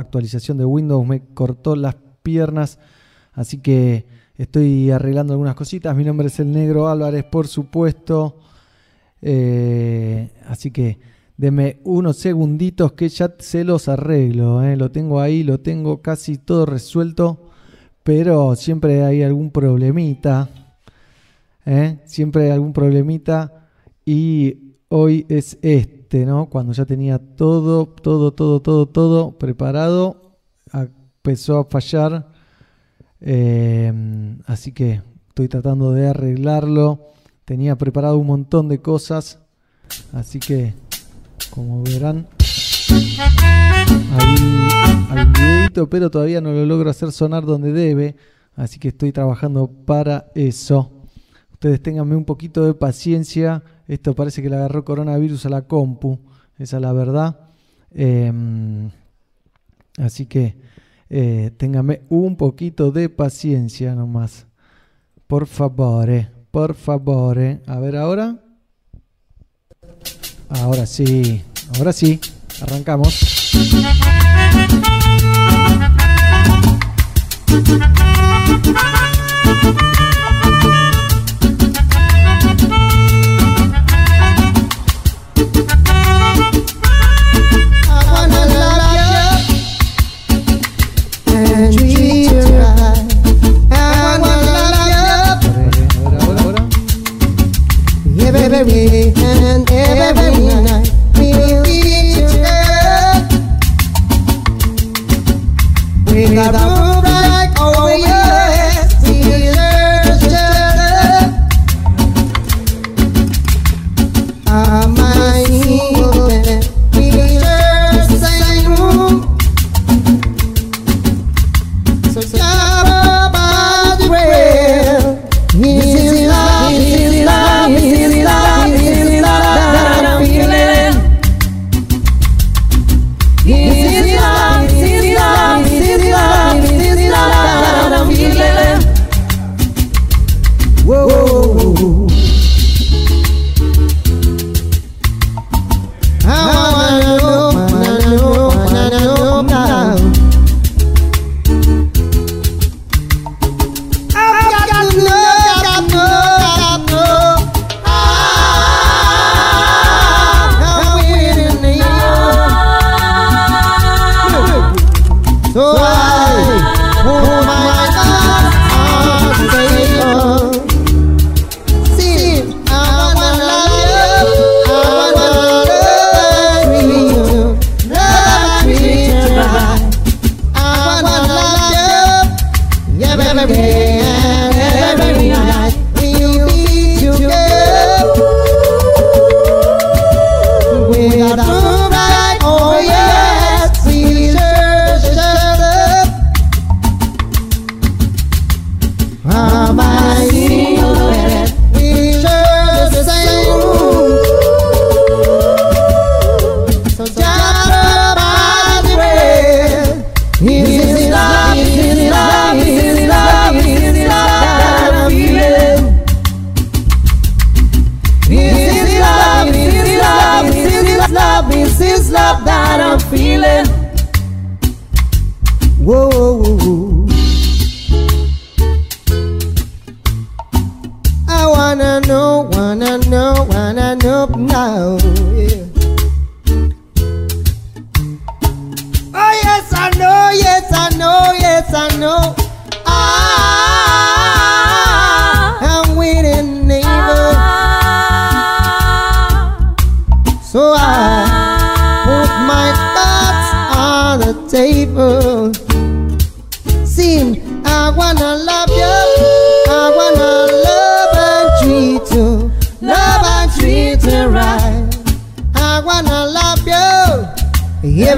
actualización de Windows me cortó las piernas, así que estoy arreglando algunas cositas. Mi nombre es el Negro Álvarez, por supuesto. Eh, así que deme unos segunditos que ya se los arreglo. eh. Lo tengo ahí, lo tengo casi todo resuelto, pero siempre hay algún problemita. eh. Siempre hay algún problemita y hoy es este, ¿no? Cuando ya tenía todo, todo, todo, todo, todo preparado, empezó a fallar. Eh, así que estoy tratando de arreglarlo. Tenía preparado un montón de cosas. Así que, como verán, hay, hay un videito, pero todavía no lo logro hacer sonar donde debe. Así que estoy trabajando para eso. Ustedes ténganme un poquito de paciencia. Esto parece que le agarró coronavirus a la compu. Esa es la verdad. Eh, así que eh, ténganme un poquito de paciencia nomás. Por favor, por favor. A ver ahora. Ahora sí, ahora sí. Arrancamos. Every and every night. We'll be together with a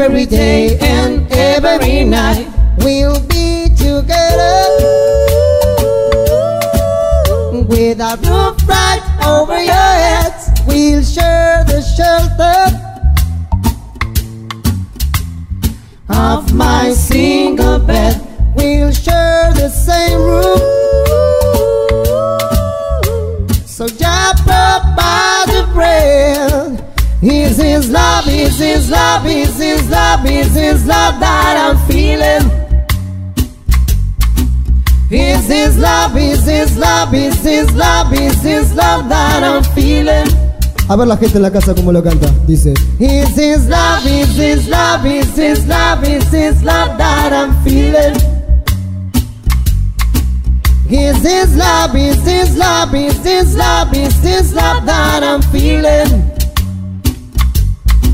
Every day and every night we'll be together with a roof right over your heads. We'll share the shelter of my single bed. We'll share the same room. So jump up by the rail. Is his love, is his love, is his love, is his love that I'm feeling. Is his love, is his love, is his love, is his love that I'm feeling. A ver la gente en la casa como lo canta, dice Is his love, is his love, is his love, is his love that I'm feeling Is his love, is his love, is his love, is his love that I'm feeling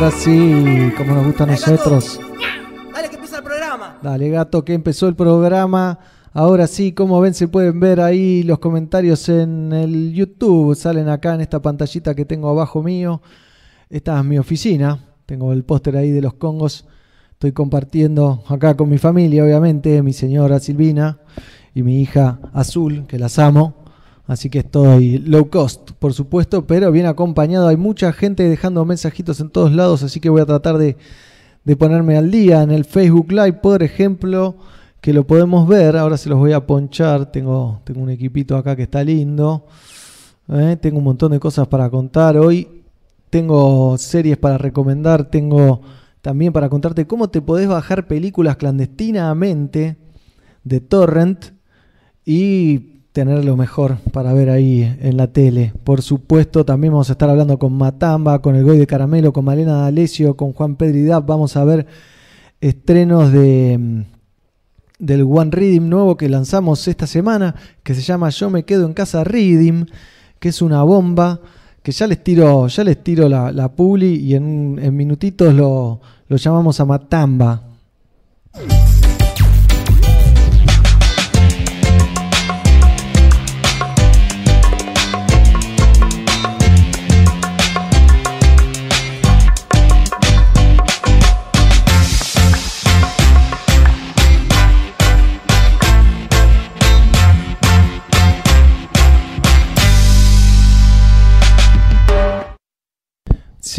Ahora sí, como nos gusta a nosotros. Dale que empieza el programa. Dale, gato, que empezó el programa. Ahora sí, como ven, se pueden ver ahí los comentarios en el YouTube. Salen acá en esta pantallita que tengo abajo mío. Esta es mi oficina. Tengo el póster ahí de los Congos. Estoy compartiendo acá con mi familia, obviamente, mi señora Silvina y mi hija Azul, que las amo. Así que estoy low cost, por supuesto, pero bien acompañado. Hay mucha gente dejando mensajitos en todos lados, así que voy a tratar de, ponerme al día en el Facebook Live, por ejemplo, que lo podemos ver. Ahora se los voy a ponchar. Tengo, tengo un equipito acá que está lindo. ¿eh? Tengo un montón de cosas para contar hoy. Tengo series para recomendar. Tengo también para contarte cómo te podés bajar películas clandestinamente de Torrent y tener lo mejor para ver ahí en la tele. Por supuesto, también vamos a estar hablando con Matamba, con el Goy de Caramelo, con Malena D'Alessio, con Juan Pedridad. Vamos a ver estrenos de mm, del One Reading nuevo que lanzamos esta semana, que se llama Yo me quedo en casa Reading, que es una bomba, que ya les tiro, ya les tiro la, la publi y en, en minutitos lo, lo llamamos a Matamba.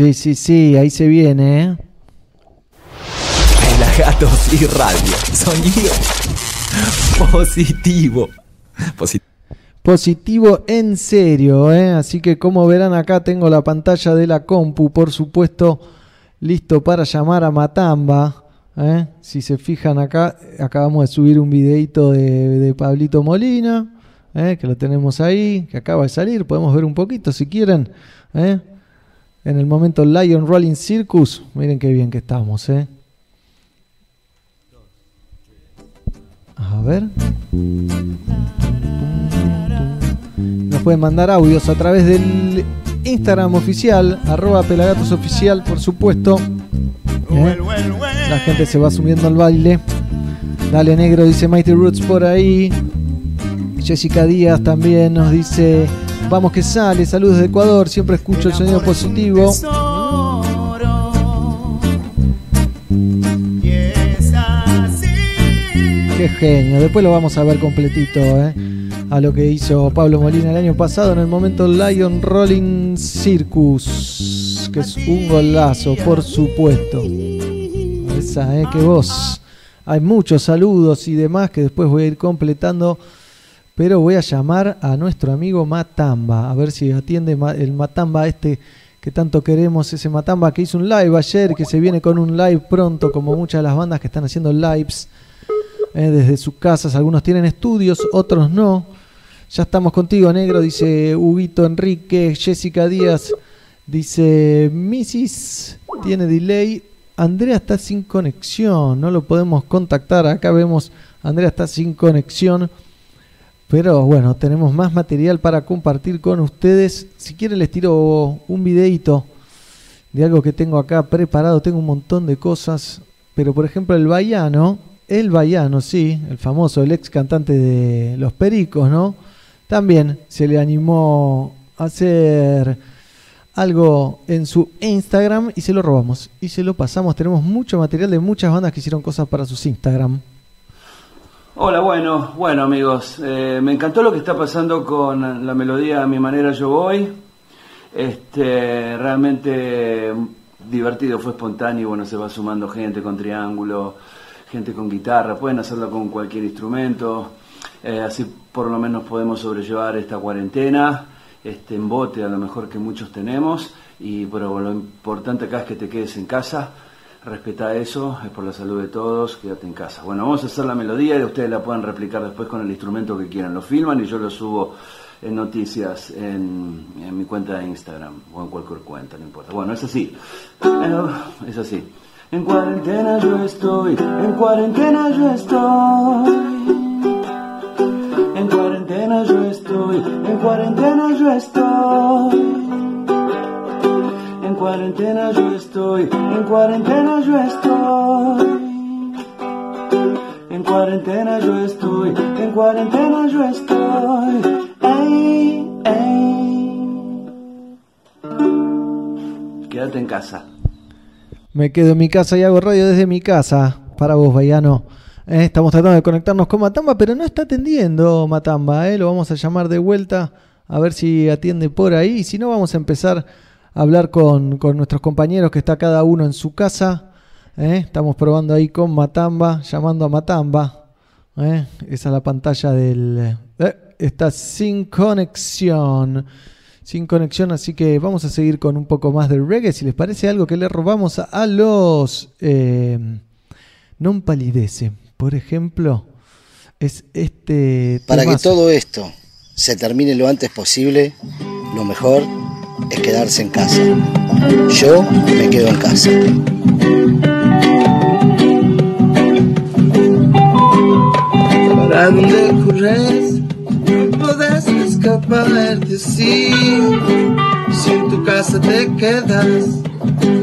Sí, sí, sí, ahí se viene, ¿eh? Pelagatos y radio. Sonido positivo. Posi- Positivo en serio, ¿eh? Así que como verán acá tengo la pantalla de la compu, por supuesto, listo para llamar a Matamba. ¿eh? Si se fijan acá, acabamos de subir un videito de, de Pablito Molina, ¿eh? que lo tenemos ahí, que acaba de salir, podemos ver un poquito si quieren. ¿eh? En el momento Lion Rolling Circus, miren qué bien que estamos. ¿eh? A ver. Nos pueden mandar audios a través del Instagram oficial, arroba pelagatos oficial, por supuesto. ¿Eh? La gente se va subiendo al baile. Dale negro, dice Mighty Roots por ahí. Jessica Díaz también nos dice, vamos que sale, saludos de Ecuador, siempre escucho el sonido positivo. Qué genio, después lo vamos a ver completito, ¿eh? a lo que hizo Pablo Molina el año pasado en el momento Lion Rolling Circus, que es un golazo, por supuesto. Esa, ¿eh? que vos. Hay muchos saludos y demás que después voy a ir completando, pero voy a llamar a nuestro amigo Matamba, a ver si atiende el Matamba este que tanto queremos, ese Matamba que hizo un live ayer, que se viene con un live pronto, como muchas de las bandas que están haciendo lives eh, desde sus casas. Algunos tienen estudios, otros no. Ya estamos contigo, negro, dice Huguito Enrique, Jessica Díaz, dice Mrs. Tiene delay. Andrea está sin conexión, no lo podemos contactar. Acá vemos, Andrea está sin conexión. Pero bueno, tenemos más material para compartir con ustedes. Si quieren les tiro un videito de algo que tengo acá preparado. Tengo un montón de cosas. Pero por ejemplo el Baiano, el Baiano, sí, el famoso, el ex cantante de Los Pericos, ¿no? También se le animó a hacer algo en su Instagram y se lo robamos y se lo pasamos. Tenemos mucho material de muchas bandas que hicieron cosas para sus Instagram. Hola, bueno, bueno amigos, eh, me encantó lo que está pasando con la melodía A mi manera yo voy. Este, realmente divertido, fue espontáneo, bueno, se va sumando gente con triángulo, gente con guitarra, pueden hacerlo con cualquier instrumento, eh, así por lo menos podemos sobrellevar esta cuarentena, este embote a lo mejor que muchos tenemos, y pero lo importante acá es que te quedes en casa, respeta eso, es por la salud de todos, quédate en casa. Bueno, vamos a hacer la melodía y ustedes la pueden replicar después con el instrumento que quieran, lo filman y yo lo subo en noticias en, en mi cuenta de Instagram o en cualquier cuenta, no importa. Bueno, es así, Eh, es así. En cuarentena yo estoy, en cuarentena yo estoy. En cuarentena yo estoy, en cuarentena yo estoy. En cuarentena yo estoy, en cuarentena yo estoy. En cuarentena yo estoy, en cuarentena yo estoy. Ey, ey. Quédate en casa. Me quedo en mi casa y hago radio desde mi casa. Para vos, Baiano. Eh, estamos tratando de conectarnos con Matamba, pero no está atendiendo Matamba. eh. Lo vamos a llamar de vuelta a ver si atiende por ahí. Si no, vamos a empezar hablar con, con nuestros compañeros que está cada uno en su casa. eh. Estamos probando ahí con Matamba, llamando a Matamba. eh. Esa es la pantalla del... eh, está sin conexión. Sin conexión, así que vamos a seguir con un poco más de reggae. Si les parece algo que le robamos a, los eh, Non Palidece, por ejemplo, es este. Para que todo esto se termine lo antes posible, lo mejor es quedarse en casa. Yo me quedo en casa. ¿Para dónde corres? No podés escapar de sí. Si en tu casa te quedas,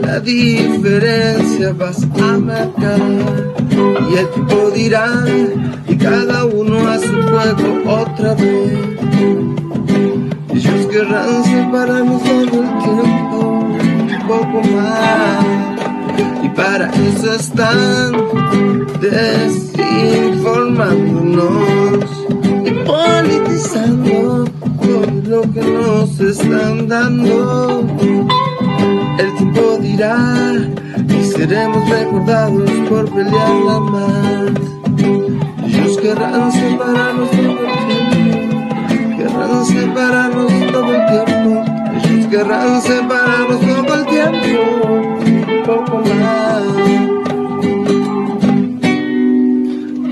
la diferencia vas a marcar. Y el tipo dirá, y cada uno a su juego otra vez. Ellos querrán separarnos todo el tiempo, un poco más. Y para eso están desinformándonos y politizando todo lo que nos están dando. El tiempo dirá y seremos recordados por pelearla más. Ellos querrán separarnos todo el tiempo, querrán separarnos todo el tiempo. Ellos querrán separarnos todo el tiempo, un poco más.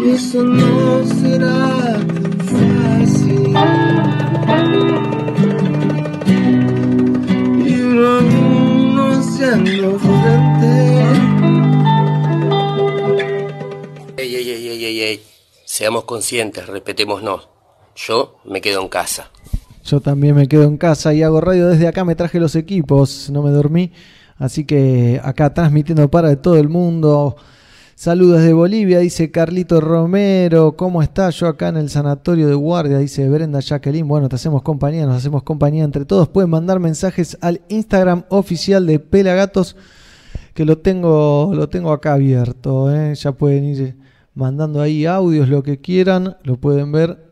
Eso no será fácil. Y uno a uno haciendo frente. Ey, ey, ey, ey, ey, ey. Seamos conscientes, respetémonos. Yo me quedo en casa. Yo también me quedo en casa y hago radio desde acá. Me traje los equipos, no me dormí. Así que acá transmitiendo para todo el mundo. Saludos de Bolivia, dice Carlito Romero. ¿Cómo está? Yo acá en el sanatorio de guardia, dice Brenda Jacqueline. Bueno, te hacemos compañía, nos hacemos compañía entre todos. Pueden mandar mensajes al Instagram oficial de Pelagatos, que lo tengo, lo tengo acá abierto. ¿eh? Ya pueden ir mandando ahí audios, lo que quieran. Lo pueden ver.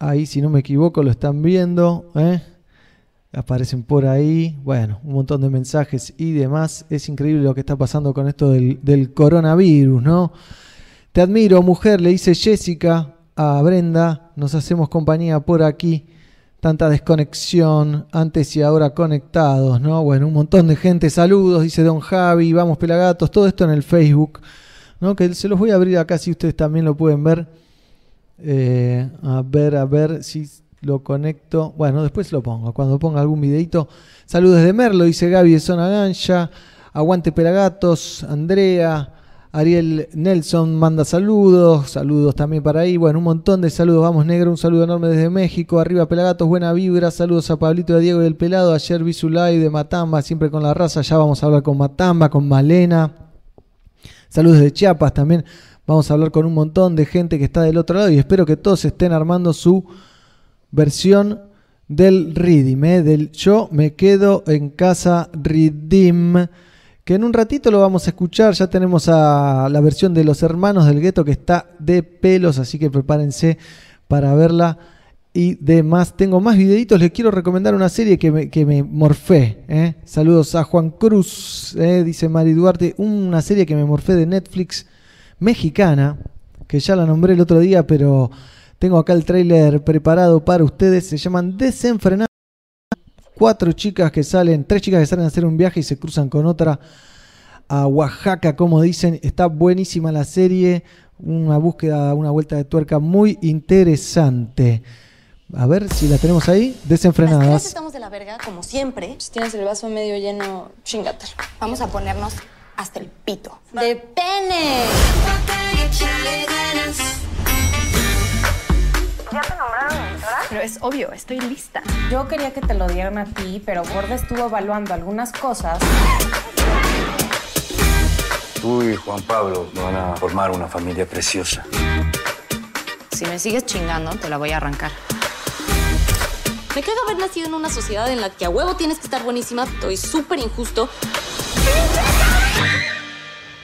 Ahí, si no me equivoco, lo están viendo. ¿eh? Aparecen por ahí. Bueno, un montón de mensajes y demás. Es increíble lo que está pasando con esto del, del coronavirus, ¿no? Te admiro, mujer, le dice Jessica a Brenda. Nos hacemos compañía por aquí. Tanta desconexión, antes y ahora conectados, ¿no? Bueno, un montón de gente. Saludos, dice Don Javi. Vamos, pelagatos. Todo esto en el Facebook, ¿no? Que se los voy a abrir acá si ustedes también lo pueden ver. Eh, a ver, a ver si lo conecto. Bueno, después lo pongo. Cuando ponga algún videito. Saludos de Merlo, dice Gaby de Zona Gancha. Aguante Pelagatos, Andrea, Ariel Nelson manda saludos, saludos también para ahí, bueno, un montón de saludos, vamos negro, un saludo enorme desde México, arriba Pelagatos, buena vibra, saludos a Pablito, a Diego y el Pelado, ayer vi su live de Matamba, siempre con la raza, ya vamos a hablar con Matamba, con Malena, saludos de Chiapas también, vamos a hablar con un montón de gente que está del otro lado y espero que todos estén armando su versión del Redeem, ¿eh? del Yo me quedo en casa Redeem que en un ratito lo vamos a escuchar. Ya tenemos a la versión de los hermanos del gueto que está de pelos, así que prepárense para verla y demás. Tengo más videitos, les quiero recomendar una serie que me, que me morfé. ¿eh? Saludos a Juan Cruz, ¿eh? dice Mari Duarte, una serie que me morfé de Netflix mexicana, que ya la nombré el otro día, pero tengo acá el tráiler preparado para ustedes. Se llaman Desenfrenados cuatro chicas que salen, tres chicas que salen a hacer un viaje y se cruzan con otra a Oaxaca, como dicen. Está buenísima la serie, una búsqueda, una vuelta de tuerca muy interesante. A ver si la tenemos ahí, desenfrenadas. estamos de la verga, como siempre. Si tienes el vaso medio lleno, chingatelo. Vamos a ponernos hasta el pito. ¡De pene! ¿Ya te nombraron editora? Pero es obvio, estoy lista. Yo quería que te lo dieran a ti, pero Gorda estuvo evaluando algunas cosas. Tú y Juan Pablo van a formar una familia preciosa. Si me sigues chingando, te la voy a arrancar. Me caga haber nacido en una sociedad en la que a huevo tienes que estar buenísima. Estoy súper injusto.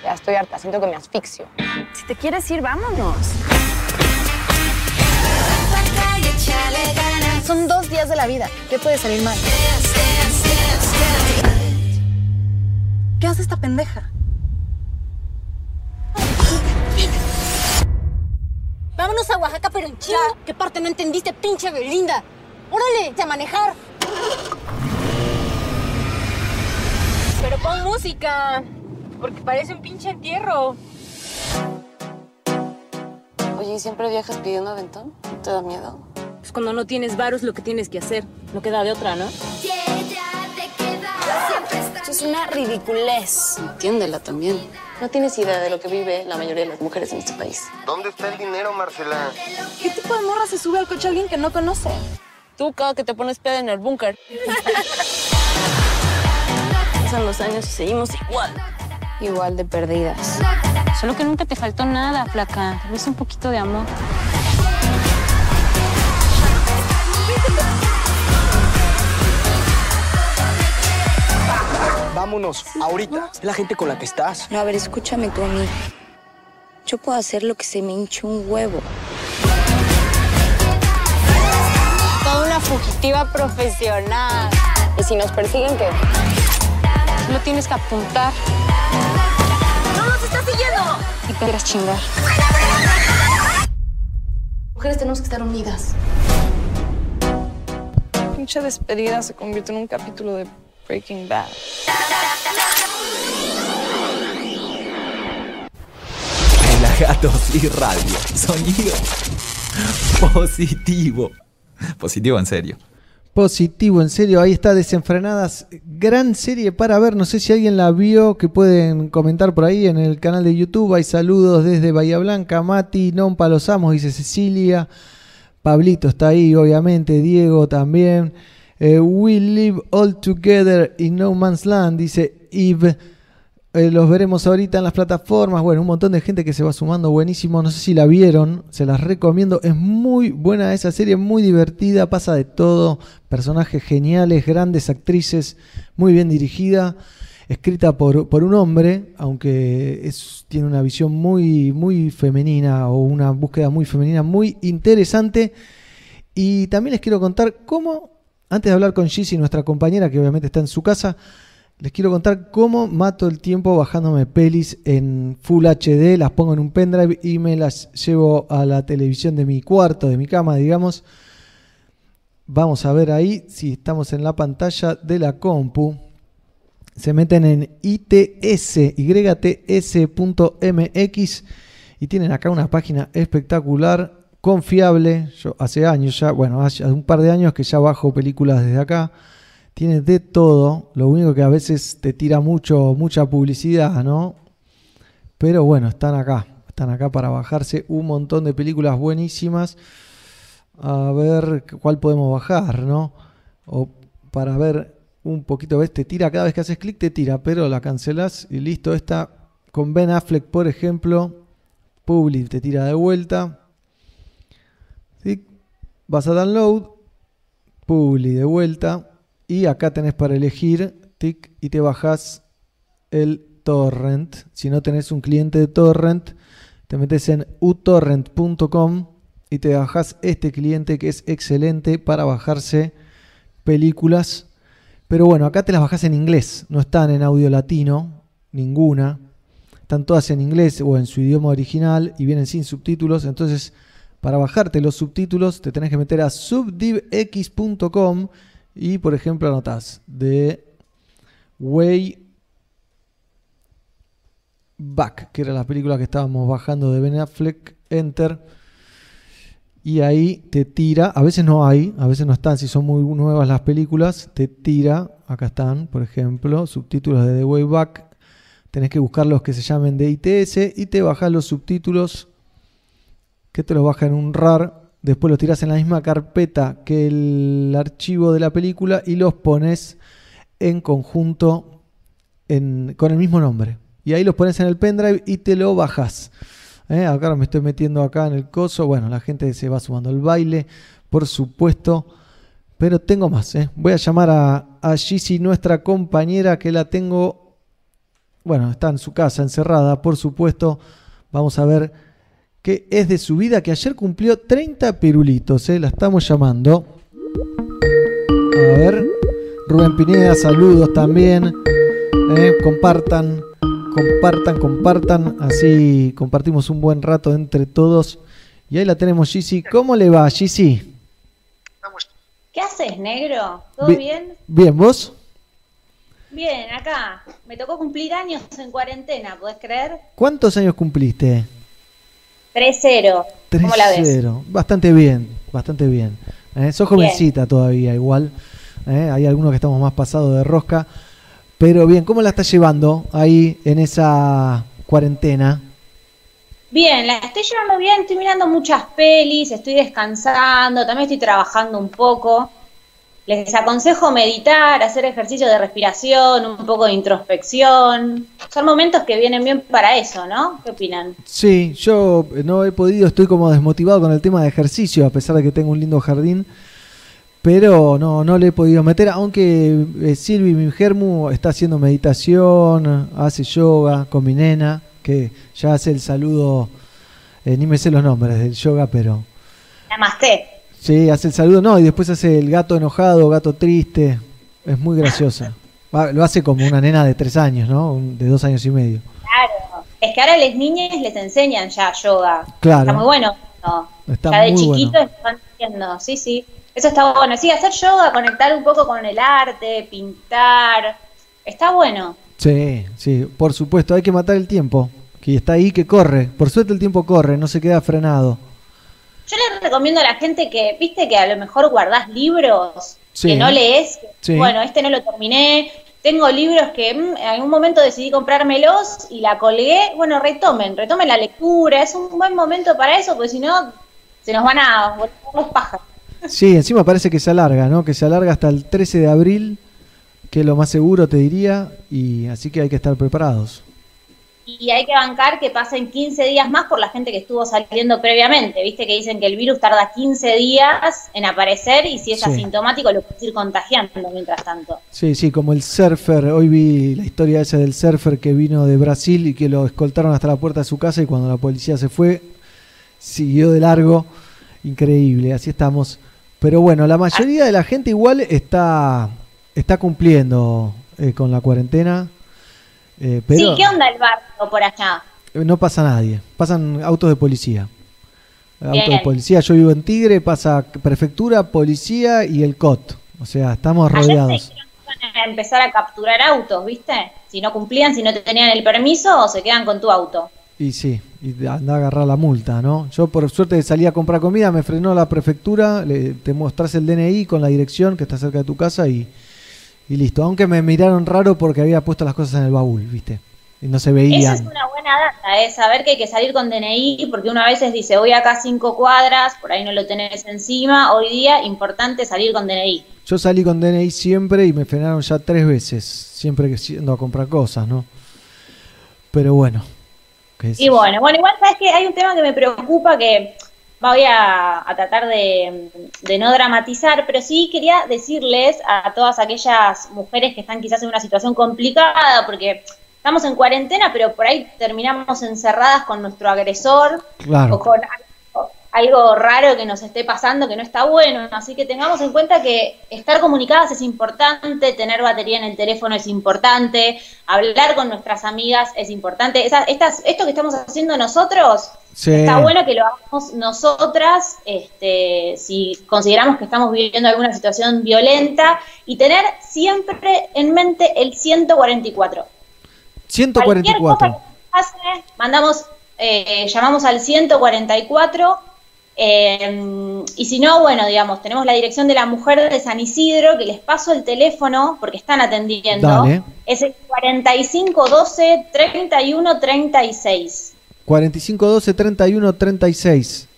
Ya estoy harta, siento que me asfixio. Si te quieres ir, vámonos. Son dos días de la vida. ¿Qué puede salir mal? ¿Qué hace esta pendeja? Vámonos a Oaxaca, pero en chinga. ¿Qué parte no entendiste, pinche Belinda? ¡Órale, a manejar! Pero pon música, porque parece un pinche entierro. Oye, ¿y siempre viajas pidiendo aventón? ¿No te da miedo? Pues cuando no tienes varos, lo que tienes que hacer. No queda de otra, ¿no? Esto es una ridiculez. Entiéndela también. No tienes idea de lo que vive la mayoría de las mujeres en este país. ¿Dónde está el dinero, Marcela? ¿Qué tipo de morra se sube al coche a alguien que no conoce? Tú, cada que te pones peda en el búnker. Pasan los años y seguimos igual. Igual de perdidas. Solo que nunca te faltó nada, flaca. Tal vez un poquito de amor. Vámonos, ahorita. Es la gente con la que estás. No, a ver, escúchame tú a mí. Yo puedo hacer lo que se me hinche un huevo. Toda una fugitiva profesional. ¿Y si nos persiguen qué? Lo tienes que apuntar. ¡No nos está siguiendo! Y te quieras chingar. Mujeres tenemos que estar unidas. Pinche despedida se convierte en un capítulo de Breaking Bad. Pelagatos y radio. Sonido positivo. Positivo en serio. Positivo, en serio, ahí está Desenfrenadas, gran serie para ver, no sé si alguien la vio, que pueden comentar por ahí en el canal de YouTube, hay saludos desde Bahía Blanca, Mati, Non Palosamos, dice Cecilia, Pablito está ahí, obviamente, Diego también, eh, We Live All Together in No Man's Land, dice Yves, eh, los veremos ahorita en las plataformas. Bueno, un montón de gente que se va sumando. Buenísimo. No sé si la vieron. Se las recomiendo. Es muy buena esa serie. Muy divertida. Pasa de todo. Personajes geniales. Grandes actrices. Muy bien dirigida. Escrita por, por un hombre. Aunque es, tiene una visión muy, muy femenina. O una búsqueda muy femenina. Muy interesante. Y también les quiero contar cómo. Antes de hablar con Gizzy, nuestra compañera, que obviamente está en su casa, les quiero contar cómo mato el tiempo bajándome pelis en Full HD, las pongo en un pendrive y me las llevo a la televisión de mi cuarto, de mi cama, digamos. Vamos a ver ahí si estamos en la pantalla de la compu. Se meten en ITS, YTS.mx y tienen acá una página espectacular, confiable. Yo hace años ya, bueno, hace un par de años que ya bajo películas desde acá Tiene de todo. Lo único que a veces te tira mucho, mucha publicidad, ¿no? Pero bueno, están acá. Están acá para bajarse un montón de películas buenísimas. A ver cuál podemos bajar, ¿no? O para ver un poquito, ¿ves? Te tira cada vez que haces clic, te tira, pero la cancelas y listo. Esta con Ben Affleck, por ejemplo, Publi te tira de vuelta. Vas a download, Publi de vuelta. Y acá tenés para elegir, tic, y te bajas el torrent. Si no tenés un cliente de torrent, te metes en utorrent.com y te bajas este cliente que es excelente para bajarse películas. Pero bueno, acá te las bajas en inglés, no están en audio latino, ninguna. Están todas en inglés o en su idioma original y vienen sin subtítulos. Entonces, para bajarte los subtítulos, te tenés que meter a subdivx.com y, por ejemplo, anotás de Way Back, que era la película que estábamos bajando de Ben Affleck, Enter. Y ahí te tira, a veces no hay, a veces no están, si son muy nuevas las películas, te tira, acá están, por ejemplo, subtítulos de The Way Back. Tenés que buscar los que se llamen de ITS y te bajas los subtítulos que te los baja en un RAR. Después los tiras en la misma carpeta que el archivo de la película y los pones en conjunto con el mismo nombre. Y ahí los pones en el pendrive y te lo bajas. ¿Eh? Acá me estoy metiendo acá en el coso. Bueno, la gente se va sumando al baile, por supuesto. Pero tengo más. ¿eh? Voy a llamar a, a nuestra compañera, que la tengo. Bueno, está en su casa, encerrada, por supuesto. Vamos a ver qué es de su vida, que ayer cumplió 30 pirulitos. ¿eh? La estamos llamando. A ver. Rubén Pineda, saludos también. ¿eh? Compartan compartan, compartan, así compartimos un buen rato entre todos. Y ahí la tenemos, Gizzy. ¿Cómo le va, Gizzy? ¿Qué haces, negro? ¿Todo bien? Bien, ¿vos? Bien, acá. Me tocó cumplir años en cuarentena, ¿podés creer? ¿Cuántos años cumpliste? 3-0. ¿Cómo la ves? Bastante bien, bastante bien. ¿Eh? Sos jovencita todavía, igual. ¿eh? Hay algunos que estamos más pasados de rosca. Pero bien, ¿cómo la estás llevando ahí en esa cuarentena? Bien, la estoy llevando bien, estoy mirando muchas pelis, estoy descansando, también estoy trabajando un poco. Les aconsejo meditar, hacer ejercicio de respiración, un poco de introspección. Son momentos que vienen bien para eso, ¿no? ¿Qué opinan? Sí, yo no he podido, estoy como desmotivado con el tema de ejercicio, a pesar de que tengo un lindo jardín pero no, no le he podido meter, aunque eh, Silvi, mi germu, está haciendo meditación, hace yoga con mi nena, que ya hace el saludo, eh, ni me sé los nombres del yoga, pero... Namaste. Sí, hace el saludo, no, y después hace el gato enojado, gato triste, es muy graciosa. Lo hace como una nena de tres años, ¿no? De dos años y medio. Claro, es que ahora las niñas les enseñan ya yoga. Claro. Está muy bueno. No. Está ya de muy chiquitos bueno. están haciendo, sí, sí. Eso está bueno. Sí, hacer yoga, conectar un poco con el arte, pintar. Está bueno. Sí, sí, por supuesto, hay que matar el tiempo, que está ahí, que corre. Por suerte el tiempo corre, no se queda frenado. Yo le recomiendo a la gente que, viste que a lo mejor guardás libros Sí. que no lees. Sí. Bueno, este no lo terminé. Tengo libros que mm, en algún momento decidí comprármelos y la colgué. Bueno, retomen, retomen la lectura. Es un buen momento para eso, porque si no, se nos van a volver los pájaros. Sí, encima parece que se alarga, ¿no? Que se alarga hasta el 13 de abril, que es lo más seguro, te diría, y así que hay que estar preparados. Y hay que bancar que pasen 15 días más por la gente que estuvo saliendo previamente. Viste que dicen que el virus tarda 15 días en aparecer y si es Sí. asintomático lo puedes ir contagiando mientras tanto. Sí, sí, como el surfer, hoy vi la historia esa del surfer que vino de Brasil y que lo escoltaron hasta la puerta de su casa y cuando la policía se fue, siguió de largo. Increíble, así estamos. Pero bueno, la mayoría de la gente igual está, está cumpliendo eh, con la cuarentena. Eh, pero Sí, ¿qué onda el barrio por allá? no pasa nadie, pasan autos de policía. Autos de policía, yo vivo en Tigre, pasa prefectura, policía y el COT. O sea, estamos rodeados. a empezar a capturar autos, ¿viste? Si no cumplían, si no tenían el permiso, o se quedan con tu auto. Y sí, y anda a agarrar la multa, ¿no? Yo por suerte salí a comprar comida, me frenó la prefectura, le- te mostrás el DNI con la dirección que está cerca de tu casa y, y listo. Aunque me miraron raro porque había puesto las cosas en el baúl, ¿viste? Y no se Esa veían. es una buena data, es saber que hay que salir con DNI, porque una veces dice, voy acá cinco cuadras, por ahí no lo tenés encima. Hoy día, importante salir con DNI. Yo salí con DNI siempre y me frenaron ya tres veces, siempre que siendo a comprar cosas, ¿no? Pero bueno. qué sé Y bueno, bueno, igual sabes que hay un tema que me preocupa que voy a, a tratar de, de no dramatizar, pero sí quería decirles a todas aquellas mujeres que están quizás en una situación complicada, porque estamos en cuarentena, pero por ahí terminamos encerradas con nuestro agresor Claro. o con algo, algo raro que nos esté pasando que no está bueno. Así que tengamos en cuenta que estar comunicadas es importante, tener batería en el teléfono es importante, hablar con nuestras amigas es importante. Esa- estas, esto que estamos haciendo nosotros, Sí. está bueno que lo hagamos nosotras, este, si consideramos que estamos viviendo alguna situación violenta, y tener siempre en mente el 144. Cualquier cosa 144. que pase, mandamos, eh, llamamos al 144. eh, y si no, bueno, digamos, tenemos la dirección de la mujer de San Isidro, que les paso el teléfono porque están atendiendo. Dale. Es el 4512 31 36. 4512 31 36.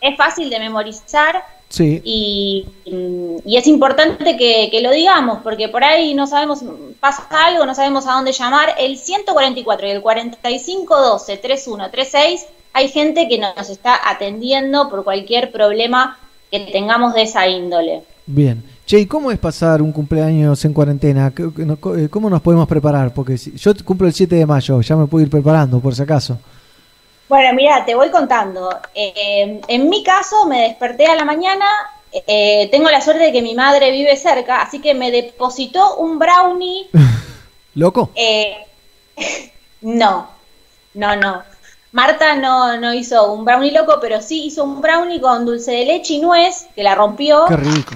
Es fácil de memorizar Sí. y, y es importante que, que lo digamos, porque por ahí no sabemos, pasa algo, no sabemos a dónde llamar. El 144 y el 4512 3136, hay gente que nos está atendiendo por cualquier problema que tengamos de esa índole. Bien. Che, ¿y cómo es pasar un cumpleaños en cuarentena? ¿Qué- qué- no- co- eh, ¿Cómo nos podemos preparar? Porque si- yo cumplo el 7 de mayo, ya me puedo ir preparando por si acaso. Bueno, mira, te voy contando. Eh, en mi caso, me desperté a la mañana. eh, tengo la suerte de que mi madre vive cerca, así que me depositó un brownie ¿Loco? Eh, no, no, no. Marta no, no hizo un brownie loco, pero sí hizo un brownie con dulce de leche y nuez, que la rompió, Qué rico.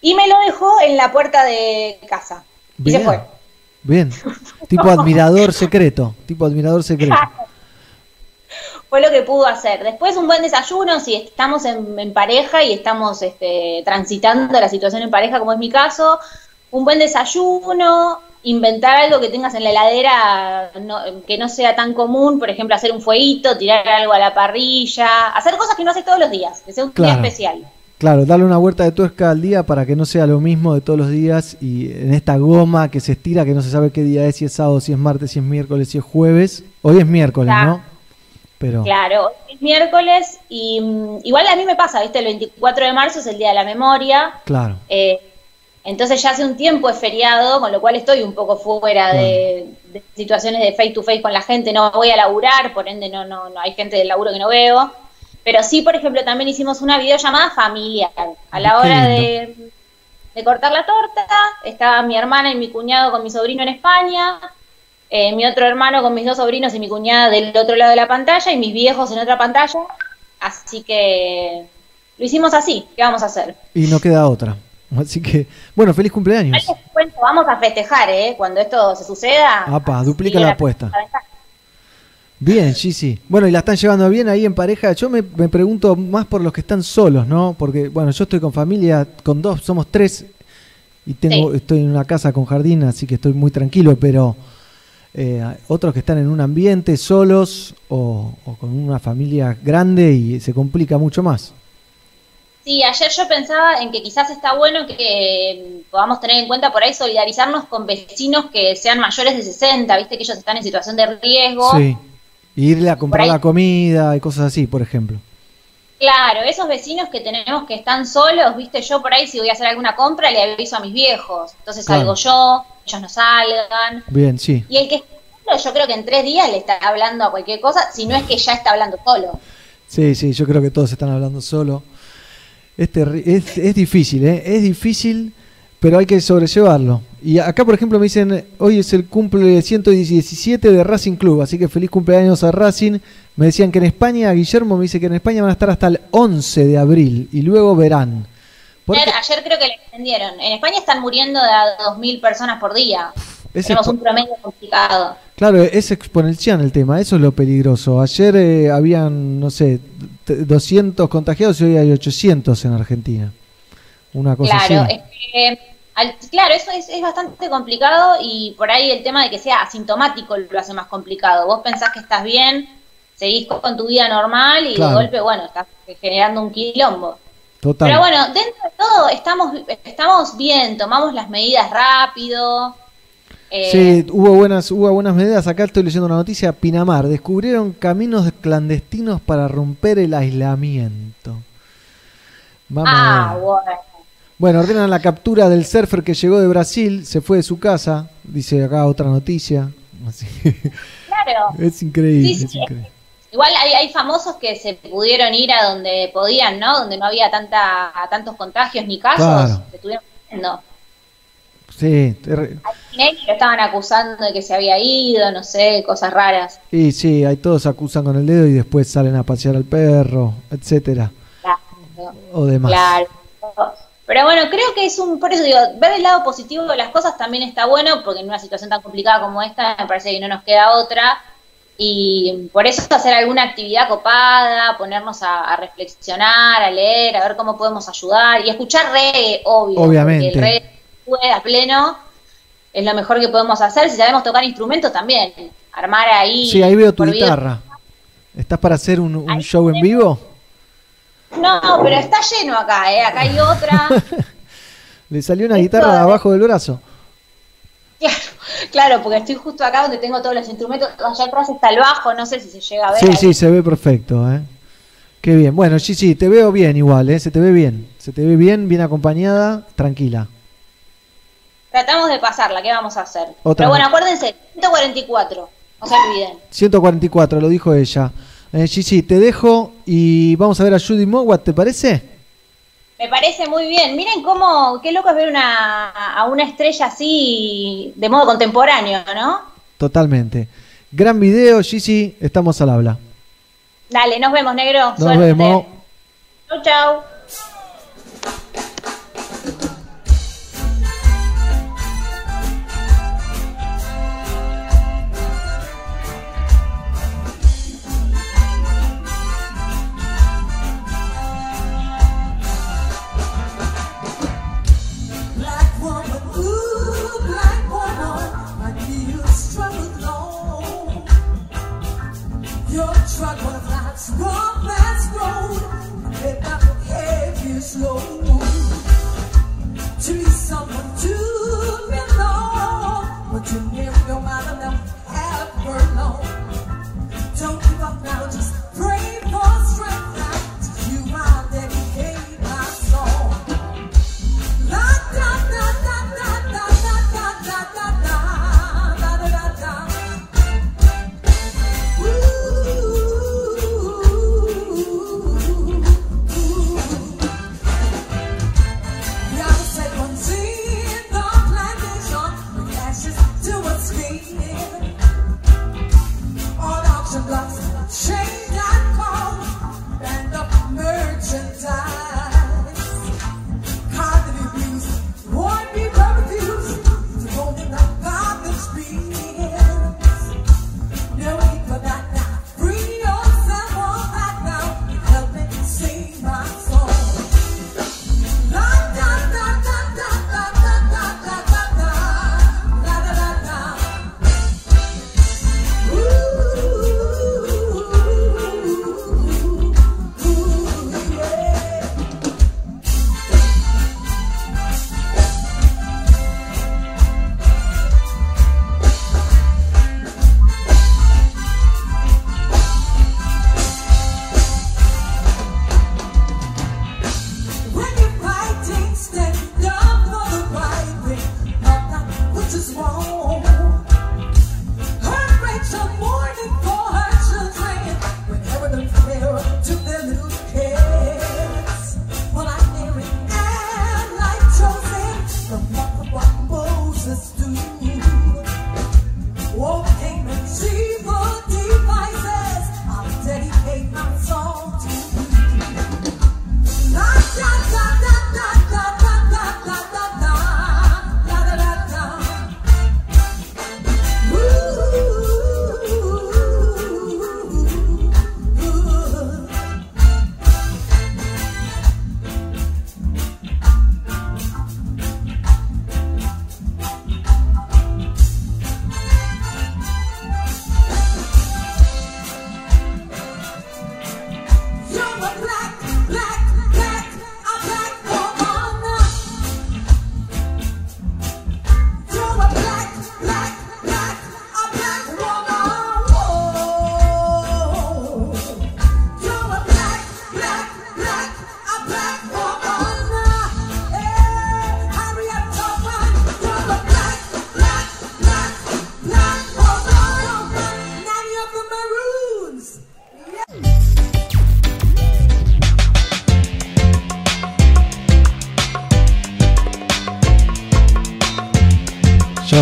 y me lo dejó en la puerta de casa. Y se Bien. fue. Bien. Tipo admirador secreto. Tipo admirador secreto. Fue lo que pudo hacer. Después un buen desayuno, si estamos en, en pareja y estamos este, transitando la situación en pareja, como es mi caso, un buen desayuno, inventar algo que tengas en la heladera no- que no sea tan común, por ejemplo, hacer un fueguito, tirar algo a la parrilla, hacer cosas que no haces todos los días, que sea un Claro. día especial. Claro, darle una vuelta de tuerca al día para que no sea lo mismo de todos los días y en esta goma que se estira, que no se sabe qué día es, si es sábado, si es martes, si es miércoles, si es jueves. Hoy es miércoles, Claro. ¿no? Pero Claro, es miércoles y mm, igual a mí me pasa, ¿viste? El 24 de marzo es el Día de la Memoria. claro. Eh, entonces ya hace un tiempo es feriado, con lo cual estoy un poco fuera de, de situaciones de face to face con la gente. No voy a laburar, por ende no, no, no hay gente del laburo que no veo. Pero sí, por ejemplo, también hicimos una videollamada familiar. A la hora de cortar la torta, estaba mi hermana y mi cuñado con mi sobrino en España, eh, mi otro hermano con mis dos sobrinos y mi cuñada del otro lado de la pantalla y mis viejos en otra pantalla. Así que lo hicimos así. ¿Qué vamos a hacer? Y no queda otra. Así que, bueno, feliz cumpleaños. Cuento, vamos a festejar, ¿eh? Cuando esto se suceda. Apa, duplica la apuesta. Bien, sí. Bueno, y la están llevando bien ahí en pareja. Yo me, me pregunto más por los que están solos, ¿no? Porque, bueno, yo estoy con familia, con dos, somos tres, y tengo, Sí. estoy en una casa con jardín, así que estoy muy tranquilo, pero eh, otros que están en un ambiente solos o, o con una familia grande y se complica mucho más. Sí, ayer yo pensaba en que quizás está bueno que podamos tener en cuenta por ahí solidarizarnos con vecinos que sean mayores de 60, viste que ellos están en situación de riesgo. Sí. Y irle a comprar la comida y cosas así, por ejemplo. Claro, esos vecinos que tenemos que están solos, viste, yo por ahí si voy a hacer alguna compra le aviso a mis viejos. Entonces Claro. salgo yo, ellos no salgan. Bien, sí. Y el que está solo, yo creo que en tres días le está hablando a cualquier cosa, si no es que ya está hablando solo. Sí, sí, yo creo que todos están hablando solo. Es, es, es difícil, ¿eh? Es difícil, pero hay que sobrellevarlo. Y acá, por ejemplo, me dicen, hoy es el cumple 117 de Racing Club, así que feliz cumpleaños a Racing. Me decían que en España, Guillermo me dice que en España van a estar hasta el 11 de abril y luego verán. Porque Ayer, ayer creo que le extendieron. En España están muriendo de a 2.000 personas por día. es Tenemos un promedio complicado. Claro, es exponencial el tema, eso es lo peligroso. Ayer eh, habían, no sé, t- 200 contagiados y hoy hay 800 en Argentina. Una cosa Claro, así. es que Al- claro, eso es, es bastante complicado y por ahí el tema de que sea asintomático lo hace más complicado. Vos pensás que estás bien, seguís con tu vida normal y Claro. de golpe, bueno, estás generando un quilombo. Total. Pero bueno, dentro de todo estamos, estamos bien, tomamos las medidas rápido. eh, Sí, hubo buenas, hubo buenas medidas. Acá estoy leyendo una noticia. Pinamar descubrieron caminos clandestinos para romper el aislamiento. Vamos ah, bueno. Bueno, ordenan la captura del surfer que llegó de Brasil, se fue de su casa. Dice acá otra noticia. Así Claro. es increíble. Sí, sí, es increíble. Igual hay, hay famosos que se pudieron ir a donde podían, ¿no? Donde no había tanta tantos contagios ni casos. Claro. Se estuvieron yendo. Sí, ter- Tinelli lo estaban acusando de que se había ido, no sé, cosas raras. y sí, hay todos acusan con el dedo y después salen a pasear al perro, etcétera, Claro. o demás. Claro. Pero bueno, creo que es un, por eso digo, ver el lado positivo de las cosas también está bueno, porque en una situación tan complicada como esta, me parece que no nos queda otra. Y por eso hacer alguna actividad copada, ponernos a, a reflexionar, a leer, a ver cómo podemos ayudar y escuchar reggae, obvio. Obviamente. El reggae fue a pleno, es lo mejor que podemos hacer. Si sabemos tocar instrumentos también, armar ahí. Sí, ahí veo tu video. guitarra. ¿Estás para hacer un, un show en vivo? No, pero está lleno acá, ¿eh? Acá hay otra. Le salió una guitarra de abajo del brazo. Claro, claro, porque estoy justo acá donde tengo todos los instrumentos. Allá atrás está el bajo, no sé si se llega a ver. Sí, ahí. sí, se ve perfecto, ¿eh? Qué bien. Bueno, sí, sí, te veo bien igual, ¿eh? Se te ve bien. Se te ve bien, bien acompañada, tranquila. Tratamos de pasarla, ¿qué vamos a hacer? Otra Pero bueno, acuérdense, 144, no se olviden. 144, lo dijo ella. Eh, sí, te dejo y vamos a ver a Judy Mowat, ¿te parece? Me parece muy bien. Miren cómo, qué loco es ver una, a una estrella así de modo contemporáneo, ¿no? Totalmente. Gran video, Gigi, estamos al habla. Dale, nos vemos, negro. Nos Suerte. vemos. Chau, chau. walk that road, let my slow.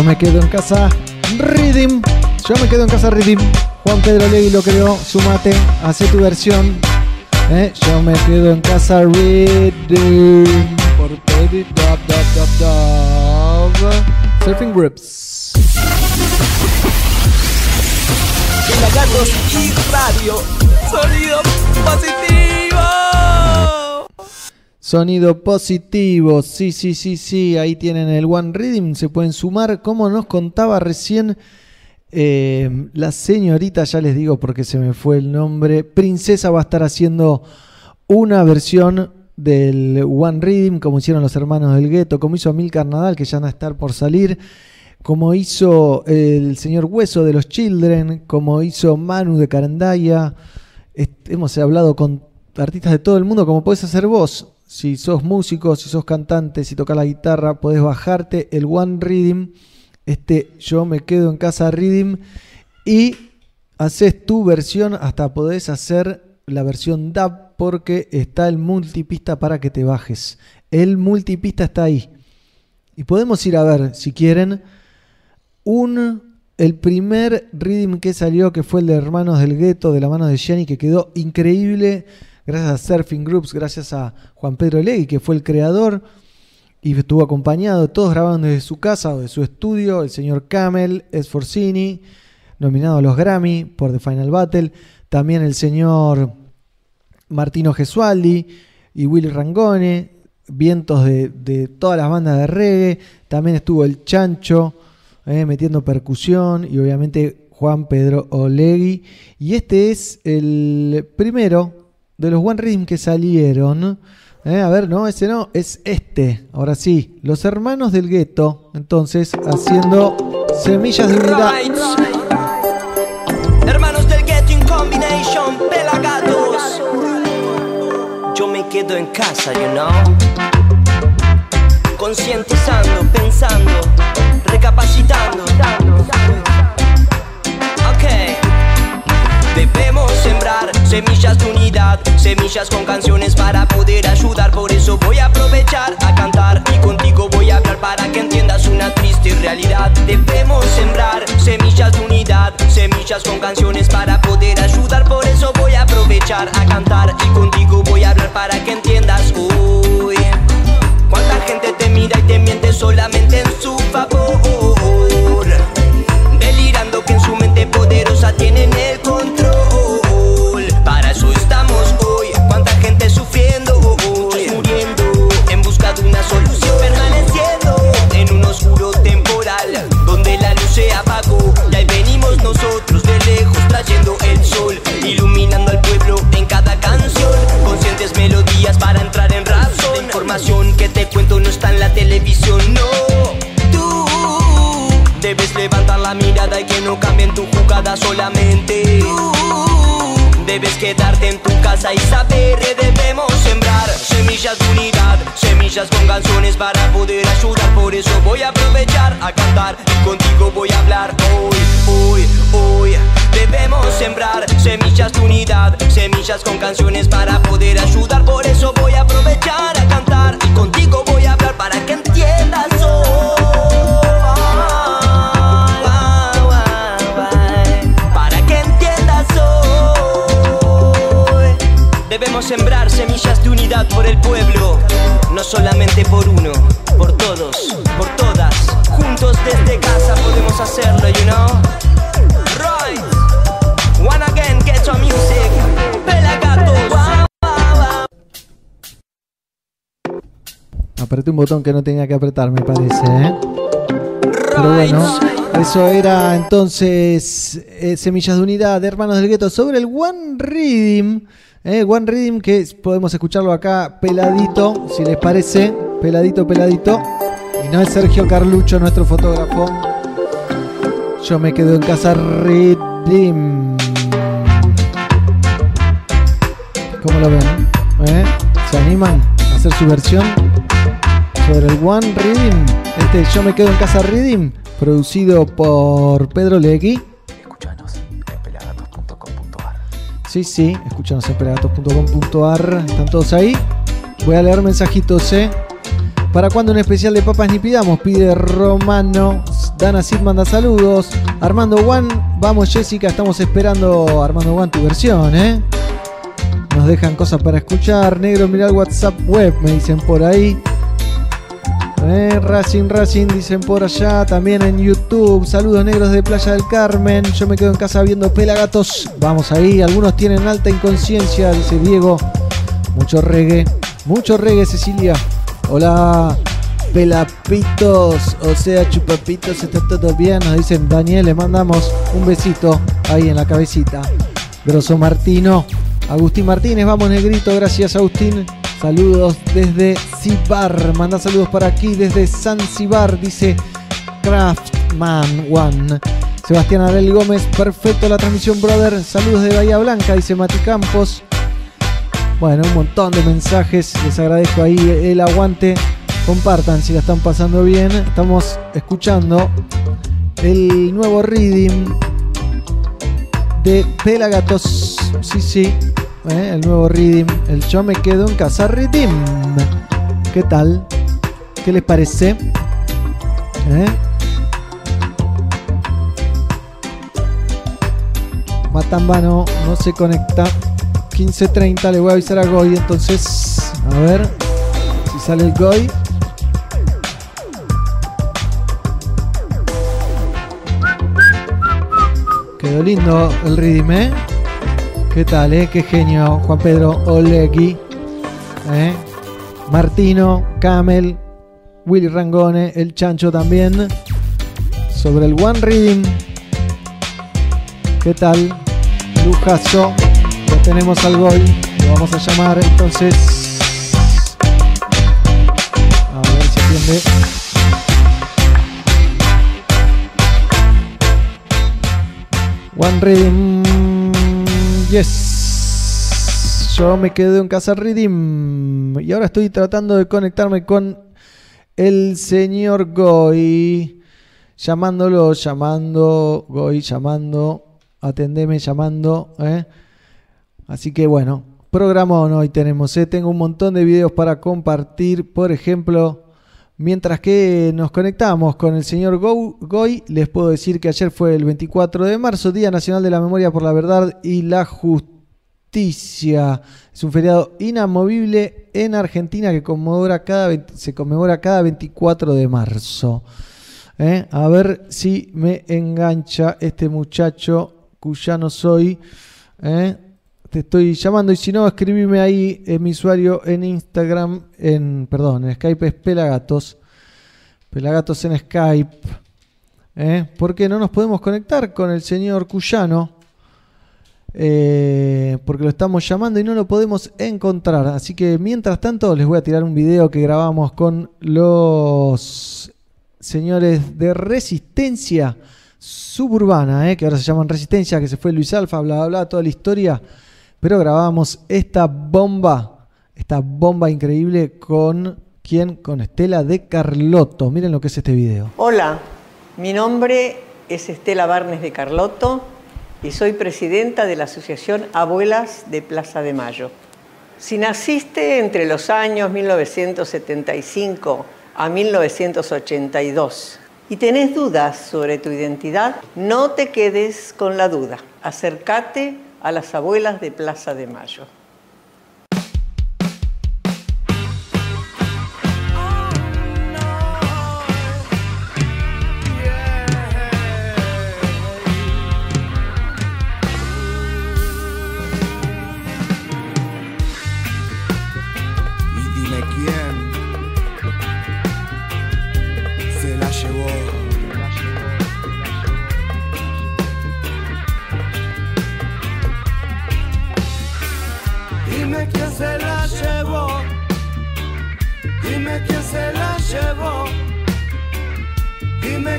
Yo me quedo en casa Rhythm. Yo me quedo en casa Rhythm. Juan Pedro Legui lo creó. Sumate, hace tu versión. Eh, Yo me quedo en casa Rhythm. Por Baby Dub Dub Dub Dub. Surfing. Pelagatos y radio. Sonido positivo. Sonido positivo, sí, sí, sí, sí, ahí tienen el One Rhythm, se pueden sumar, como nos contaba recién eh, la señorita, ya les digo porque se me fue el nombre, Princesa va a estar haciendo una versión del One Rhythm, como hicieron los hermanos del gueto, como hizo Amilcar Nadal, que ya van a estar por salir, como hizo el señor Hueso de los Children, como hizo Manu de Carandaya, hemos hablado con artistas de todo el mundo, como podés hacer vos. Si sos músico, si sos cantante, si tocas la guitarra, podés bajarte el One Rhythm, este Yo me quedo en casa Rhythm, y haces tu versión, hasta podés hacer la versión DAB, porque está el multipista para que te bajes. El multipista está ahí. Y podemos ir a ver, si quieren, un el primer rhythm que salió, que fue el de Hermanos del Gueto, de la mano de Jenny, que quedó increíble, gracias a Surfing Groups, gracias a Juan Pedro Legui, que fue el creador, y estuvo acompañado, todos grabando desde su casa o de su estudio, el señor Camel, Esforcini, nominado a los Grammy por The Final Battle, también el señor Martino Gesualdi y Willy Rangone, vientos de, de todas las bandas de reggae, también estuvo el Chancho eh, metiendo percusión y obviamente Juan Pedro Olegui. Y este es el primero de los One Rhythm que salieron. Eh, a ver, no, ese no, es este. Ahora sí, los hermanos del gueto, entonces haciendo semillas de unidad. Hermanos del Getting Combination, pelagatos. Yo me quedo en casa, you know. Concientizando, pensando, recapacitando. Debemos sembrar semillas de unidad, semillas con canciones para poder ayudar. Por eso voy a aprovechar a cantar y contigo voy a hablar para que entiendas una triste realidad. Debemos sembrar semillas de unidad, semillas con canciones para poder ayudar. Por eso voy a aprovechar a cantar y contigo voy a hablar para que entiendas. Uy, cuánta gente te mira y te miente solamente en su favor. Nosotros de lejos trayendo el sol, iluminando al pueblo en cada canción. Conscientes melodías para entrar en razón. La información que te cuento no está en la televisión, no. Tú Debes levantar la mirada y que no cambien tu jugada solamente. Tú debes quedarte en tu casa y saber que debemos sembrar semillas de unidad, semillas con canciones para poder ayudar. Por eso voy a aprovechar a cantar y contigo voy a hablar hoy, hoy, hoy. Debemos sembrar semillas de unidad, semillas con canciones para poder ayudar. Por eso voy a aprovechar a cantar y contigo voy a hablar para que entiendas Para Debemos sembrar semillas de unidad por el pueblo No solamente por uno, por todos, por todas Juntos desde casa podemos hacerlo, you know Right One again, get your music Pelagatos Apreté un botón que no tenía que apretar, me parece. ¿eh? Pero bueno, eso era entonces eh, Semillas de Unidad de Hermanos del Gueto sobre el One Rhythm. ¿Eh? One Rhythm que podemos escucharlo acá peladito, si les parece. Peladito, peladito. Y no es Sergio Carlucho, nuestro fotógrafo. Yo me quedo en casa Rhythm. ¿Cómo lo ven? ¿Eh? ¿Se animan a hacer su versión? sobre el One Reading. Este Yo me quedo en casa Reading, producido por Pedro Legui. Sí, sí, escúchanos en pelagatos.com.ar. Están todos ahí. Voy a leer mensajitos, ¿eh? ¿Para cuándo un especial de papas ni pidamos? Pide Romano Dana Sid manda saludos. Armando Juan, vamos Jessica, estamos esperando Armando Juan tu versión, ¿eh? Nos dejan cosas para escuchar. Negro, mira el WhatsApp web, me dicen por ahí. Eh, Racing, Racing, dicen por allá. También en YouTube. Saludos negros de Playa del Carmen. Yo me quedo en casa viendo pelagatos. Vamos ahí. Algunos tienen alta inconsciencia, dice Diego. Mucho reggae. Mucho reggae, Cecilia. Hola. Pelapitos, o sea, chupapitos, está todo bien. Nos dicen Daniel, le mandamos un besito ahí en la cabecita. Grosso Martino. Agustín Martínez, vamos negrito, gracias Agustín. Saludos desde Zibar, manda saludos para aquí desde Zanzibar, dice Craftman One. Sebastián Arel Gómez, perfecto la transmisión, brother. Saludos de Bahía Blanca, dice Mati Campos. Bueno, un montón de mensajes, les agradezco ahí el aguante. Compartan si la están pasando bien. Estamos escuchando el nuevo reading de Pelagatos. Sí, sí. ¿Eh? El nuevo reading. El yo me quedo en casa reading. ¿Qué tal? ¿Qué les parece? ¿Eh? Matambano no se conecta. 15.30 le voy a avisar a Goy. Entonces, a ver si sale el Goy. Quedó lindo el ritmo, ¿eh? ¿Qué tal, eh? Qué genio, Juan Pedro Olegui. ¿eh? Martino, Camel, Willy Rangone, el Chancho también. Sobre el One Reading. ¿Qué tal? Lujazo. Ya tenemos al gol. Lo vamos a llamar entonces. A ver si atiende. One Reading. Yes. Yo me quedé en casa Reading. Y ahora estoy tratando de conectarme con el señor Goy. Llamándolo, llamando. Goy, llamando. Atendeme, llamando. ¿eh? Así que bueno. Programón hoy tenemos. ¿eh? Tengo un montón de videos para compartir. Por ejemplo. Mientras que nos conectamos con el señor Go- Goy, les puedo decir que ayer fue el 24 de marzo, Día Nacional de la Memoria por la Verdad y la Justicia. Es un feriado inamovible en Argentina que conmemora cada, 20 se conmemora cada 24 de marzo. ¿Eh? A ver si me engancha este muchacho cuyano soy. ¿eh? Te estoy llamando y si no, escribime ahí en mi usuario en Instagram, en, perdón, en Skype es Pelagatos. Pelagatos en Skype. ¿eh? Porque no nos podemos conectar con el señor Cuyano. eh, porque lo estamos llamando y no lo podemos encontrar. Así que mientras tanto les voy a tirar un video que grabamos con los señores de Resistencia Suburbana, ¿eh? que ahora se llaman Resistencia, que se fue Luis Alfa, bla, bla, bla, toda la historia. Pero grabamos esta bomba, esta bomba increíble con quién? Con Estela de Carlotto. Miren lo que es este video. Hola, mi nombre es Estela Barnes de Carlotto y soy presidenta de la Asociación Abuelas de Plaza de Mayo. Si naciste entre los años 1975 a 1982 y tenés dudas sobre tu identidad, no te quedes con la duda. Acércate a las abuelas de Plaza de Mayo.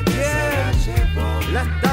Dime quién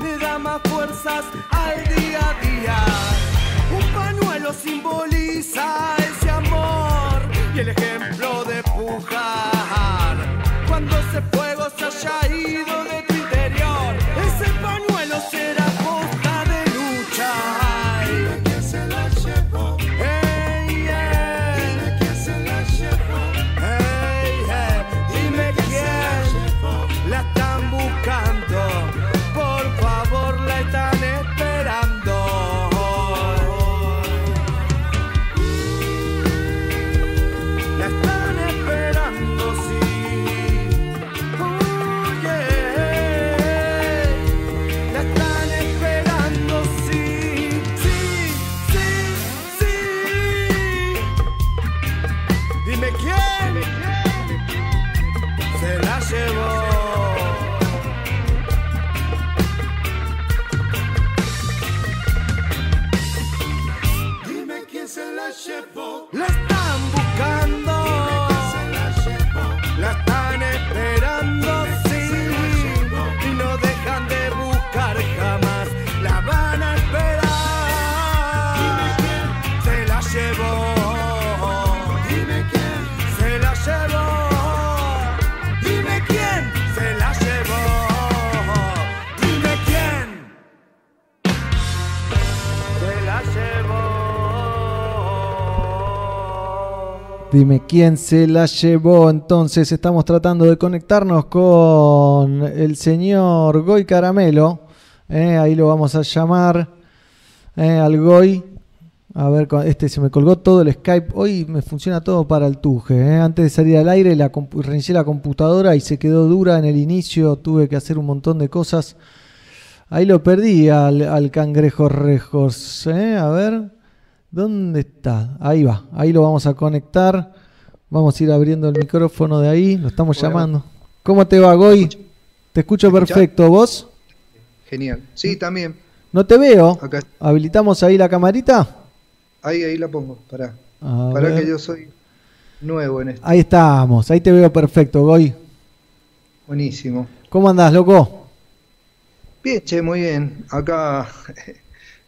le da más fuerzas al día a día. Un pañuelo simboliza ese amor y el ejemplo de pujar. Cuando ese fuego se haya ido de Dime quién se la llevó. Entonces estamos tratando de conectarnos con el señor Goy Caramelo. Eh, ahí lo vamos a llamar eh, al Goy. A ver, este se me colgó todo el Skype. Hoy me funciona todo para el tuje. eh. Antes de salir al aire, la reinicié la computadora y se quedó dura en el inicio. Tuve que hacer un montón de cosas. Ahí lo perdí al, al cangrejo rejos. A ver. ¿Dónde está? Ahí va, ahí lo vamos a conectar. Vamos a ir abriendo el micrófono de ahí, lo estamos Hola. llamando. ¿Cómo te va, Goy? Te escucho perfecto, ¿vos? Genial. Sí, también. No te veo. Acá. ¿Habilitamos ahí la camarita? Ahí, ahí la pongo. Pará. A Pará ver. que yo soy nuevo en esto. Ahí estamos, ahí te veo perfecto, Goy. Buenísimo. ¿Cómo andás, loco? Bien, che, muy bien. Acá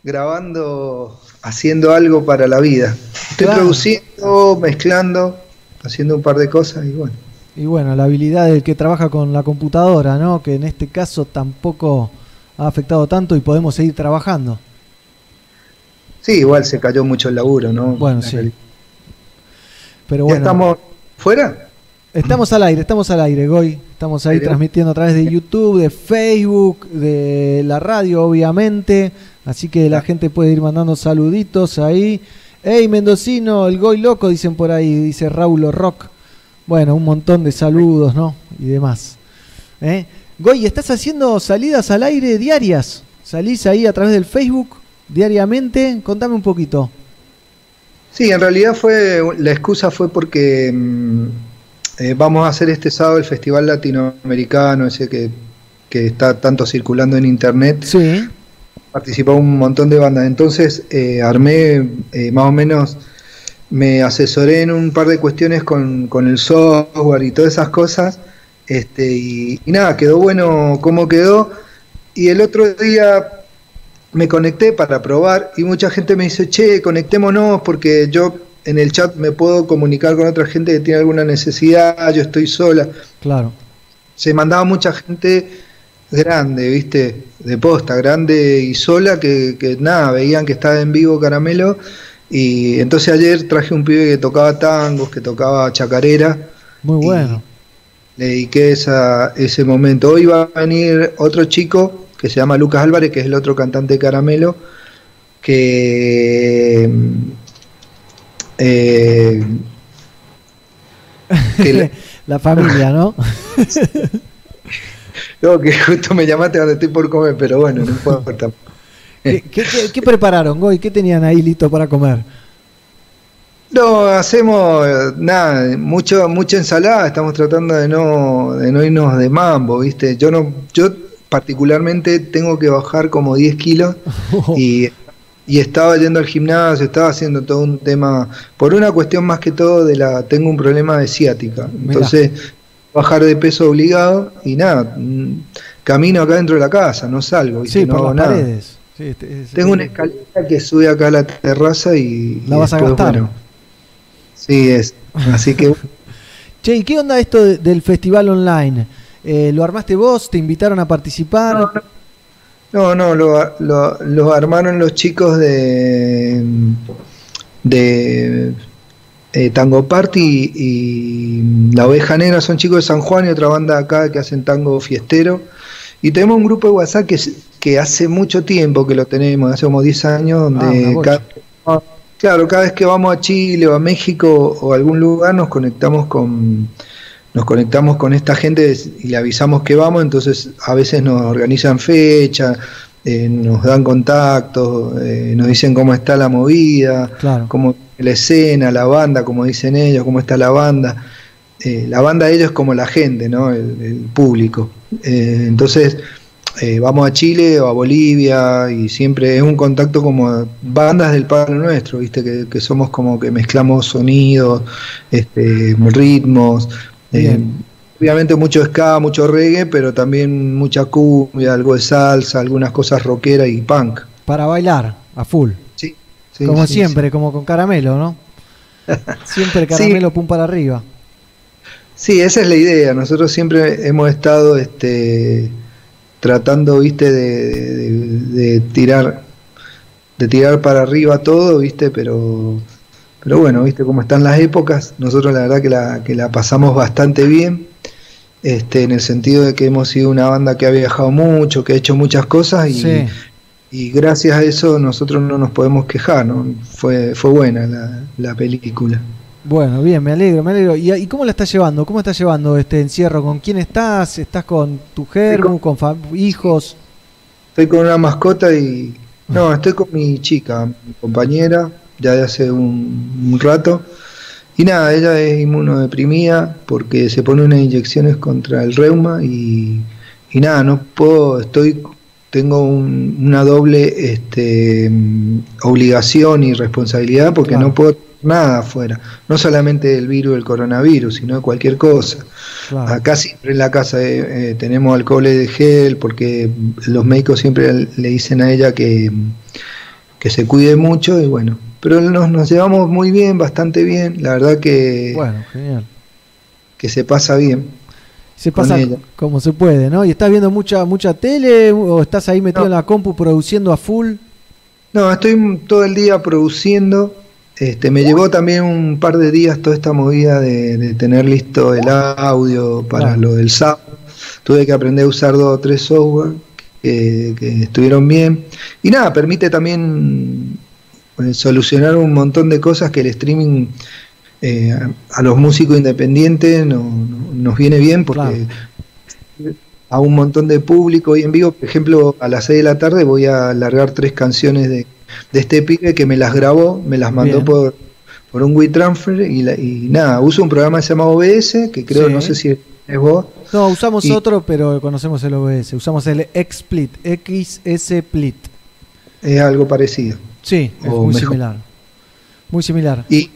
grabando, haciendo algo para la vida. Estoy Claro. produciendo, mezclando, haciendo un par de cosas y bueno. Y bueno, la habilidad del que trabaja con la computadora, ¿no? Que en este caso tampoco ha afectado tanto y podemos seguir trabajando. Sí, igual se cayó mucho el laburo, ¿no? Bueno, sí. Pero ¿Ya bueno. estamos fuera? Estamos al aire, estamos al aire, Goy. Estamos ahí transmitiendo a través de YouTube, de Facebook, de la radio, obviamente. Así que la gente puede ir mandando saluditos ahí. Hey, Mendocino, el Goy loco, dicen por ahí, dice Raulo Rock. Bueno, un montón de saludos, ¿no? Y demás. ¿Eh? Goy, ¿estás haciendo salidas al aire diarias? ¿Salís ahí a través del Facebook diariamente? Contame un poquito. Sí, en realidad fue la excusa fue porque mm, eh, vamos a hacer este sábado el Festival Latinoamericano, ese que, que está tanto circulando en internet. Sí. Participó un montón de bandas. Entonces eh, armé eh, más o menos, me asesoré en un par de cuestiones con, con el software y todas esas cosas. Este, y, y nada, quedó bueno cómo quedó. Y el otro día me conecté para probar y mucha gente me dice, che, conectémonos porque yo en el chat me puedo comunicar con otra gente que tiene alguna necesidad, yo estoy sola. Claro. Se mandaba mucha gente grande, viste, de posta, grande y sola, que, que nada, veían que estaba en vivo Caramelo. Y entonces ayer traje un pibe que tocaba tangos, que tocaba chacarera. Muy bueno. Le dediqué esa, ese momento. Hoy va a venir otro chico que se llama Lucas Álvarez, que es el otro cantante de Caramelo, que... eh, que le- La familia, ¿no? No, que justo me llamaste donde estoy por comer, pero bueno, no importa. ¿Qué, qué- prepararon, Goy? ¿Qué tenían ahí listo para comer? No, hacemos nada, mucho, mucha ensalada, estamos tratando de no, de no irnos de mambo, ¿viste? Yo no, yo particularmente tengo que bajar como 10 kilos y, y estaba yendo al gimnasio, estaba haciendo todo un tema, por una cuestión más que todo de la, tengo un problema de ciática, entonces bajar de peso obligado y nada, camino acá dentro de la casa, no salgo. Sí, no por hago las nada. paredes. Sí, este- es- Tengo una escalera que sube acá a la terraza y... La y vas a gastar. bueno, sí, es. Así que Che, ¿y qué onda esto de- del festival online? Eh, ¿Lo armaste vos? ¿Te invitaron a participar? No, no, lo, lo, lo armaron los chicos de, de eh, Tango Party y La Oveja Negra, son chicos de San Juan y otra banda acá que hacen tango fiestero. Y tenemos un grupo de WhatsApp que, hace mucho tiempo que lo tenemos, hace como 10 años, Ah, donde cada, claro, cada vez que vamos a Chile o a México o a algún lugar nos conectamos con nos conectamos con esta gente y le avisamos que vamos, entonces a veces nos organizan fechas, eh, nos dan contactos, eh, nos dicen cómo está la movida, Claro. cómo la escena, la banda, como dicen ellos, cómo está la banda. Eh, la banda de ellos es como la gente, ¿no? el, el público. Eh, entonces vamos a Chile o a Bolivia y siempre es un contacto como bandas del palo nuestro, ¿viste? Que, que somos como que mezclamos sonidos, este, ritmos. eh, Bien. Obviamente mucho ska, mucho reggae, pero también mucha cumbia, algo de salsa, algunas cosas rockeras y punk. Para bailar, a full. Sí, como sí, siempre, como con caramelo, ¿no? Siempre caramelo pum para arriba. Sí, esa es la idea. Nosotros siempre hemos estado este, tratando, viste, de, de- de tirar, de tirar para arriba todo, viste, pero, pero bueno, viste cómo están las épocas. Nosotros la verdad que la, que la pasamos bastante bien, este, en el sentido de que hemos sido una banda que ha viajado mucho, que ha hecho muchas cosas y, Sí. y gracias a eso nosotros no nos podemos quejar, ¿no? Fue, fue buena la, la película. Bueno, bien, me alegro, me alegro. ¿Y, y cómo la estás llevando? ¿Cómo estás llevando este encierro? ¿Con quién estás? ¿Estás con tu germu, con hijos? Estoy con una mascota y. No, estoy con mi chica, mi compañera, ya de hace un, un rato. Y nada, ella es inmunodeprimida porque se pone unas inyecciones contra el reuma y, y nada, no puedo, estoy, tengo un- una doble este, obligación y responsabilidad porque Claro. no puedo nada afuera, no solamente el virus del coronavirus, sino de cualquier cosa. Claro. Acá siempre en la casa eh, eh, tenemos alcohol de gel porque los médicos siempre le dicen a ella que, que se cuide mucho y bueno, pero nos, nos llevamos muy bien, bastante bien, la verdad que, Bueno, genial. que se pasa bien. Se pasa ella. como se puede, ¿no? ¿Y estás viendo mucha mucha tele o estás ahí metido en la compu produciendo a full? No, estoy todo el día produciendo. Este, me llevó también un par de días toda esta movida de, de tener listo el audio para Claro. lo del SAP. Tuve que aprender a usar dos o tres software que, que estuvieron bien. Y nada, permite también eh, solucionar un montón de cosas que el streaming eh, a, los músicos independientes no- no- nos viene bien porque a un montón de público y en vivo, por ejemplo, a las 6 de la tarde voy a largar tres canciones de, de este pibe que me las grabó, me las mandó Bien. por, por un WeTransfer y, la- y nada, uso un programa que se llama OBS, que creo, Sí. no sé si es vos. No, usamos Y- otro, pero conocemos el OBS. Usamos el XSplit, XSplit. Es algo parecido. Sí, es muy mejor. similar. Muy similar. Y,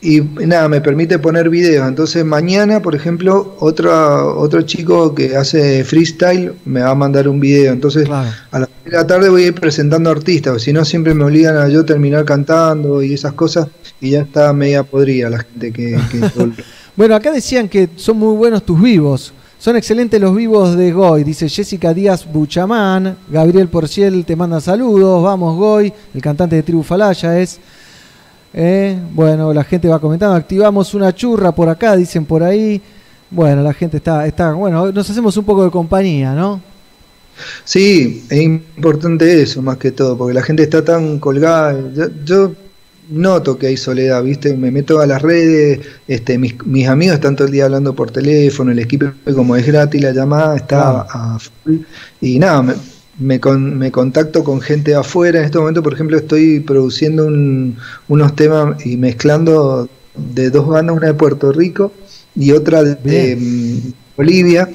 y nada, me permite poner videos. Entonces mañana, por ejemplo, otro, otro chico que hace freestyle me va a mandar un video. Entonces a las 6 de la tarde voy a ir presentando artistas, si no siempre me obligan a yo terminar cantando y esas cosas y ya está media podrida la gente que... que- Bueno, acá decían que son muy buenos tus vivos. Son excelentes los vivos de Goy, dice Jessica Díaz Buchamán. Gabriel Porciel te manda saludos. Vamos, Goy, el cantante de Tribu Falaya es. Eh, bueno, la gente va comentando. Activamos una churra por acá, dicen por ahí. Bueno, la gente está, está. Bueno, nos hacemos un poco de compañía, ¿no? Sí, es importante eso más que todo, porque la gente está tan colgada. Yo, yo noto que hay soledad, ¿viste? Me meto a las redes, este, mis, mis amigos están todo el día hablando por teléfono, el equipo como es gratis la llamada está a full y nada, me, me, con- me contacto con gente afuera. En este momento, por ejemplo, estoy produciendo un- unos temas y mezclando de dos bandas, una de Puerto Rico y otra de, de, mm, Bolivia,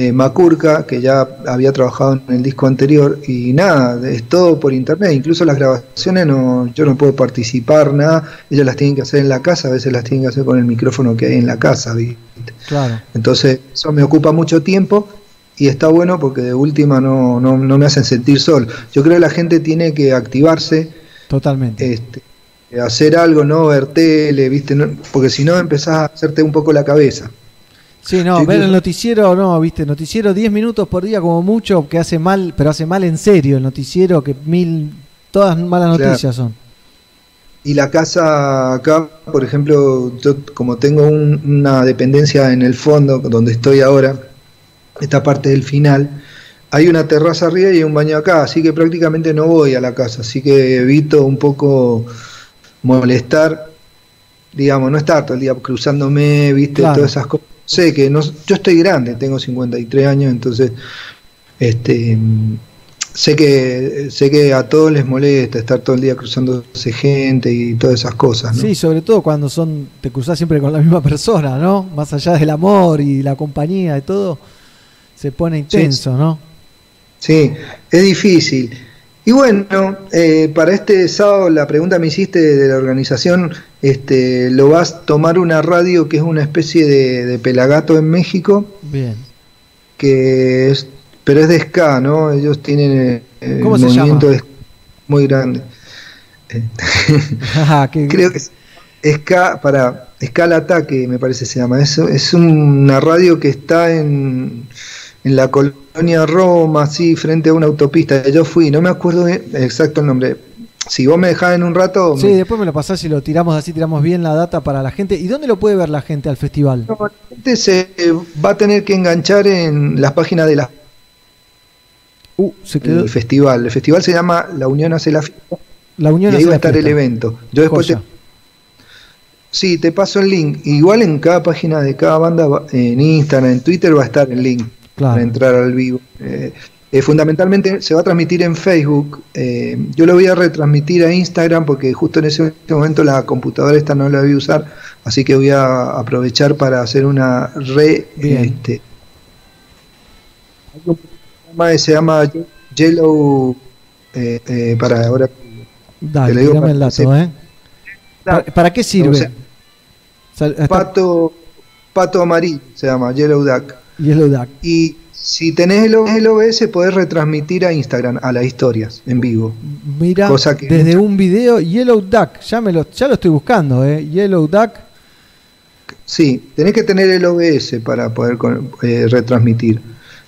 eh, Macurca, que ya había trabajado en el disco anterior. Y nada, es todo por internet. Incluso las grabaciones no, yo no puedo participar, nada. Ellos las tienen que hacer en la casa, a veces las tienen que hacer con el micrófono que hay en la casa. ¿viste? Claro. Entonces, eso me ocupa mucho tiempo y está bueno porque de última no, no, no me hacen sentir sol. Yo creo que la gente tiene que activarse, Totalmente. este, hacer algo, no ver tele, ¿viste? No- porque si no empezás a hacerte un poco la cabeza. Sí, no, ver el noticiero, no, viste, noticiero 10 minutos por día como mucho, que hace mal, pero hace mal en serio el noticiero, que mil, todas malas Claro. noticias son. Y la casa acá, por ejemplo, yo como tengo un- una dependencia en el fondo, donde estoy ahora, esta parte del final, hay una terraza arriba y hay un baño acá, así que prácticamente no voy a la casa, así que evito un poco molestar, digamos, no estar todo el día cruzándome, viste, Claro. todas esas cosas. Sé que no, yo estoy grande, tengo 53 años, entonces, este, sé que sé que a todos les molesta estar todo el día cruzándose gente y todas esas cosas, ¿no? Sí, sobre todo cuando son, te cruzás siempre con la misma persona, ¿no? Más allá del amor y la compañía y todo, se pone intenso, ¿no? Sí, es difícil. Y bueno, eh, para este sábado la pregunta me hiciste de la organización, este, lo vas a tomar una radio que es una especie de, de pelagato en México, Bien. que es, pero es de ska, ¿no? Ellos tienen eh, ¿Cómo el se movimiento llama? de ska muy grande. Que- Creo que es ska para al ataque, me parece se llama. Es, es una radio que está en, en la colonia Roma, así, frente a una autopista. Yo fui, no me acuerdo exacto el nombre. Si vos me dejás en un rato, Sí, me- después me lo pasás y lo tiramos así, tiramos bien la data para la gente. ¿Y dónde lo puede ver la gente al festival? gente se va a tener que enganchar en las páginas de la Uh, se quedó. el festival. El festival se llama La Unión hace la fiesta. La Unión y ahí va a la estar el evento. Yo después te. Sí, te paso el link. Igual en cada página de cada banda, en Instagram, en Twitter va a estar el link Claro. para entrar al vivo. Eh, eh, fundamentalmente se va a transmitir en Facebook. Eh, yo lo voy a retransmitir a Instagram porque justo en ese momento la computadora esta no la voy a usar, así que voy a aprovechar para hacer una re... Bien. Este, algo que se llama Yellow... eh, para ahora... Dale, te digo para el dato. ¿eh? ¿Para, para qué sirve? O sea, Sal- está- Pato, pato amarillo se llama, Yellow Duck. Yellow Duck. Y si tenés el, el OBS, podés retransmitir a Instagram, a las historias, en vivo. Mira, Cosa que desde un video, Yellow Duck, ya, me lo, ya lo estoy buscando, ¿eh? Yellow Duck, Sí, tenés que tener el OBS para poder eh, retransmitir.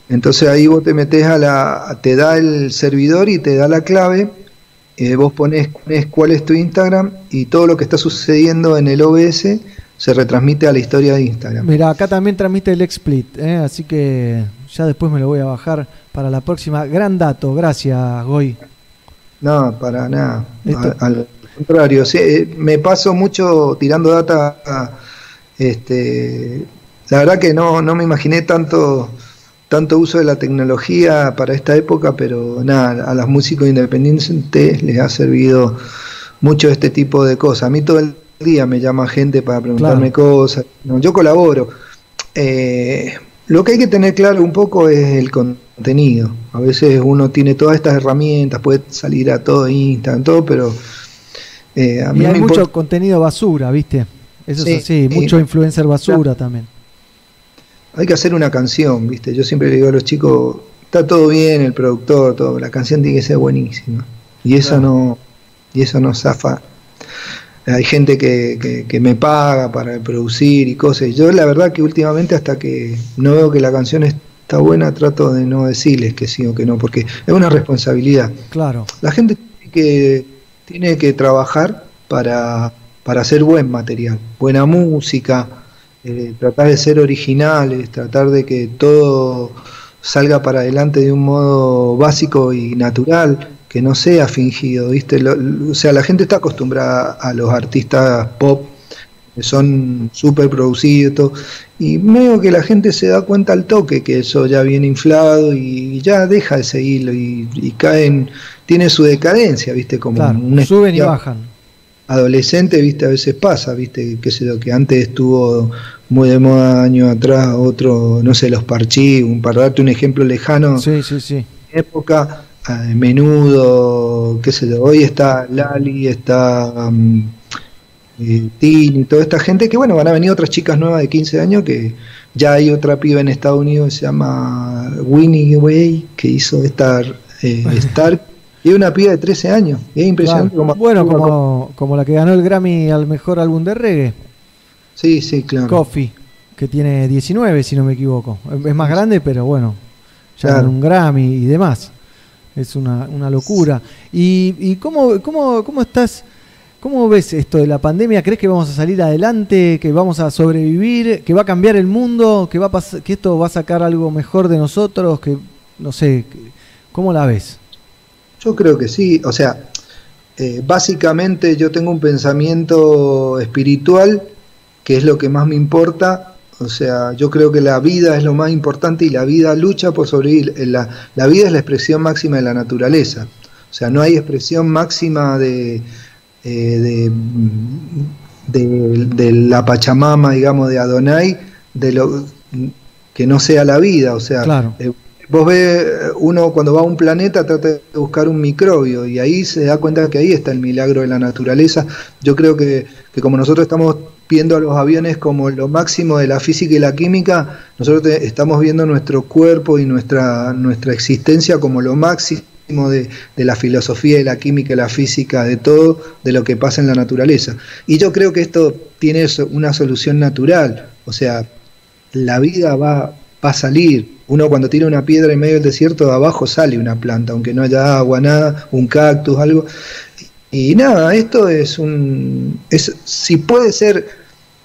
Entonces ahí vos te metés a la, te da el servidor y te da la clave. eh, vos ponés, ponés cuál es tu Instagram y todo lo que está sucediendo en el OBS se retransmite a la historia de Instagram. mira, acá también transmite el XSplit, ¿eh? así que ya después me lo voy a bajar para la próxima. Gran dato, gracias, Goy. No, para nada. Esto- Al, contrario, sí, eh, me paso mucho tirando data. Este, la verdad que no, no me imaginé tanto, tanto uso de la tecnología para esta época, pero nada, a los músicos independientes les ha servido mucho este tipo de cosas. A mí todo el día me llama gente para preguntarme cosas. No, yo colaboro. Eh, lo que hay que tener claro un poco es el contenido. A veces uno tiene todas estas herramientas, puede salir a todo Instagram, todo, pero eh, a mí Y hay me mucho contenido basura, ¿viste? Eso Sí, es así, sí. mucho influencer basura también. Hay que hacer una canción, ¿viste? Yo siempre le digo a los chicos, está todo bien, el productor, todo, la canción tiene que ser buenísima. Y eso no, y eso no zafa. Hay gente que, que, que me paga para producir y cosas. Yo la verdad que últimamente hasta que no veo que la canción está buena, trato de no decirles que sí o que no, porque es una responsabilidad. Claro. La gente tiene que, tiene que trabajar para, para hacer buen material, buena música, eh, tratar de ser originales, tratar de que todo salga para adelante de un modo básico y natural, que no sea fingido, ¿viste? Lo- lo- o sea, la gente está acostumbrada a los artistas pop que son súper producidos y medio que la gente se da cuenta al toque que eso ya viene inflado y ya deja de seguirlo y, y caen, tiene su decadencia, ¿viste? Como Claro, una suben y bajan. adolescente, viste, a veces pasa, viste, qué sé yo, que antes estuvo muy de moda años atrás, otro, no sé, los parchí, un, para darte un ejemplo lejano, Sí, sí, sí. época, menudo, qué sé yo, hoy está Lali, está mm, eh, Tini, toda esta gente que bueno, van a venir otras chicas nuevas de 15 años que ya hay otra piba en Estados Unidos que se llama Winnie Way, que hizo Star, eh, Stark, y es una piba de 13 años, y es impresionante Claro. como Bueno, como, como la que ganó el Grammy al mejor álbum de reggae, Sí, sí, claro. Coffee, que tiene 19, si no me equivoco. Es más grande, pero bueno, ya Claro. ganó un Grammy y demás. Es una, una locura. ¿Y, y cómo, cómo, cómo estás? ¿Cómo ves esto de la pandemia? ¿Crees que vamos a salir adelante? ¿Que vamos a sobrevivir? ¿Que va a cambiar el mundo? ¿Que, va a que esto va a sacar algo mejor de nosotros? que No sé, ¿cómo la ves? Yo creo que sí, o sea, eh, básicamente yo tengo un pensamiento espiritual que es lo que más me importa, o sea, yo creo que la vida es lo más importante y la vida lucha por sobrevivir, Eh, la, la vida es la expresión máxima de la naturaleza, o sea, no hay expresión máxima de, eh, de, de- de la Pachamama, digamos, de Adonai, de lo que no sea la vida, o sea, Claro. eh, Vos ves, uno cuando va a un planeta trata de buscar un microbio y ahí se da cuenta que ahí está el milagro de la naturaleza. Yo creo que, que como nosotros estamos viendo a los aviones como lo máximo de la física y la química, nosotros estamos viendo nuestro cuerpo y nuestra, nuestra existencia como lo máximo de, de la filosofía y la química y la física, de todo, de lo que pasa en la naturaleza. Y yo creo que esto tiene una solución natural, o sea, la vida va, va a salir. Uno cuando tira una piedra en medio del desierto, de abajo sale una planta, aunque no haya agua, nada, un cactus, algo. Y nada, esto es un... Es, si puede ser,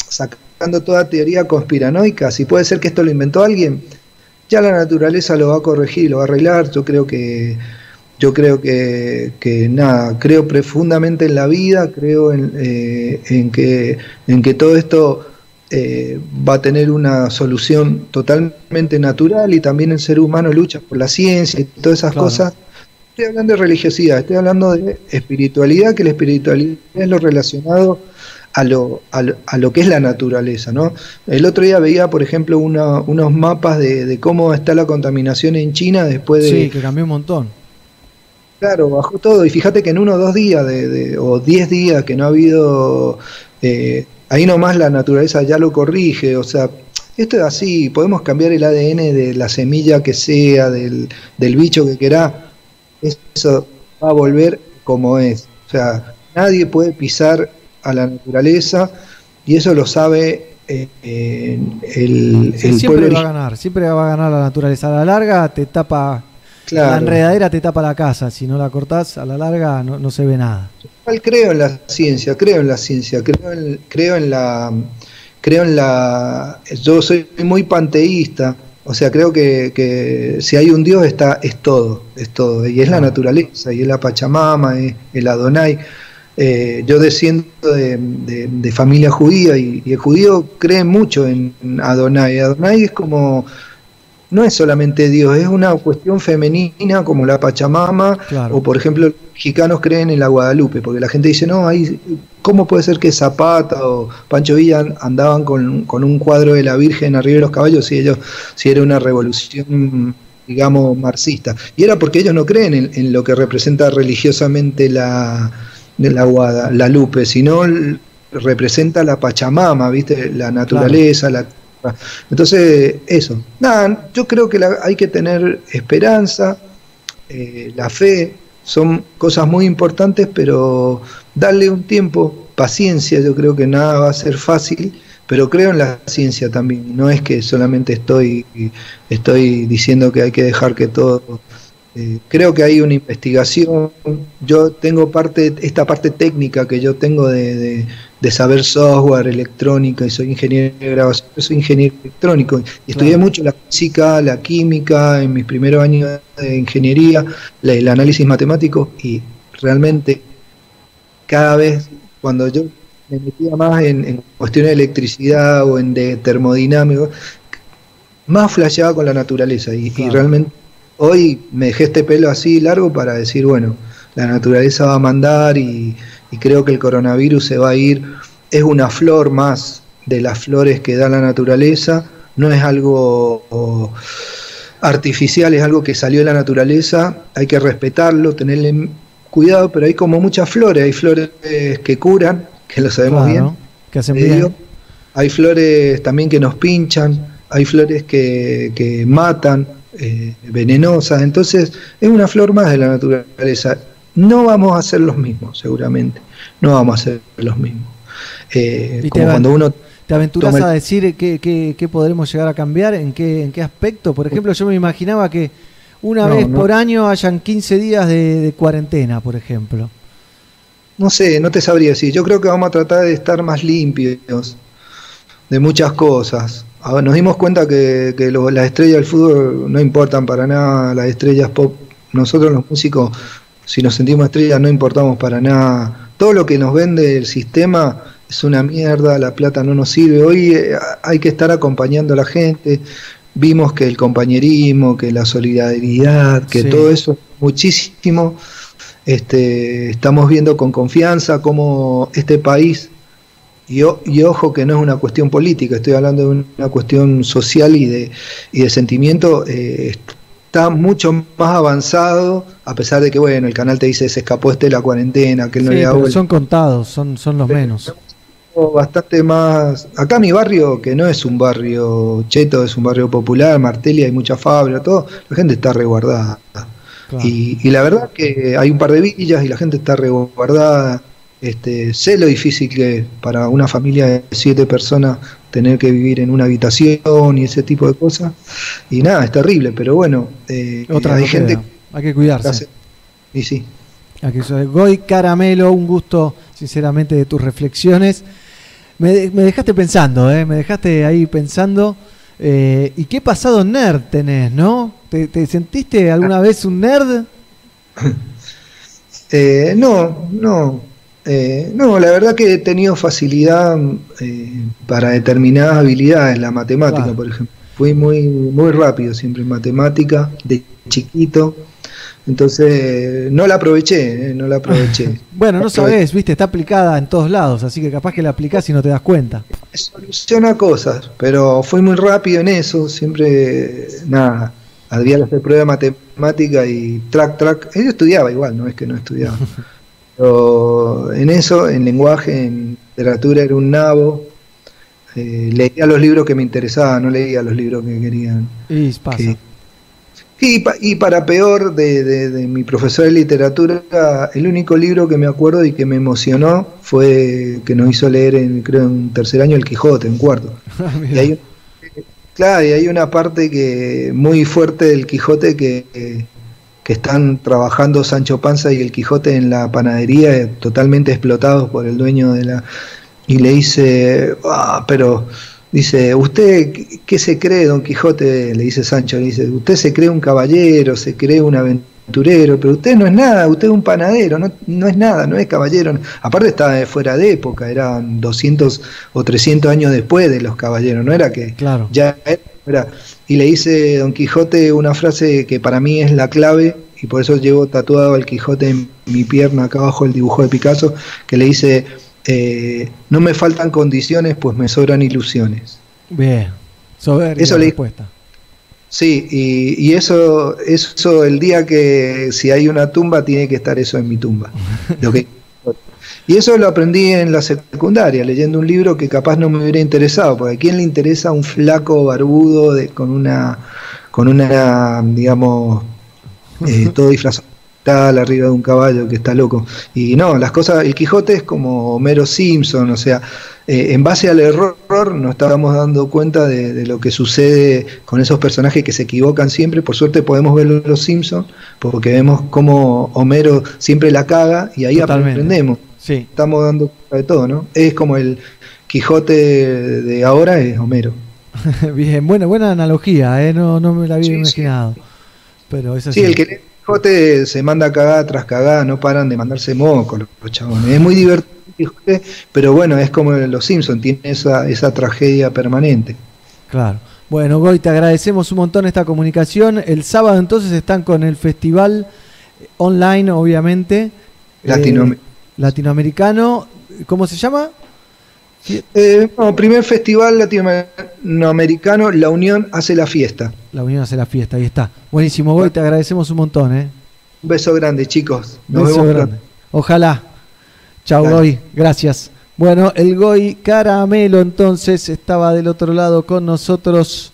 sacando toda teoría conspiranoica, si puede ser que esto lo inventó alguien, ya la naturaleza lo va a corregir, lo va a arreglar. Yo creo que yo creo que, que nada, creo profundamente en la vida, creo en, eh, en que en que todo esto eh, va a tener una solución totalmente natural y también el ser humano lucha por la ciencia y todas esas Claro. cosas. Estoy hablando de religiosidad, estoy hablando de espiritualidad, que la espiritualidad es lo relacionado a lo, a lo, a lo que es la naturaleza. ¿no? El otro día veía, por ejemplo, una- unos mapas de, de cómo está la contaminación en China después de, Sí, que cambió un montón. Claro, bajó todo. Y fíjate que en uno o dos días de, de- o diez días que no ha habido, eh, ahí nomás la naturaleza ya lo corrige. O sea, esto es así. Podemos cambiar el ADN de la semilla que sea, del, del bicho que querá. Eso va a volver como es. O sea, nadie puede pisar a la naturaleza y eso lo sabe eh, eh, el, Sí, el siempre pueblo va a ganar, siempre va a ganar la naturaleza. A la larga te tapa, Claro. la enredadera te tapa la casa. Si no la cortás, a la larga no, no se ve nada. Creo en la ciencia, creo en la ciencia, creo en, creo en la, creo en la, yo soy muy panteísta, o sea, creo que, que si hay un Dios está, es todo, es todo, y es la naturaleza, y es la Pachamama, es el Adonai. Eh, yo desciendo de, de- de familia judía y, y el judío cree mucho en Adonai. Adonai es como, no es solamente Dios, es una cuestión femenina como la Pachamama, o por ejemplo, los mexicanos creen en la Guadalupe, porque la gente dice, no, hay, ¿cómo puede ser que Zapata o Pancho Villa andaban con, con un cuadro de la Virgen arriba de los caballos si ellos, si era una revolución digamos marxista? Y era porque ellos no creen en, en lo que representa religiosamente la, la Guadalupe, sino representa la Pachamama, ¿viste? La naturaleza, la entonces, eso. Nada, yo creo que la- hay que tener esperanza, eh, la fe, son cosas muy importantes, pero darle un tiempo, paciencia, yo creo que nada va a ser fácil, pero creo en la ciencia también. No es que solamente estoy, estoy diciendo que hay que dejar que todo... eh, creo que hay una investigación, yo tengo parte, esta parte técnica que yo tengo de, de- de saber software, electrónica, y soy ingeniero de grabación, soy ingeniero electrónico. Y estudié Claro. mucho la física, la química, en mis primeros años de ingeniería, la- el análisis matemático, y realmente cada vez cuando yo me metía más en, en cuestiones de electricidad o en de termodinámico, más flasheaba con la naturaleza. Y, y realmente hoy me dejé este pelo así largo para decir, bueno, la naturaleza va a mandar y, y creo que el coronavirus se va a ir. Es una flor más de las flores que da la naturaleza, no es algo o, artificial, es algo que salió de la naturaleza, hay que respetarlo, tenerle cuidado, pero hay como muchas flores, hay flores que curan, que lo sabemos Claro, bien, que hacen bien. digo. hay flores también que nos pinchan, hay flores que, que matan, eh, venenosas, entonces es una flor más de la naturaleza. No vamos a ser los mismos, seguramente, no vamos a ser los mismos. Eh, te cuando uno ¿Te aventuras el- a decir qué, qué- qué podremos llegar a cambiar? ¿En qué, ¿En qué aspecto? Por ejemplo, yo me imaginaba que una No, vez no. por año hayan 15 días de, de cuarentena, por ejemplo. No sé, no te sabría decir. Yo creo que vamos a tratar de estar más limpios de muchas cosas. Nos dimos cuenta que, que lo- las estrellas del fútbol no importan para nada, las estrellas pop. Nosotros los músicos, si nos sentimos estrellas, no importamos para nada. Todo lo que nos vende el sistema es una mierda, la plata no nos sirve. Hoy eh, hay que estar acompañando a la gente. Vimos que el compañerismo, que la solidaridad, que Sí. todo eso, muchísimo. Este, estamos viendo con confianza cómo este país, y, o- y ojo que no es una cuestión política, estoy hablando de una cuestión social y de, y de sentimiento, eh, está mucho más avanzado, a pesar de que, bueno, el canal te dice se escapó este de la cuarentena, que él no Sí, le pero son contados, son, son los menos. bastante más. Acá mi barrio, que no es un barrio cheto, es un barrio popular, Martelia, hay mucha fábrica, todo, la gente está resguardada. Y, y la verdad que hay un par de villas y la gente está resguardada. Este, sé lo difícil que es para una familia de siete personas tener que vivir en una habitación y ese tipo de cosas. Y nada, es terrible, pero bueno, eh, Otra hay no gente queda. Hay que cuidarse. y sí. Aquí soy Goy Caramelo, un gusto sinceramente de tus reflexiones. Me, me dejaste pensando, ¿eh? me dejaste ahí pensando. eh, ¿Y qué pasado nerd tenés, no? ¿Te, te sentiste alguna vez un nerd? Eh, no, no. Eh, no, la verdad que he tenido facilidad eh, para determinadas habilidades, la matemática, Claro. por ejemplo. Fui muy, muy rápido siempre en matemática, de chiquito. Entonces, no la aproveché, eh, no la aproveché. Bueno, no sabés, viste, está aplicada en todos lados, así que capaz que la aplicás y no te das cuenta. soluciona cosas, pero fui muy rápido en eso, siempre, nada, había que hacer prueba de matemática y track, track, yo estudiaba igual, no es que no estudiaba, pero en eso, en lenguaje, en literatura era un nabo, eh, leía los libros que me interesaban, no leía los libros que querían. Y pasa. Que- y, pa- y para peor de, de- de mi profesor de literatura, el único libro que me acuerdo y que me emocionó fue que nos hizo leer en, creo, en tercer año El Quijote, en cuarto. y hay, claro, y hay una parte que muy fuerte del Quijote que, que están trabajando Sancho Panza y el Quijote en la panadería, eh, totalmente explotados por el dueño de la... Y le dice, ah, pero Dice, ¿usted qué- se cree, don Quijote? Le dice Sancho, le dice, usted se cree un caballero, se cree un aventurero, pero usted no es nada, usted es un panadero, no, no es nada, no es caballero. Aparte estaba fuera de época, eran 200 o 300 años después de los caballeros, no era que Claro. ya era. Y le dice don Quijote una frase que para mí es la clave, y por eso llevo tatuado al Quijote en mi pierna, acá abajo el dibujo de Picasso, que le dice, eh, no me faltan condiciones, pues me sobran ilusiones. Bien, soberbia Eso la le- respuesta. Sí, y, y eso, eso el día que si hay una tumba tiene que estar eso en mi tumba. Lo que- y eso lo aprendí en la secundaria, leyendo un libro que capaz no me hubiera interesado, porque a quién le interesa un flaco barbudo de, con una, con una, digamos, eh, todo disfrazado arriba de un caballo que está loco. Y no, las cosas, el Quijote es como Homero Simpson, o sea, eh, en base al error nos estábamos dando cuenta de, de lo que sucede con esos personajes que se equivocan siempre. Por suerte podemos ver los Simpsons, porque vemos cómo Homero siempre la caga y ahí Totalmente. aprendemos. Sí. Estamos dando cuenta de todo, ¿no? Es como el Quijote de ahora es Homero. Bien, buena, buena analogía, ¿eh? no, no me la había imaginado. Pero eso Sí, el que lee Quijote se manda cagada tras cagada, no paran de mandarse mocos los, chabones. Es muy divertido, Quijote, pero bueno, es como los Simpsons, tiene esa, esa tragedia permanente. Claro. Bueno, Goy, te agradecemos un montón esta comunicación. El sábado entonces están con el festival online, obviamente. Latinoam- Eh, latinoamericano. ¿Cómo se llama? Eh, no, primer festival latinoamericano, La Unión hace la fiesta. La Unión hace la fiesta, ahí está. Buenísimo, Goy, te agradecemos un montón, ¿eh? Un beso grande, chicos. Nos Beso vemos grande. pronto. Ojalá. Chao. Goy. Gracias. Bueno, el Goy Caramelo entonces estaba del otro lado con nosotros,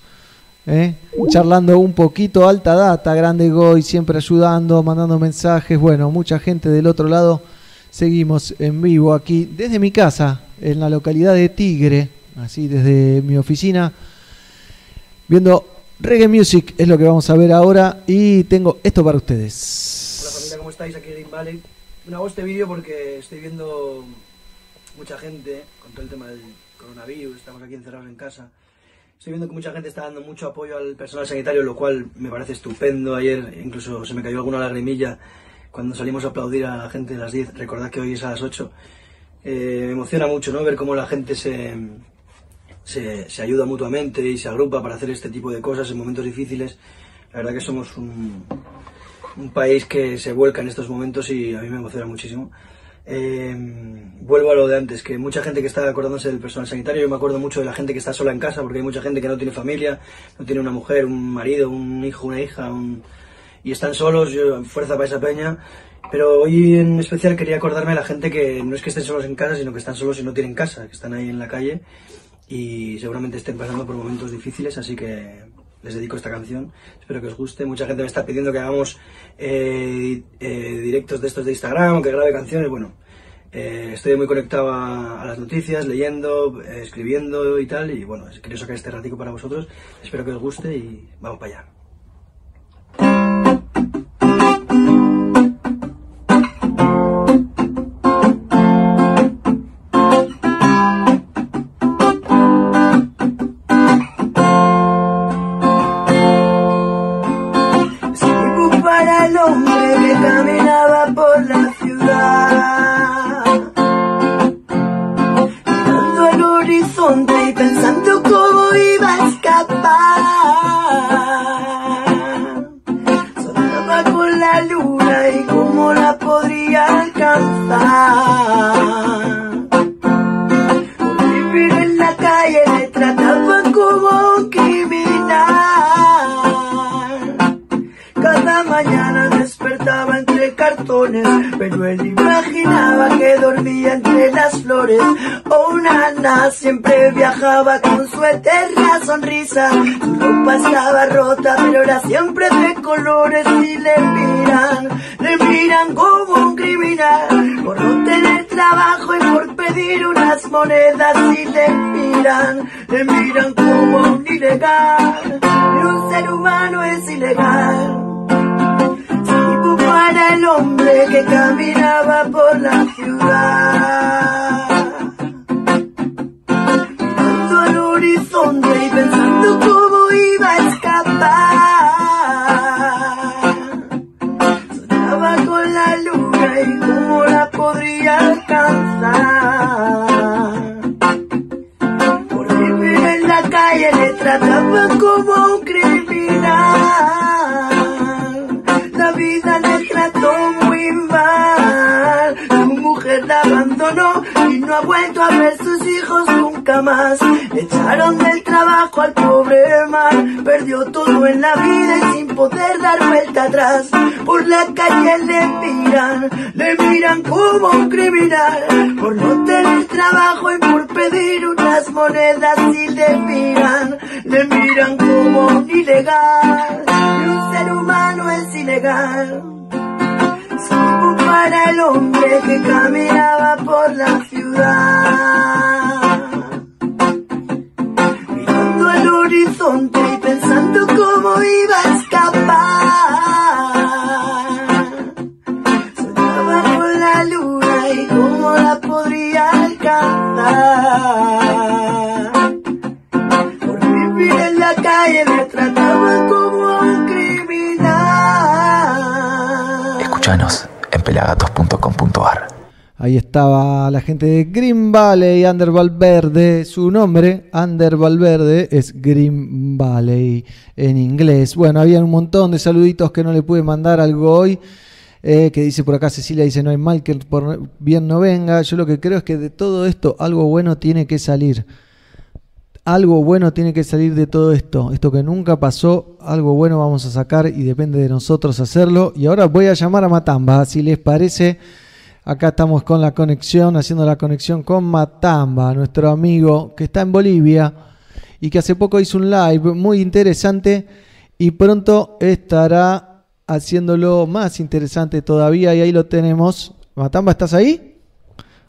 ¿eh? charlando un poquito alta data, grande Goy, siempre ayudando, mandando mensajes. Bueno, mucha gente del otro lado. Seguimos en vivo aquí desde mi casa, en la localidad de Tigre, así desde mi oficina, viendo reggae music, es lo que vamos a ver ahora. Y tengo esto para ustedes. Hola familia, ¿cómo estáis? Aquí en Valley. Bueno, hago este vídeo porque estoy viendo mucha gente con todo el tema del coronavirus, estamos aquí encerrados en casa. Estoy viendo que mucha gente está dando mucho apoyo al personal sanitario, lo cual me parece estupendo. Ayer incluso se me cayó alguna lagrimilla cuando salimos a aplaudir a la gente a las 10. Recordad que hoy es a las 8. Eh, me emociona mucho ¿no? ver cómo la gente se, se, se ayuda mutuamente y se agrupa para hacer este tipo de cosas en momentos difíciles. La verdad que somos un, un país que se vuelca en estos momentos y a mí me emociona muchísimo. Eh, vuelvo a lo de antes, que mucha gente que está acordándose del personal sanitario, yo me acuerdo mucho de la gente que está sola en casa, porque hay mucha gente que no tiene familia, no tiene una mujer, un marido, un hijo, una hija, un- y están solos, yo, fuerza para esa peña. Pero hoy en especial quería acordarme de la gente que no es que estén solos en casa, sino que están solos y no tienen casa, que están ahí en la calle y seguramente estén pasando por momentos difíciles, así que les dedico esta canción. Espero que os guste. Mucha gente me está pidiendo que hagamos eh, eh, directos de estos de Instagram, que grabe canciones. Bueno, eh, estoy muy conectado a, a las noticias, leyendo, eh, escribiendo y tal. Y bueno, quería sacar este ratico para vosotros. Espero que os guste y vamos para allá. Sonrisa. Estaba la gente de Green Valley, Ander Valverde. Su nombre, Ander Valverde, es Green Valley en inglés. Bueno, había un montón de saluditos que no le pude mandar algo hoy. eh, que dice por acá Cecilia, dice no hay mal que por bien no venga. Yo lo que creo es que de todo esto algo bueno tiene que salir. Algo bueno tiene que salir de todo esto. Esto que nunca pasó, algo bueno vamos a sacar y depende de nosotros hacerlo. Y ahora voy a llamar a Matamba, si les parece. Acá estamos con la conexión, haciendo la conexión con Matamba, nuestro amigo que está en Bolivia y que hace poco hizo un live muy interesante y pronto estará haciéndolo más interesante todavía y ahí lo tenemos. Matamba, ¿estás ahí?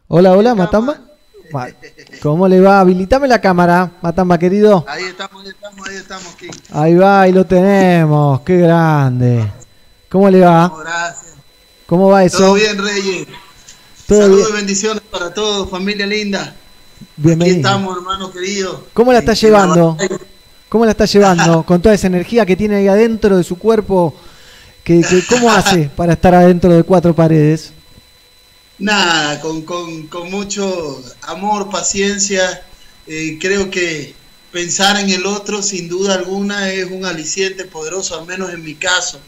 Hola, hola, Matamba. Ma- ¿Cómo le va? Habilitame la cámara, Matamba querido. Ahí estamos, ahí estamos, ahí estamos, King. Ahí va, ahí lo tenemos. Qué grande. ¿Cómo le va? Gracias. ¿Cómo va eso? Todo bien, Reyes. Saludos y bendiciones para todos, familia linda. Aquí Bienvenido. estamos, hermano querido. ¿Cómo la está En- en llevando? ¿Cómo la está llevando? Con toda esa energía que tiene ahí adentro de su cuerpo. Que, que- ¿Cómo hace para estar adentro de cuatro paredes? Nada, con, con, con mucho amor, paciencia. eh, creo que pensar en el otro, sin duda alguna, es un aliciente poderoso, al menos en mi caso.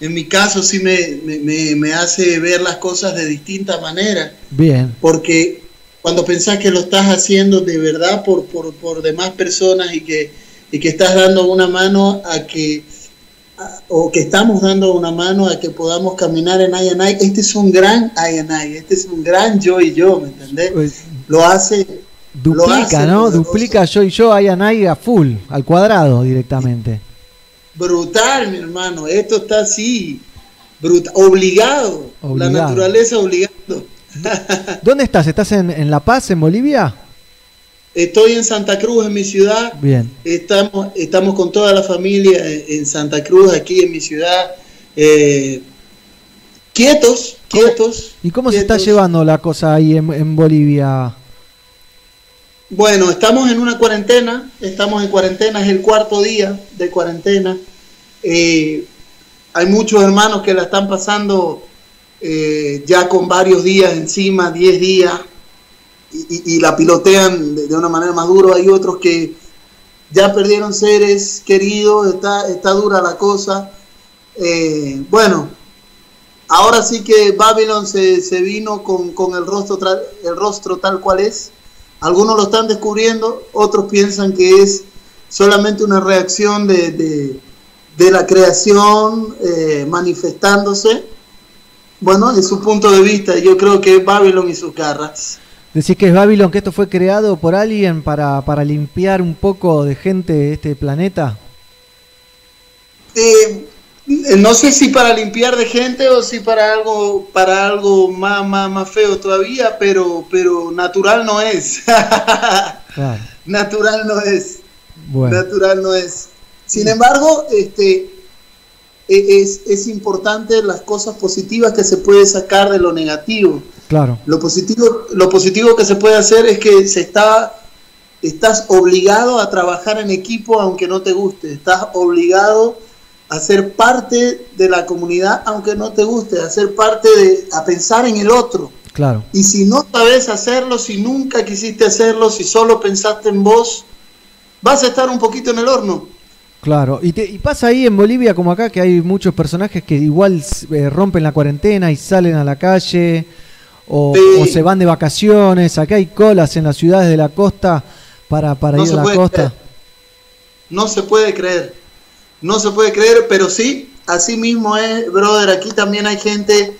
En mi caso sí me, me, me- hace ver las cosas de distinta manera. Bien. porque cuando pensás que lo estás haciendo de verdad por, por, por demás personas y que, y que estás dando una mano a que, a- o que estamos dando una mano a que podamos caminar en I, este es un gran I, este es un gran yo y yo, ¿me entendés? Lo hace, lo hace Duplica, ¿no? Duplica yo y yo, ahí a Nai a full, al cuadrado directamente. Brutal, mi hermano, esto está así, brutal, obligado, la naturaleza obligando. ¿Dónde estás? ¿Estás en, en La Paz, en Bolivia? Estoy en Santa Cruz, en mi ciudad, Bien. Estamos, estamos con toda la familia en, en Santa Cruz, aquí en mi ciudad. eh, quietos, quietos. ¿Y cómo se está llevando la cosa ahí en, en Bolivia? Bueno, estamos en una cuarentena, estamos en cuarentena, es el cuarto día de cuarentena. Eh, hay muchos hermanos que la están pasando eh, ya con varios días encima, 10 días, y, la pilotean de, una manera más dura. Hay otros que ya perdieron seres queridos, está, está dura la cosa. Eh, bueno, ahora sí que Babylon se, se vino con, con el, rostro el rostro tal cual es. Algunos lo están descubriendo, otros piensan que es solamente una reacción de, de- de la creación eh, manifestándose. Bueno, en su punto de vista, yo creo que es Babylon y sus garras. Decís que es Babylon, que esto fue creado por alguien para, para limpiar un poco de gente de este planeta. Eh, no sé si para limpiar de gente o si para algo para algo más, más, más feo todavía, pero, pero natural no es. Claro. natural no es. Bueno. Natural no es. Sin embargo, este e- es, es importante las cosas positivas que se puede sacar de lo negativo. Claro. Lo positivo, lo positivo que se puede hacer es que se está, estás obligado a trabajar en equipo aunque no te guste. Estás obligado a ser parte de la comunidad aunque no te guste, a ser parte de, a pensar en el otro. Claro. Y si no sabes hacerlo, si nunca quisiste hacerlo, si solo pensaste en vos, vas a estar un poquito en el horno. Claro, y, te- y pasa ahí en Bolivia como acá que hay muchos personajes que igual eh, rompen la cuarentena y salen a la calle o, Sí. o se van de vacaciones. Acá hay colas en las ciudades de la costa para, para No ir a la costa. creer. No se puede creer. No se puede creer, pero sí, así mismo es, brother. Aquí también hay gente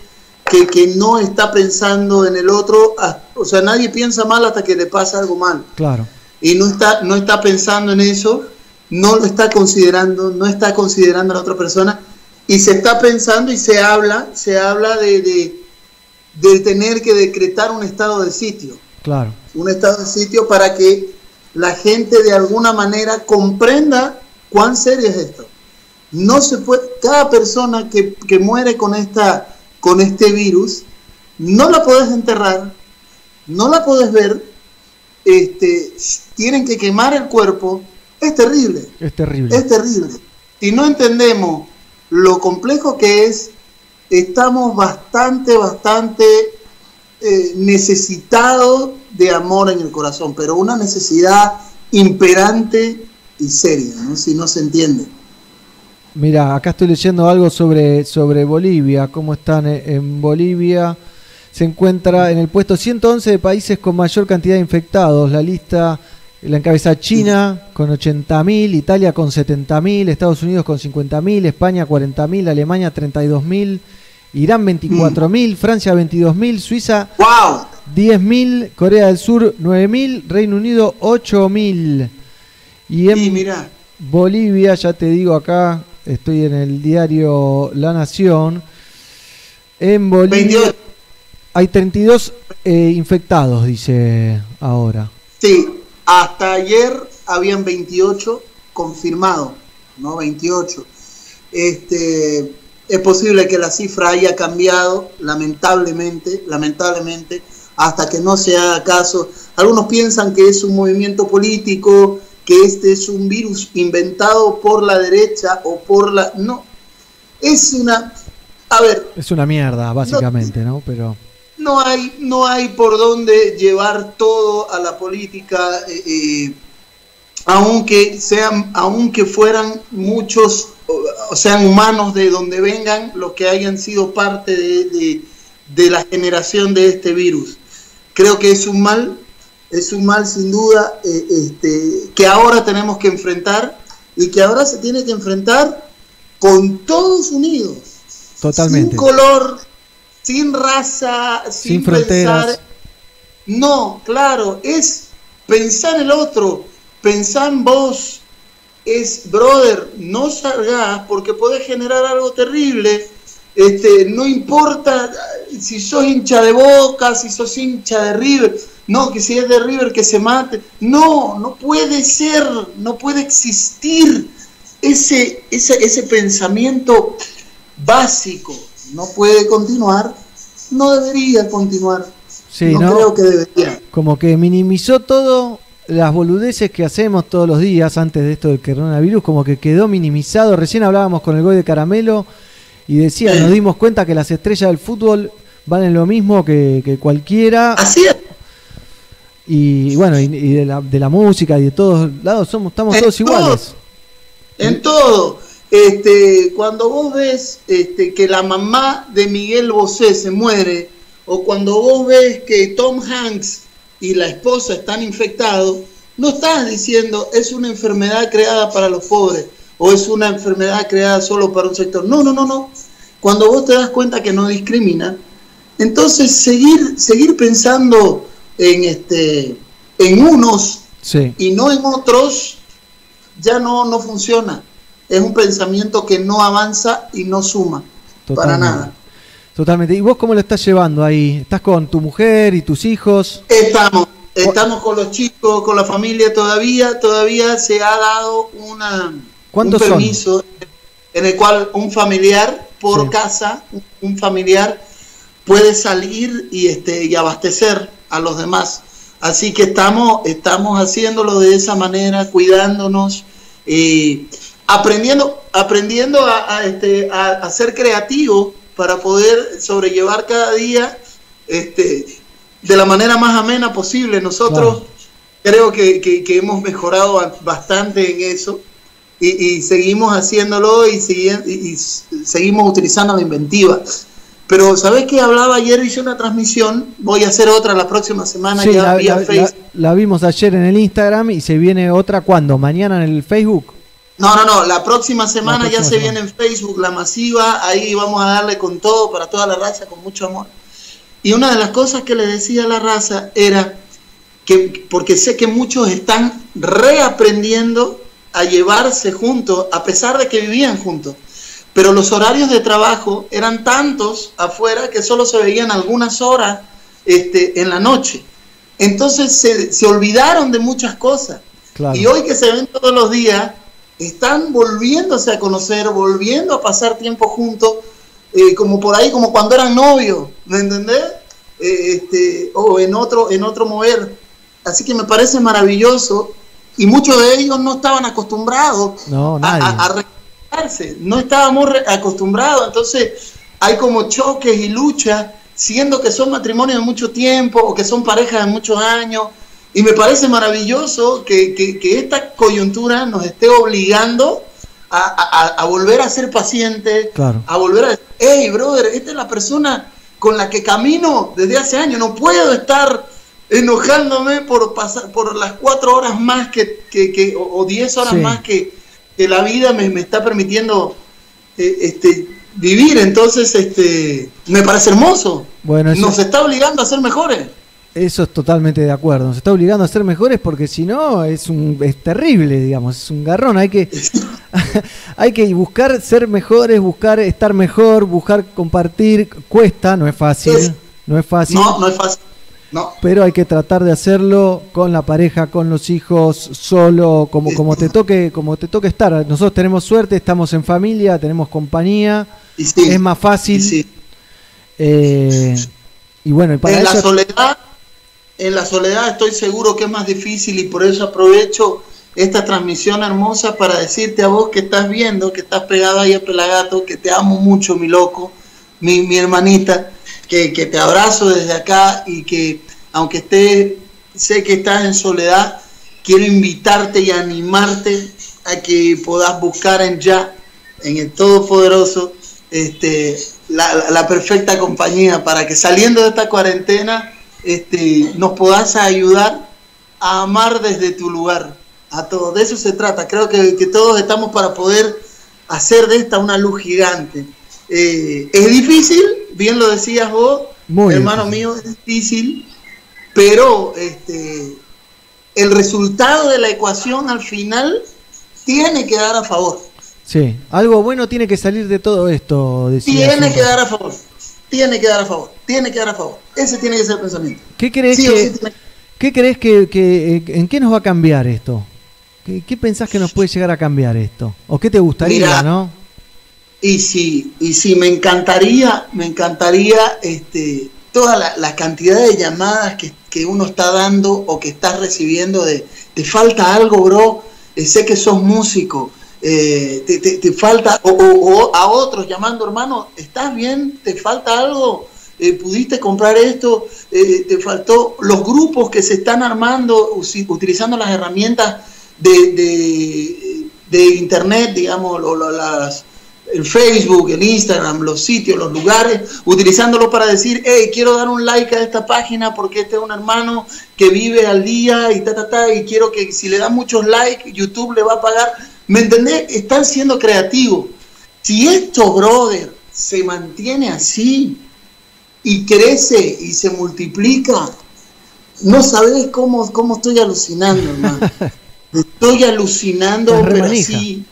que, que no está pensando en el otro. O sea, nadie piensa mal hasta que le pasa algo mal. Claro, Y no está, no está pensando en eso, no lo está considerando, no está considerando a la otra persona. Y se está pensando y se habla, se habla de, de, de tener que decretar un estado de sitio claro. un estado de sitio para que la gente de alguna manera comprenda cuán serio es esto. No se puede, cada persona que, que muere con esta, con este virus, no la puedes enterrar, no la puedes ver, este, tienen que quemar el cuerpo, es terrible, Es terrible. es terrible. Si no entendemos lo complejo que es estamos bastante, bastante eh, necesitados de amor en el corazón, pero una necesidad imperante y seria, ¿no? si no se entiende. Mira, acá estoy leyendo algo sobre, sobre Bolivia, cómo están en Bolivia. Se encuentra en el puesto 111 de países con mayor cantidad de infectados. La lista la encabeza China con 80.000, Italia con 70.000, Estados Unidos con 50.000, España 40.000, Alemania 32.000, Irán 24.000, Francia 22.000, Suiza 10.000, Corea del Sur 9.000, Reino Unido 8.000. Y en Bolivia, ya te digo acá, estoy en el diario La Nación. En Bolivia hay 32 eh, infectados, dice ahora. Sí, hasta ayer habían 28 confirmados, ¿no? 28. Este, es posible que la cifra haya cambiado, lamentablemente, lamentablemente, hasta que no se haga caso. Algunos piensan que es un movimiento político, que este es un virus inventado por la derecha o por la... No, es una... A ver, Es una mierda, básicamente, ¿no? Pero no hay, no hay por dónde llevar todo a la política, eh, eh, aunque sean, aunque fueran muchos, o, o sean humanos de donde vengan, los que hayan sido parte de, de- de la generación de este virus. Creo que es un mal, es un mal sin duda, eh, este, que ahora tenemos que enfrentar y que ahora se tiene que enfrentar con todos unidos totalmente. sin color, sin raza, sin, Sin fronteras. pensar. No, claro, es pensar en el otro, pensar en vos. Es, brother, no salgas porque podés generar algo terrible. Este, no importa si sos hincha de Boca, si sos hincha de River, no, que si es de River que se mate. No, no puede ser, no puede existir ese, ese, ese pensamiento básico. No puede continuar, no debería continuar. Sí, no, ¿no? creo que debería. como que minimizó todo las boludeces que hacemos todos los días antes de esto del coronavirus, como que quedó minimizado. Recién hablábamos con el Goy de Caramelo y decía, nos dimos cuenta que las estrellas del fútbol valen lo mismo que, que cualquiera. Así es. Y bueno, y, y de, la, de la música y de todos lados somos, estamos En todos todo. iguales. En todo. Este, cuando vos ves este, que la mamá de Miguel Bosé se muere, o cuando vos ves que Tom Hanks y la esposa están infectados, no estás diciendo es una enfermedad creada para los pobres o es una enfermedad creada solo para un sector. No, no, no, no. Cuando vos te das cuenta que no discrimina, entonces seguir, seguir pensando en, este, en unos Sí. y no en otros ya no, no funciona. Es un pensamiento que no avanza y no suma para nada. Totalmente. ¿Y vos cómo lo estás llevando ahí? ¿Estás con tu mujer y tus hijos? Estamos, estamos con los chicos, con la familia todavía, todavía se ha dado una, un permiso en el cual un familiar por Sí. casa, un familiar puede salir y este y abastecer a los demás. Así que estamos, estamos haciéndolo de esa manera, cuidándonos, eh, aprendiendo, aprendiendo a, a, este, a, a ser creativos para poder sobrellevar cada día este, de la manera más amena posible. Nosotros creo que, que- que hemos mejorado ba- bastante en eso y, y seguimos haciéndolo y, y- y seguimos utilizando la inventiva. Pero, ¿sabes qué? Hablaba ayer, hice una transmisión, voy a hacer otra la próxima semana Sí, ya la, vía la- Facebook. la- la vimos ayer en el Instagram y se viene otra cuando, mañana en el Facebook. No, no, no, la próxima semana ya se viene en Facebook, la masiva, ahí vamos a darle con todo para toda la raza, con mucho amor. Y una de las cosas que le decía a la raza era que, porque sé que muchos están reaprendiendo a llevarse juntos, a pesar de que vivían juntos. Pero los horarios de trabajo eran tantos afuera que solo se veían algunas horas este, en la noche. Entonces se, se olvidaron de muchas cosas. Claro. Y hoy que se ven todos los días, están volviéndose a conocer, volviendo a pasar tiempo juntos, eh, como por ahí, como cuando eran novios, ¿me entendés? Eh, este, o en otro, en otro mover. Así que me parece maravilloso. Y muchos de ellos no estaban acostumbrados No, a, a no estábamos acostumbrados. Entonces, hay como choques y luchas, siendo que son matrimonios de mucho tiempo o que son parejas de muchos años. Y me parece maravilloso que, que- que esta coyuntura nos esté obligando a, a- volver a ser pacientes, Claro. a volver a decir, hey, brother, esta es la persona con la que camino desde hace años, no puedo estar enojándome por pasar por las cuatro horas más que, que- que- o, o diez horas Sí. más que, que la vida me, me está permitiendo eh, este, vivir. Entonces, este, me parece hermoso. Bueno, eso, Nos está obligando a ser mejores. eso es totalmente de acuerdo. Nos está obligando a ser mejores porque si no es un es terrible, digamos, es un garrón. Hay que hay que buscar ser mejores, buscar estar mejor, buscar compartir. Cuesta, no es fácil, no es fácil. No, no es fácil. No. pero hay que tratar de hacerlo con la pareja, con los hijos, solo, como, como te toque, como te toque estar. Nosotros tenemos suerte, estamos en familia, tenemos compañía, Y sí, es más fácil. y sí. eh, y bueno, y para en la soledad, en la soledad estoy seguro que es más difícil y por eso aprovecho esta transmisión hermosa para decirte a vos que estás viendo, que estás pegado ahí a Pelagato, que te amo mucho, mi loco, mi, mi hermanita, que, te abrazo desde acá y que aunque esté, sé que estás en soledad, quiero invitarte y animarte a que puedas buscar en ya, en el Todopoderoso, este, la, la- perfecta compañía para que saliendo de esta cuarentena este, nos puedas ayudar a amar desde tu lugar a todos. De eso se trata. Creo que todos estamos para poder hacer de esta una luz gigante. Eh, es difícil, bien lo decías vos, Muy hermano mío, es difícil, pero este, el resultado de la ecuación al final tiene que dar a favor. sí, algo bueno tiene que salir de todo esto. decía Tiene que dar a favor. Tiene que dar a favor. Tiene que dar a favor. Ese tiene que ser el pensamiento. ¿Qué crees Sí que, sí ¿qué crees que, que- eh, en qué nos va a cambiar esto? ¿Qué, qué pensás que nos puede llegar a cambiar esto? ¿O qué te gustaría, no? Y sí, y sí, me encantaría, me encantaría este, toda la, la cantidad de llamadas que, que uno está dando o que estás recibiendo de, te falta algo, bro, Eh, sé que sos músico, eh, te, te- te falta, o, o- a otros llamando, hermano, ¿estás bien? ¿Te falta algo? Eh, ¿Pudiste comprar esto? Eh, ¿Te faltó? Los grupos que se están armando utilizando las herramientas de, de- de internet, digamos, o las, el Facebook, el Instagram, los sitios, los lugares, utilizándolo para decir, hey, quiero dar un like a esta página porque este es un hermano que vive al día y ta, ta, ta, y quiero que si le dan muchos likes, YouTube le va a pagar. ¿Me entendés? Están siendo creativos. Si esto, brother, se mantiene así y crece y se multiplica, no sabés cómo, cómo estoy alucinando, hermano. Estoy alucinando, pero así.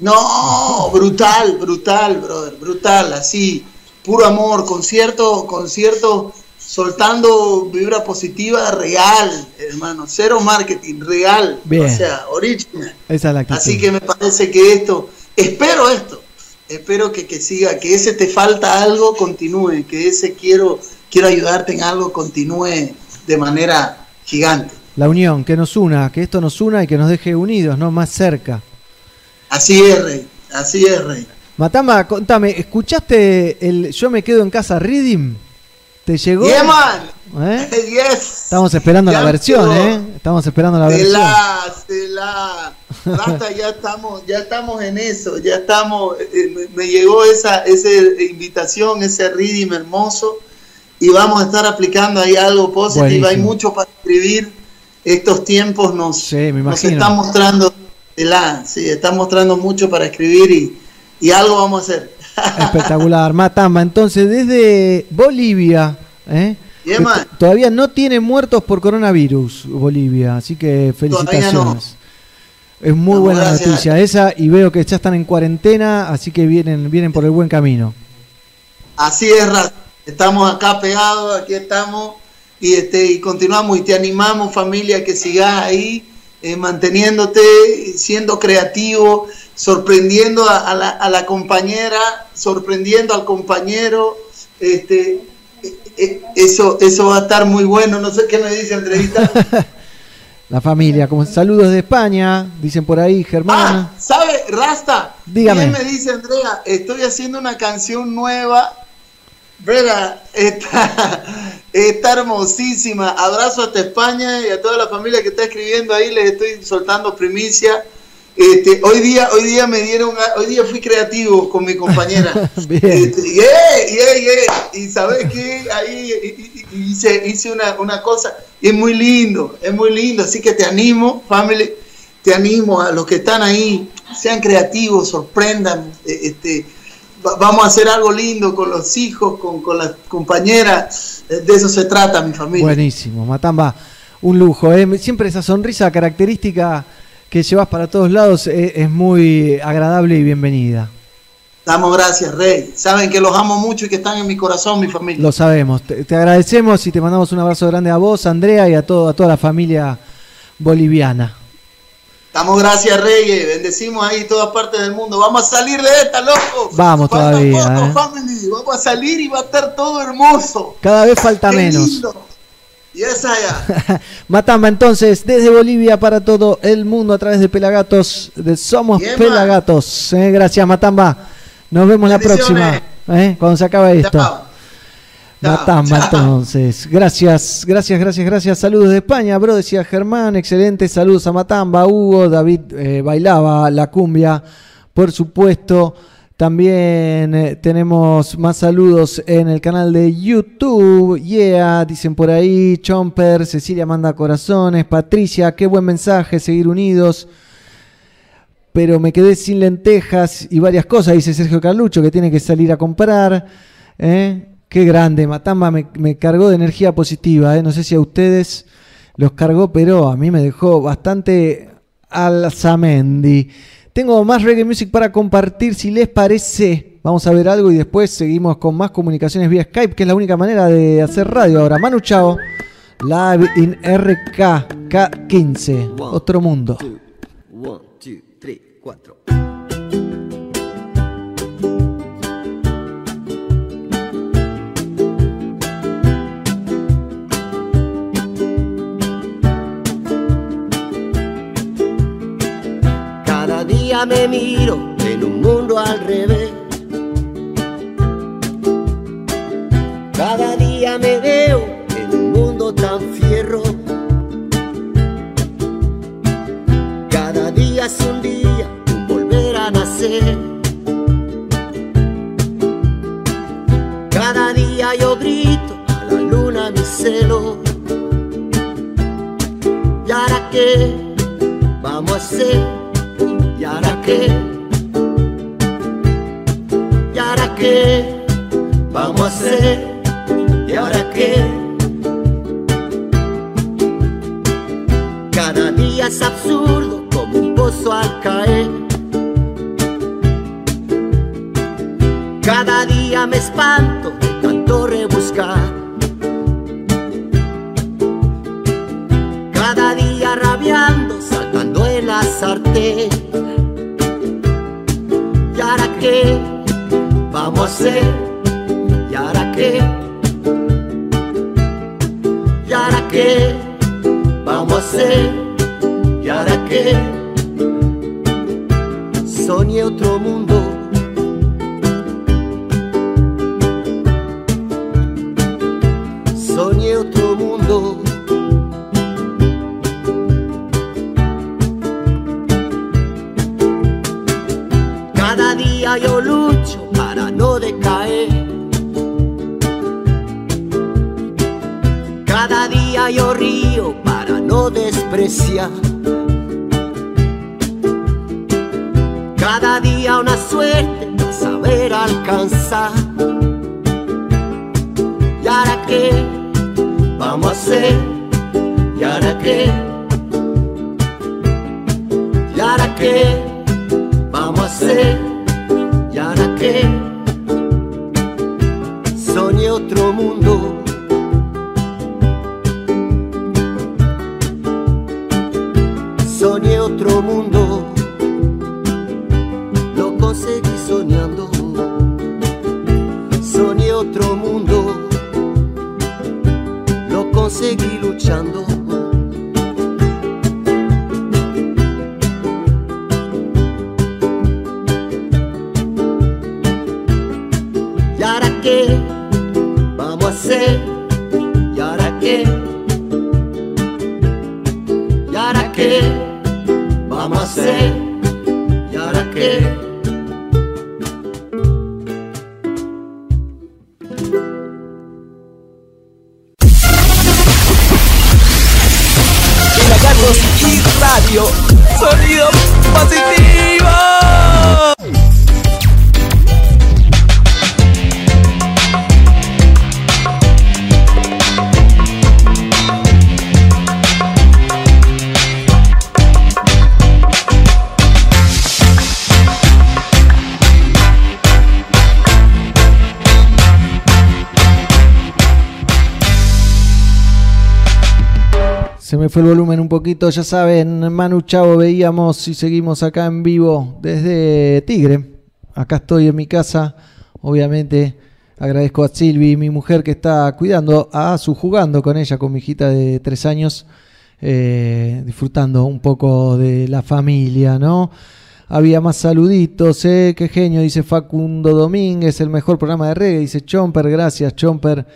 No, brutal, brutal, brother, brutal, así, puro amor, concierto, concierto, soltando vibra positiva real, hermano, cero marketing, real, Bien. o sea, original. Esa es la actitud. Así que me parece que esto, espero esto, espero que, que siga, que ese te falta algo, continúe, que ese quiero, quiero ayudarte en algo, continúe de manera gigante. La unión, que nos una, que esto nos una y que nos deje unidos, ¿no? Más cerca. Así es, Rey, así es, Rey. Matamba, contame, ¿escuchaste el Yo me quedo en casa Reading? ¿Te llegó? Yeah, man. ¿Eh? Yes. Estamos esperando Ya la versión. ¿eh? Estamos esperando la Se versión. la, se la. Basta, ya estamos, ya estamos en eso, ya estamos, eh, me, me llegó esa, esa invitación, ese reading hermoso, y vamos a estar aplicando ahí algo positivo, hay mucho para escribir, estos tiempos nos, Sí, me nos están mostrando, la, sí, están mostrando mucho para escribir y, y algo vamos a hacer. Espectacular. Matamba, entonces desde Bolivia, ¿eh? Yeah, Todavía no tiene muertos por coronavirus Bolivia, así que felicitaciones. Es muy No, buena gracias. noticia esa y veo que ya están en cuarentena, así que vienen, vienen por el buen camino. Así es, Rat. Estamos acá pegados, aquí estamos y este y continuamos y te animamos familia que sigas ahí eh, manteniéndote, siendo creativo, sorprendiendo a, a la, a la compañera, sorprendiendo al compañero, este eh, eh, eso eso va a estar muy bueno. No sé qué me dice entrevista. La familia, como saludos de España, dicen por ahí, Germán. Ah, ¿sabe, Rasta? Dígame. Me dice Andrea, estoy haciendo una canción nueva. Verá, está, está hermosísima. Abrazo hasta España y a toda la familia que está escribiendo ahí, les estoy soltando primicia. Este, hoy día, hoy día me dieron, hoy día fui creativo con mi compañera. Este, yeah, yeah, yeah. Y sabes qué, ahí hice, hice una, una cosa y es muy lindo, es muy lindo. Así que te animo, family, te animo a los que están ahí, sean creativos, sorprendan. eh, Este, va- vamos a hacer algo lindo con los hijos, con, con las compañeras. eh, De eso se trata, mi familia. Buenísimo, Matamba, un lujo. ¿eh? Siempre esa sonrisa característica que llevas para todos lados eh, es muy agradable y bienvenida. Damos gracias, Rey. Saben que los amo mucho y que están en mi corazón, mi familia. Lo sabemos. Te, te agradecemos y te mandamos un abrazo grande a vos, Andrea, y a, todo, a toda la familia boliviana. Damos gracias, Reyes. Bendecimos ahí todas partes del mundo. Vamos a salir de esta, loco. Vamos Falta todavía, poco, ¿eh? family. Vamos a salir y va a estar todo hermoso. Cada vez falta Qué menos. lindo. Y esa ya. Matamba entonces desde Bolivia para todo el mundo a través de Pelagatos, de Somos Pelagatos. Eh, gracias Matamba. Nos vemos la próxima, eh, cuando se acabe esto. Chao. Matamba entonces. Gracias, gracias, gracias, gracias. Saludos de España, bro, decía Germán. Excelente. Saludos a Matamba, Hugo, David eh, bailaba la cumbia, por supuesto. También eh, tenemos más saludos en el canal de YouTube. Yeah, dicen por ahí. Chomper, Cecilia manda corazones. Patricia, qué buen mensaje. Seguir unidos. Pero me quedé sin lentejas y varias cosas, dice Sergio Carlucho, que tiene que salir a comprar. ¿eh? Qué grande, Matamba me, me cargó de energía positiva. ¿eh? No sé si a ustedes los cargó, pero a mí me dejó bastante alzamendi. Tengo más reggae music para compartir, si les parece. Vamos a ver algo y después seguimos con más comunicaciones vía Skype, que es la única manera de hacer radio ahora. Manu Chao, live in RK K15, otro mundo. One, two, three, cuatro. Cada día me miro en un mundo al revés. Cada día me veo en un mundo tan fierro. Cada día es un día, un volver a nacer. Cada día yo grito a la luna mi celo. ¿Y ahora qué vamos a hacer? ¿Y ahora qué? ¿Y ahora qué vamos a hacer? ¿Y ahora qué? Cada día es absurdo como un pozo al caer. Cada día me espanto de tanto rebuscar. Cada día rabiando, saltando en la sartén. ¿Y ahora qué vamos a hacer? ¿Y ahora qué? ¿Y ahora qué vamos a hacer? ¿Y ahora qué? Soñé otro mundo. Día yo lucho para no decaer. Cada día yo río para no despreciar. Cada día una suerte para saber alcanzar. ¿Y ahora qué vamos a hacer? ¿Y ahora qué? ¿Y ahora qué vamos a hacer? Lo conseguí fue el volumen un poquito, ya saben, Manu Chavo veíamos y seguimos acá en vivo desde Tigre. Acá estoy en mi casa, obviamente agradezco a Silvi, mi mujer que está cuidando a su jugando con ella, con mi hijita de tres años, eh, disfrutando un poco de la familia, ¿no? Había más saluditos, ¿eh? Qué genio, dice Facundo Domínguez, el mejor programa de reggae, dice Chomper, gracias Chomper.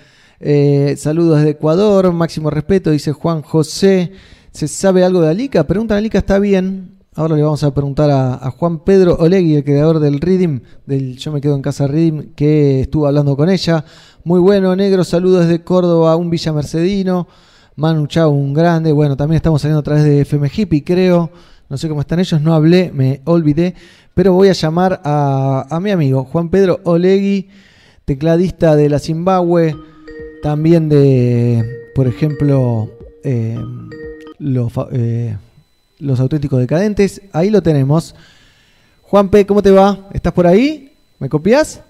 Eh, saludos desde Ecuador, máximo respeto, dice Juan José. ¿Se sabe algo de Alica? Pregunta Alica, está bien. Ahora le vamos a preguntar a, Juan Pedro Olegui, el creador del Reading, del Yo me quedo en casa Reading, que estuvo hablando con ella. Muy bueno, negro, saludos desde Córdoba, un Villa Mercedino. Manu Chao, un grande. Bueno, también estamos saliendo a través de FM Hippie, creo. No sé cómo están ellos, no hablé, me olvidé. Pero voy a llamar a, a mi amigo Juan Pedro Olegui, tecladista de la Zimbabue también de, por ejemplo, eh, los, eh, los auténticos decadentes. Ahí lo tenemos. Juan P, ¿cómo te va? ¿Estás por ahí? ¿Me copias?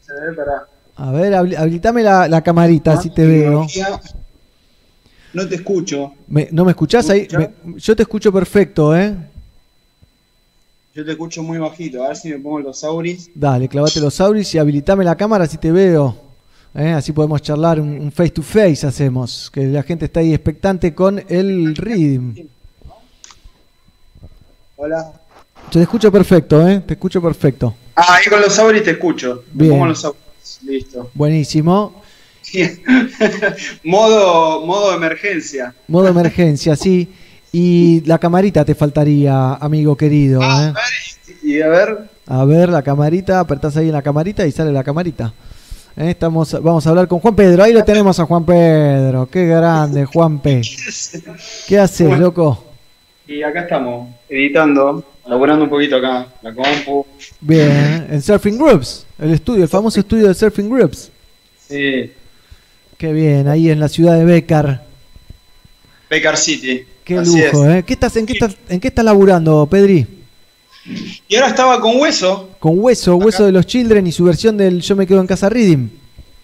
Se ve para. A ver, habilitame la, la camarita, si te veo. No te escucho. Me- ¿No me escuchás ahí? Me- yo te escucho perfecto, ¿eh? Yo te escucho muy bajito. A ver si me pongo los auris. Dale, clavate los auris y habilitame la cámara si te veo. ¿Eh? Así podemos charlar un, un face to face hacemos. Que la gente está ahí expectante con el reading. Hola. Te escucho perfecto, ¿eh? Te escucho perfecto. Ah, ahí con los auris te escucho. Me Bien. pongo los auris. Listo. Buenísimo. modo, modo emergencia. Modo emergencia, sí. Y la camarita te faltaría, amigo querido. ¿eh? Y a ver. A ver, la camarita, apretás ahí en la camarita y sale la camarita. ¿Eh? Estamos, vamos a hablar con Juan Pedro. Ahí lo tenemos a Juan Pedro. Qué grande, Juan P. ¿Qué haces, Bueno. loco? Y acá estamos, editando, laburando un poquito acá, la compu. Bien, en Surfing Groups, el estudio, el famoso estudio de Surfing Groups. Sí, Qué bien, ahí en la ciudad de Becar. Becar City. Qué Así lujo, es. ¿eh? ¿Qué estás, en, qué estás, ¿En qué estás laburando, Pedri? Y ahora estaba con Hueso. Con Hueso, Hueso de los Children y su versión del Yo me quedo en casa Reading.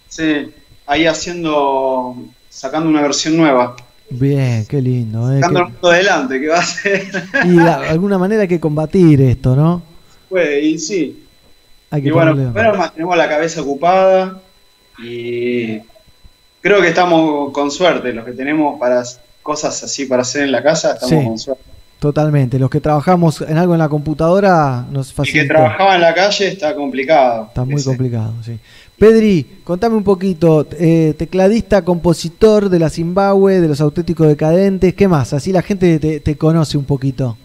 Sí, ahí haciendo, sacando una versión nueva. Bien, qué lindo. ¿eh? Sacando Qué- adelante, que va a ser. Y de alguna manera hay que combatir esto, ¿no? Pues, y sí. Hay que Y bueno, ponerle- pero más tenemos la cabeza ocupada y creo que estamos con suerte. Los que tenemos para cosas así para hacer en la casa, estamos Sí. con suerte. Totalmente. Los que trabajamos en algo en la computadora nos Y que facilita. trabajaba en la calle está complicado. Está muy complicado, sí. Pedri, contame un poquito, eh, tecladista, compositor de la Zimbabue, de los auténticos decadentes, ¿qué más? Así la gente te, te conoce un poquito.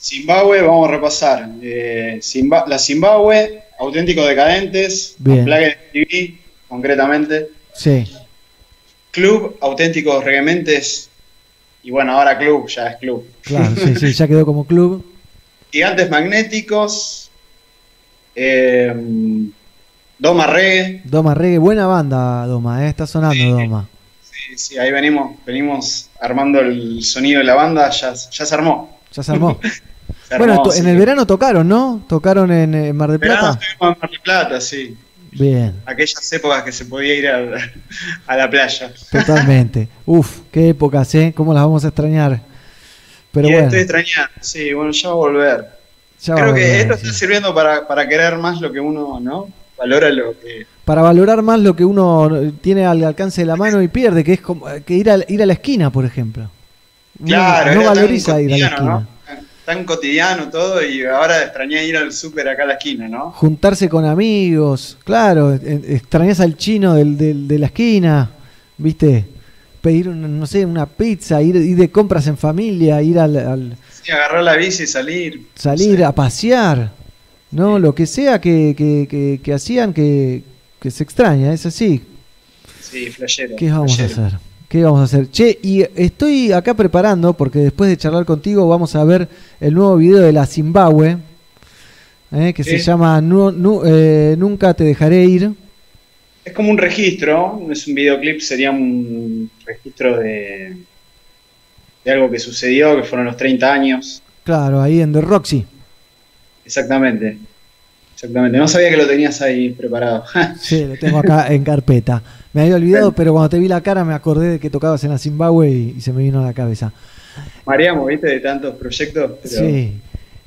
Zimbabue, vamos a repasar. Eh, Zimba- la Zimbabue, auténticos decadentes, Bien. Plague TV, concretamente. Sí, Club, auténticos regementes. Y bueno, ahora club, ya es club. claro, sí, sí, ya quedó como club. Gigantes magnéticos. eh, Doma Reggae. Doma Reggae, buena banda, Doma, ¿eh? está sonando Doma. Sí, sí, ahí venimos, venimos armando el sonido de la banda, ya, ya se armó. Ya se armó. Se bueno, armó, to- sí. en el verano tocaron, ¿no? Tocaron en, eh, Mar del Verano Plata. estuvimos en Mar del Plata, sí. Bien, Aquellas épocas que se podía ir a, a la playa. totalmente. Uf, qué épocas, ¿eh? ¿Cómo las vamos a extrañar? Pero y bueno, estoy extrañando, sí, bueno, ya va a volver. ya Creo a que esto sí. está sirviendo para, para querer más lo que uno, ¿no? Valora lo que... para valorar más lo que uno tiene al alcance de la mano y pierde, que es como que ir a, ir a la esquina, por ejemplo. Claro, no valoriza ir a la esquina. Tan cotidiano todo y ahora extrañé ir al súper acá a la esquina, ¿no? Juntarse con amigos, claro, e- extrañas al chino del, del- de la esquina, ¿viste? Pedir, un- no sé, una pizza, ir, ir de compras en familia, ir al, al- Sí, agarrar la bici y salir. salir a pasear, ¿no? Lo que sea que, que- que- que hacían que, que se extraña, es así. Sí, flashero. ¿Qué vamos a hacer? ¿Qué vamos a hacer? Che, y estoy acá preparando, porque después de charlar contigo vamos a ver el nuevo video de la Zimbabue, eh, que se llama Nu- Nu- eh, Nunca te dejaré ir. Es como un registro, no es un videoclip, sería un registro de, de algo que sucedió, que fueron los 30 años. Claro, ahí en The Roxy. Exactamente. Exactamente. No sabía que lo tenías ahí preparado. Sí, lo tengo acá en carpeta. Me había olvidado, pero cuando te vi la cara me acordé de que tocabas en la Zimbabue y, y se me vino a la cabeza. Maríamos, viste, de tantos proyectos. Pero Sí.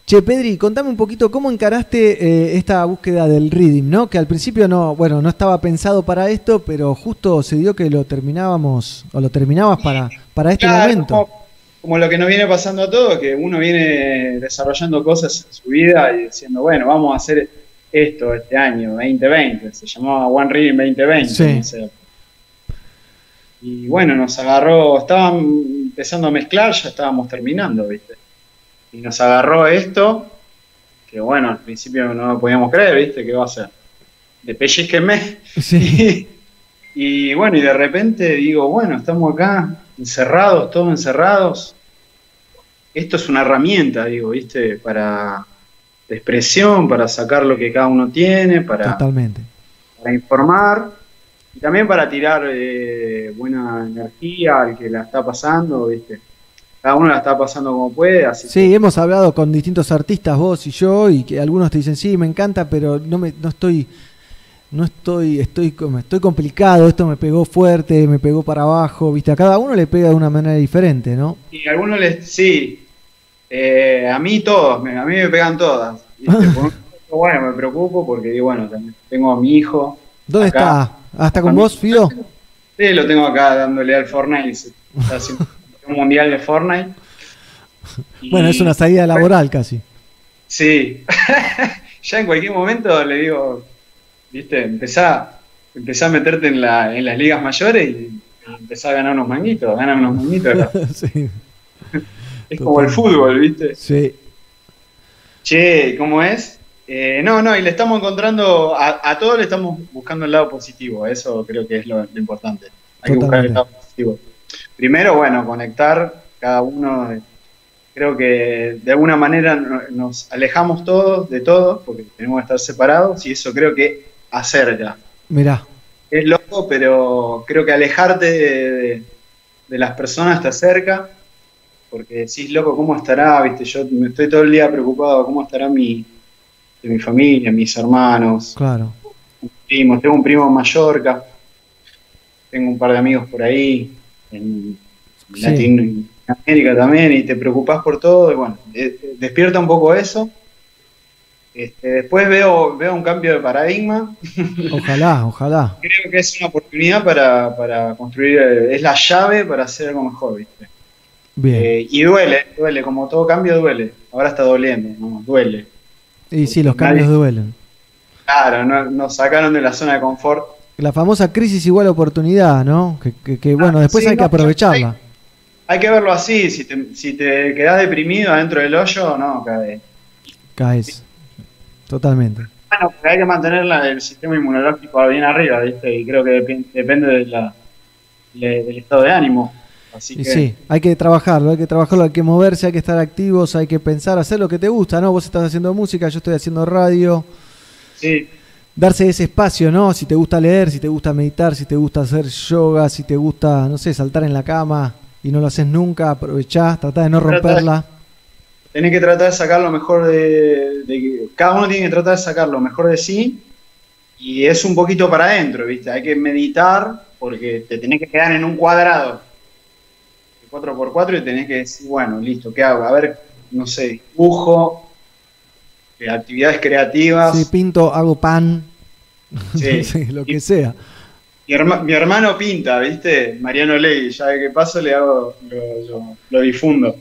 Che, Pedri, contame un poquito cómo encaraste eh, esta búsqueda del reading, ¿no? Que al principio no, bueno, no estaba pensado para esto, pero justo se dio que lo terminábamos, o lo terminabas para, para este Claro, momento. Como, como lo que nos viene pasando a todos, que uno viene desarrollando cosas en su vida y diciendo, bueno, vamos a hacer esto este año, 2020. Se llamaba One Reading 2020. Sí. no sé. Y bueno, nos agarró, estaban empezando a mezclar, ya estábamos terminando, ¿viste? Y nos agarró esto, que bueno, al principio no lo podíamos creer, ¿viste? ¿Qué va a hacer? De pellizquenme. Sí. Y bueno, y de repente digo, bueno, estamos acá, encerrados, todos encerrados. Esto es una herramienta, digo, ¿viste? Para de expresión, para sacar lo que cada uno tiene, para, Totalmente. para informar y también para tirar eh, buena energía al que la está pasando, ¿viste? Cada uno la está pasando como puede, así Sí, hemos hablado con distintos artistas, vos y yo, y que algunos te dicen, sí, me encanta, pero no me, no estoy, no estoy, estoy, estoy complicado, esto me pegó fuerte, me pegó para abajo, viste, a cada uno le pega de una manera diferente, ¿no? Y a algunos les, sí, eh, a mí todos, me- a mí me pegan todas. bueno, me preocupo porque digo, bueno, tengo a mi hijo. ¿Dónde acá. está? ¿Hasta con vos, Fido? Sí, lo tengo acá dándole al Fortnite. Está haciendo un mundial de Fortnite. Y- Bueno, es una salida laboral casi. Sí. ya en cualquier momento le digo, viste, empezá, empezá a meterte en, la, en las ligas mayores y, empezá a ganar unos manguitos, ganar unos manguitos. sí. Es como el fútbol, viste. Sí. Che, ¿cómo es? Eh, no, no, y le estamos encontrando, a, a todos le estamos buscando el lado positivo, eso creo que es lo, lo importante. Hay que buscar el lado positivo. Primero, bueno, conectar cada uno, eh, creo que de alguna manera no- nos alejamos todos de todos, porque tenemos que estar separados, y eso creo que acerca. Mirá, Es loco, pero creo que alejarte de, de- de las personas te acerca, porque decís, loco, ¿cómo estará? Viste, yo me estoy todo el día preocupado, ¿cómo estará mi, de mi familia, mis hermanos, claro. primos? Tengo un primo en Mallorca, tengo un par de amigos por ahí, en Sí. Latinoamérica también, y te preocupás por todo, y bueno, eh, eh, despierta un poco eso. Este, después veo, veo un cambio de paradigma, Ojalá, ojalá. creo que es una oportunidad para, para construir, eh, es la llave para hacer algo mejor, ¿viste? Bien. Eh, y duele, duele, como todo cambio duele. Ahora está doliendo, ¿no? duele. Y sí, los cambios nadie- duelen. Claro, no- nos sacaron de la zona de confort. La famosa crisis igual oportunidad, ¿no? Que, que- que, bueno, después sí, hay que aprovecharla. Hay que verlo así, si te, si te quedás deprimido adentro del hoyo, no, cae. Caes. Totalmente. Bueno, porque hay que mantener la- el sistema inmunológico bien arriba, ¿viste? Y creo que depen- depende de la, de- del estado de ánimo. Así que, sí, hay que trabajarlo, hay que trabajarlo, hay que moverse, hay que estar activos, hay que pensar, hacer lo que te gusta, ¿no? Vos estás haciendo música, yo estoy haciendo radio. sí, Darse ese espacio, ¿no? Si te gusta leer, si te gusta meditar, si te gusta hacer yoga, si te gusta, no sé, saltar en la cama y no lo haces nunca, aprovechá, tratá de no Tratá de- romperla. tenés que tratar de sacar lo mejor de, de- Cada uno tiene que tratar de sacar lo mejor de sí y es un poquito para adentro, ¿viste? Hay que meditar porque te tenés que quedar en un cuadrado 4x4 y tenés que decir, bueno, listo, ¿qué hago? A ver, no sé, dibujo, eh, actividades creativas. Si pinto, hago pan, Sí. lo que sea. Mi, herma- mi hermano pinta, ¿viste? Mariano Ley, ya que paso le hago, lo, lo- lo difundo.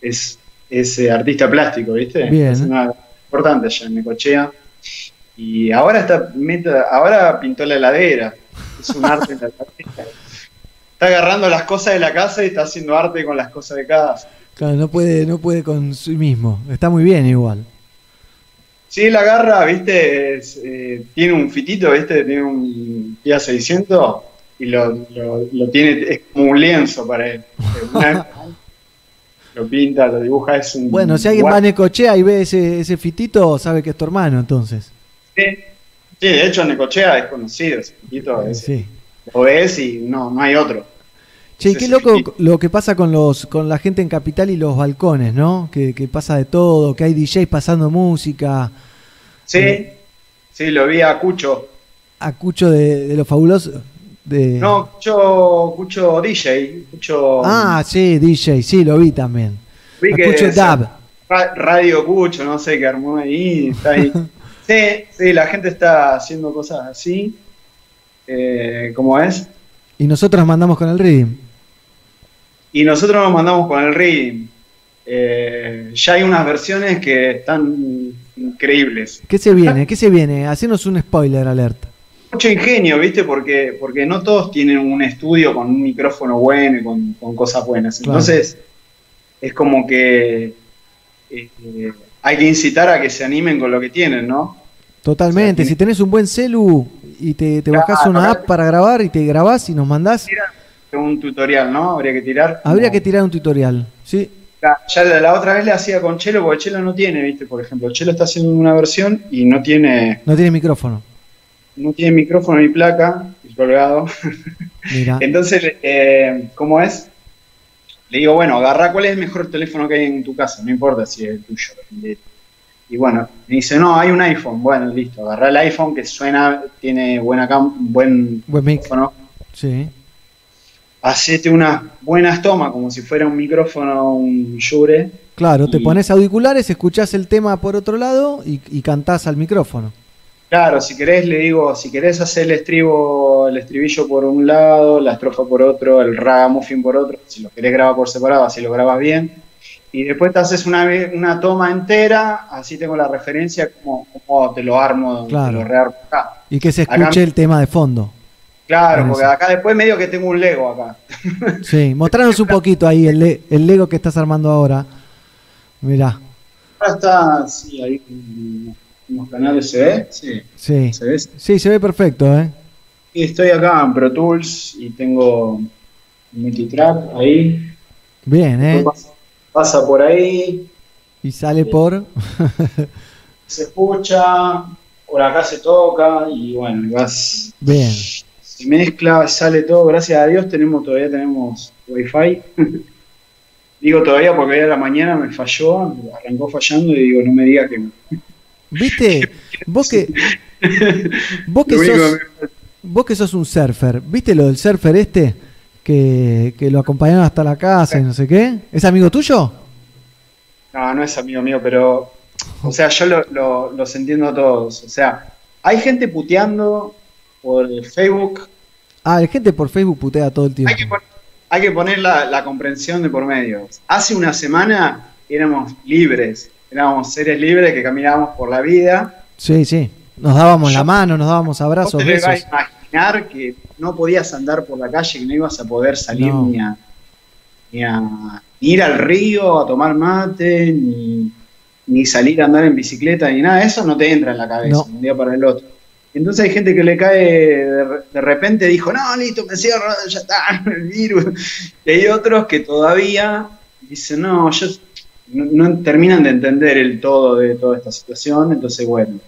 Es es eh, artista plástico, ¿viste? Bien. Es una importante allá en Necochea. Y ahora está meta- ahora pintó la heladera. Es un arte en la heladera. Está agarrando las cosas de la casa y está haciendo arte con las cosas de casa. Claro, no puede, no puede con sí mismo. Está muy bien igual. Sí, la agarra, ¿viste? Es, eh, tiene un fitito, ¿viste? Tiene un Kia 600 y lo, lo, lo tiene, es como un lienzo para él. Una- lo pinta, lo dibuja, es un. Bueno, si alguien va a Necochea y ve ese, ese fitito, sabe que es tu hermano entonces. Sí, sí, de hecho, Necochea es conocido, ese fitito. es- Sí. Lo ves y no, no hay otro. Che, y qué loco lo que pasa con los con la gente en Capital y los balcones, ¿no? Que, que pasa de todo, que hay DJs pasando música, Sí, sí, lo vi a Cucho. a Cucho de, de lo fabuloso. De... No, Cucho, Cucho DJ, Cucho. Ah, sí, DJ, sí, lo vi también. vi a que Cucho Dab. Ra- Radio Cucho, no sé qué armó ahí, está ahí. sí, sí, la gente está haciendo cosas así. Eh, ¿Cómo es? Y nosotros mandamos con el Reading. Y nosotros nos mandamos con el Reading. Eh, ya hay unas versiones que están increíbles. ¿Qué se viene? ¿Qué se viene? Hacenos un spoiler alert. Mucho ingenio, ¿viste? Porque, porque no todos tienen un estudio con un micrófono bueno y con, con cosas buenas. Claro. Entonces, es como que eh, hay que incitar a que se animen con lo que tienen, ¿no? Totalmente. Si tenés un buen celu y te, te bajás Claro, una claro. app para grabar y te grabás y nos mandás, Un tutorial, ¿no? Habría que tirar. habría que tirar un tutorial. Sí, Ya, ya la, la otra vez le hacía con Chelo, porque Chelo no tiene, ¿viste? Por ejemplo, Chelo está haciendo una versión y no tiene, no tiene micrófono. no tiene micrófono ni placa, y colgado. Mira. Entonces, eh, ¿cómo es? Le digo, bueno, agarra cuál es el mejor teléfono que hay en tu casa, no importa si es el tuyo. Y bueno, me dice, no, hay un iPhone. Bueno, listo, agarra el iPhone que suena, tiene buena cam buen Buen mic. micrófono. Sí. Hacete unas buenas tomas, como si fuera un micrófono, un Shure. Claro, te pones auriculares, escuchás el tema por otro lado y, y cantás al micrófono. Claro, si querés, le digo, si querés hacer el estribo, el estribillo por un lado, la estrofa por otro, el ragamuffin por otro, si lo querés grabar por separado, así lo grabas bien. Y después te haces una, una toma entera, así tengo la referencia, como, como te lo armo, te Claro. lo rearmo acá. Y que se Acá- escuche el tema de fondo. Claro, porque acá después medio que tengo un Lego acá. Sí, mostranos un poquito ahí el, le- el Lego que estás armando ahora. Mirá, Ahora está, sí, ahí en unos canales se ve, sí. sí. ¿Se ve? Sí, se ve perfecto, ¿eh? Y estoy acá en Pro Tools y tengo multitrack ahí. Bien, ¿eh? Pasa, pasa por ahí, Y sale por... se escucha, por acá se toca y bueno, y vas, Bien. Se mezcla, sale todo, gracias a Dios tenemos, todavía tenemos wifi. digo todavía porque hoy a la mañana me falló, arrancó fallando y digo, no me diga que... ¿Viste? Vos que, vos que sos, vos que sos un surfer, ¿viste lo del surfer este? Que, que lo acompañaron hasta la casa y no sé qué. ¿Es amigo tuyo? No, no es amigo mío, pero. O sea, yo lo, lo- los entiendo a todos. O sea, hay gente puteando por Facebook. Ah, la gente por Facebook putea todo el tiempo. Hay que poner la, la comprensión de por medio. Hace una semana éramos libres. Éramos seres libres que caminábamos por la vida. Sí, sí. Nos dábamos la mano, nos dábamos abrazos, ¿Vos te ibas a besos. imaginar que no podías andar por la calle, que no ibas a poder salir No. ni, a, ni a ni ir al río a tomar mate, ni, ni salir a andar en bicicleta, ni nada? Eso no te entra en la cabeza No. un día para el otro. Entonces hay gente que le cae, de, re- de repente dijo, no, listo, me cierro, ya está, el virus. Y hay otros que todavía dicen, no, yo no, no terminan de entender el todo de toda esta situación. Entonces, bueno,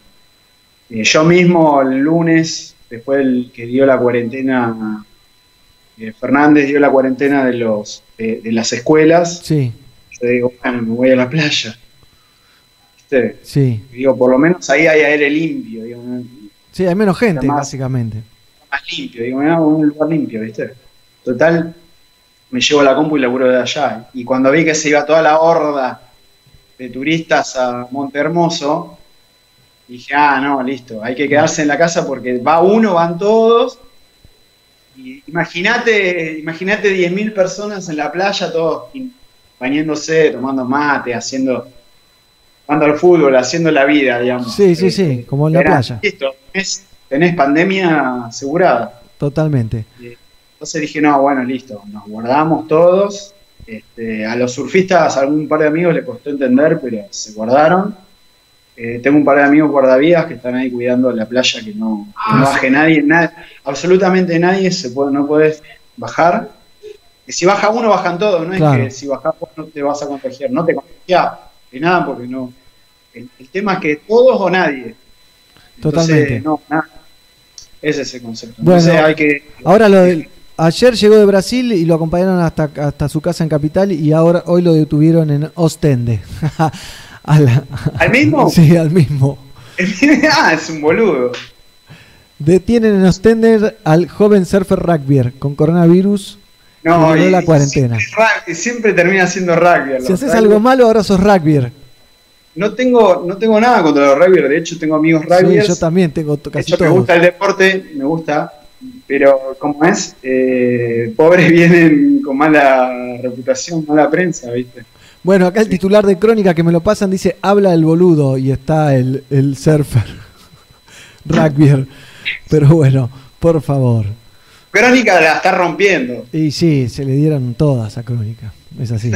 eh, yo mismo el lunes, después del que dio la cuarentena, eh, Fernández dio la cuarentena de los de, de las escuelas, Sí, yo digo, bueno, me voy a la playa. Sí. Digo, por lo menos ahí hay aire limpio. Sí, hay menos gente, Más- básicamente. más limpio, digo, me hago un lugar limpio, ¿viste? Total, me llevo la compu y laburo de allá. Y cuando vi que se iba toda la horda de turistas a Monte Hermoso, dije, ah, no, listo, hay que quedarse en la casa porque va uno, van todos. Imagínate, imagínate 10.000 personas en la playa, todos bañándose, tomando mate, haciendo, jugando al fútbol, haciendo la vida, digamos. Sí, sí, sí, como en la Verán, playa. Listo, tenés, tenés pandemia asegurada. Totalmente. Entonces dije, no, bueno, listo, nos guardamos todos. Este, a los surfistas, a algún par de amigos le costó entender, pero se guardaron. Eh, tengo un par de amigos guardavidas que están ahí cuidando la playa, que no, que no baje nadie, na- absolutamente nadie se puede, no puedes bajar. Y si baja uno, bajan todos, no Claro. es que si bajas vos no te vas a contagiar, no te contagias de nada porque no. El, el tema es que todos o nadie. Entonces, Totalmente. no, nada. Ese es el concepto. Bueno, Entonces hay que. ahora lo del- ayer llegó de Brasil y lo acompañaron hasta, hasta su casa en Capital y ahora hoy lo detuvieron en Ostende. La- ¿Al mismo? Sí, al mismo. ah, es un boludo. Detienen en Ostende al joven surfer rugbyer con coronavirus No, y la cuarentena. Rugby, siempre termina siendo rugby. Si haces rugby. algo malo, ahora sos rugbyer. No tengo, no tengo nada contra los rugby, de hecho tengo amigos Sí, rugbyers. yo también tengo de casi hecho, me gusta el deporte, me gusta, pero como es, eh, pobres vienen con mala reputación, mala prensa, ¿viste? Bueno, acá el titular de Crónica que me lo pasan dice, habla el boludo y está el, el surfer rugbyer. Pero bueno, por favor. Crónica la está rompiendo. Y sí, se le dieron todas a Crónica. Es así.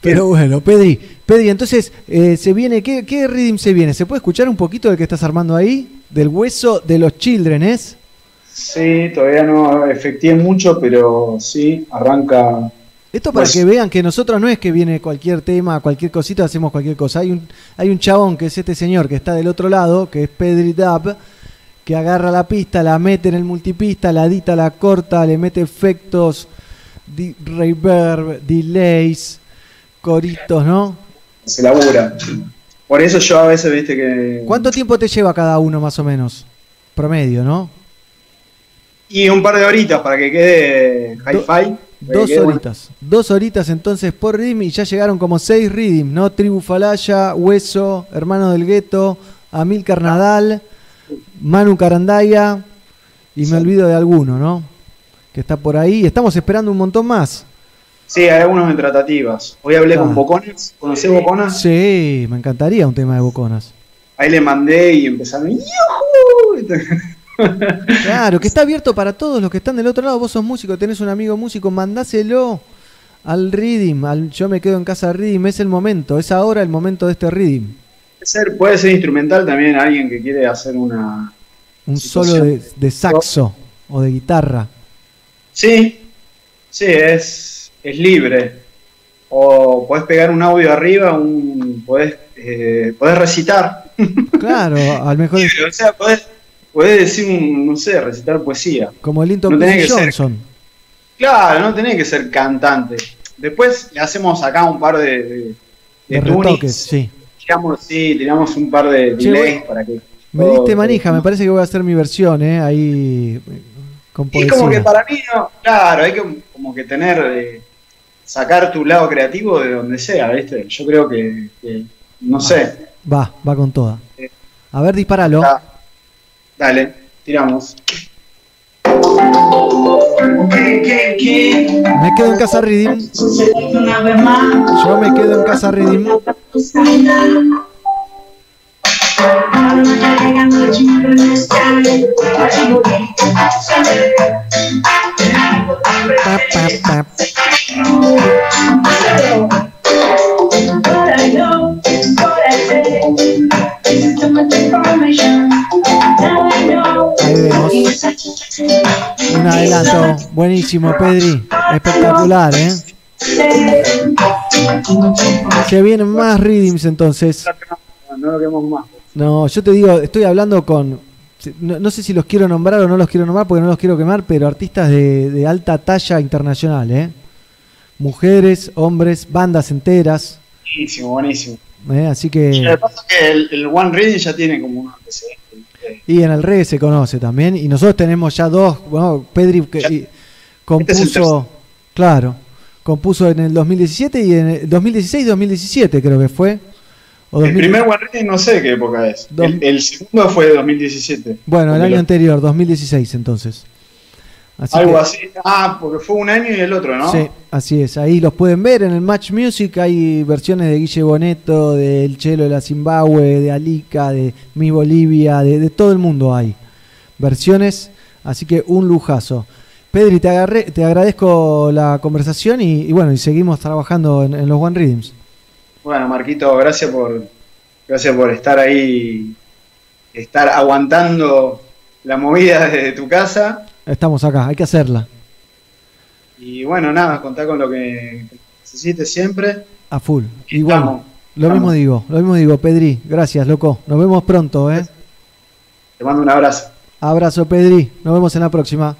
Pero bueno, Pedri, Pedri, entonces, eh, se viene, ¿qué, ¿qué rhythm se viene? ¿Se puede escuchar un poquito del que estás armando ahí? Del hueso de los children, ¿es? Sí, todavía no efectué mucho, pero sí, arranca. Esto para Pues- que vean que nosotros no es que viene cualquier tema, cualquier cosita, hacemos cualquier cosa. Hay un, hay un chabón que es este señor que está del otro lado, que es Pedri Dab, que agarra la pista, la mete en el multipista, la edita, la corta, le mete efectos, reverb, delays, coritos, ¿no? Se labura. Por eso yo a veces, viste que. ¿Cuánto tiempo te lleva cada uno más o menos? Promedio, ¿no? Y un par de horitas para que quede hi-fi. que Dos bueno. horitas. Dos horitas entonces por rhythm y ya llegaron como seis rhythm, ¿no? Tribu Falaya, Hueso, Hermano del Gueto, Amilcar Nadal, Manu Carandaya y me olvido de alguno, ¿no? Que está por ahí. Estamos esperando un montón más. Sí, hay algunos en tratativas. Hoy hablé Ah. con Boconas. ¿Conocés Boconas? Sí, me encantaría un tema de Boconas. Ahí le mandé y empezaron. Claro, que está abierto para todos los que están del otro lado. Vos sos músico, tenés un amigo músico, mandáselo al Rhythm, al Yo me quedo en casa Rhythm. Es el momento, es ahora el momento de este Rhythm. Puede ser, puede ser instrumental también alguien que quiere hacer una. Un solo de, de saxo o de guitarra. Sí, sí, es, es libre. O podés pegar un audio arriba, un, podés, eh, podés recitar. Claro, al mejor es O sea, podés, podés decir, un, no sé, recitar poesía. como el Linton No ser- Johnson. Claro, no tenés que ser cantante. Después le hacemos acá un par de, de, De retoques, sí. Tiramos, sí, tiramos un par de delays para que. Me todo- diste manija, me parece que voy a hacer mi versión, ¿eh? Ahí con Y como que para mí no, claro, hay que como que tener, eh, sacar tu lado creativo de donde sea, ¿viste? Yo creo que, que- no sé, Va, va con toda. Eh. A ver, disparalo. Dale, tiramos. Me quedo en casa Rhythm. Yo me quedo en casa Rhythm. Pa, pa, pa. Ahí vemos. Un adelanto. Buenísimo, Pedri. Espectacular, ¿eh? Se vienen más rhythms entonces. No lo más. No, yo te digo, estoy hablando con. No, no sé si los quiero nombrar o no los quiero nombrar porque no los quiero quemar, pero artistas de, de alta talla internacional, ¿eh? Mujeres, hombres, bandas enteras. Buenísimo, buenísimo. ¿eh? Así Lo que. que pasa es que el, el One Reading ya tiene como un antecedente. Y en el reggae se conoce también. Y nosotros tenemos ya dos. Bueno, Pedri que, y Este es compuso. Claro. Compuso en el 2017 y en el 2016 2017 creo que fue. O El 2000 primer One no sé qué época es. Dos- El, el segundo fue de 2017. Bueno, el año anterior, 2016 entonces. Así Algo que- así. Ah, porque fue un año y el otro, ¿no? Sí, así es. Ahí los pueden ver en el Match Music. Hay versiones de Guille Boneto, del Chelo de la Zimbabue, de Alica, de Mi Bolivia, de, de todo el mundo hay versiones. Así que un lujazo. Pedri, te, agarré, te agradezco la conversación y, y bueno, y seguimos trabajando en, en los One Rhythms. Bueno, Marquito, gracias por, gracias por estar ahí, estar aguantando la movida desde tu casa. Estamos acá, hay que hacerla. Y bueno, nada, contá con lo que necesites siempre. A full. Igual. Estamos, Lo estamos. mismo digo, lo mismo digo, Pedri. Gracias, loco. Nos vemos pronto, ¿eh? Te mando un abrazo. Abrazo, Pedri. Nos vemos en la próxima.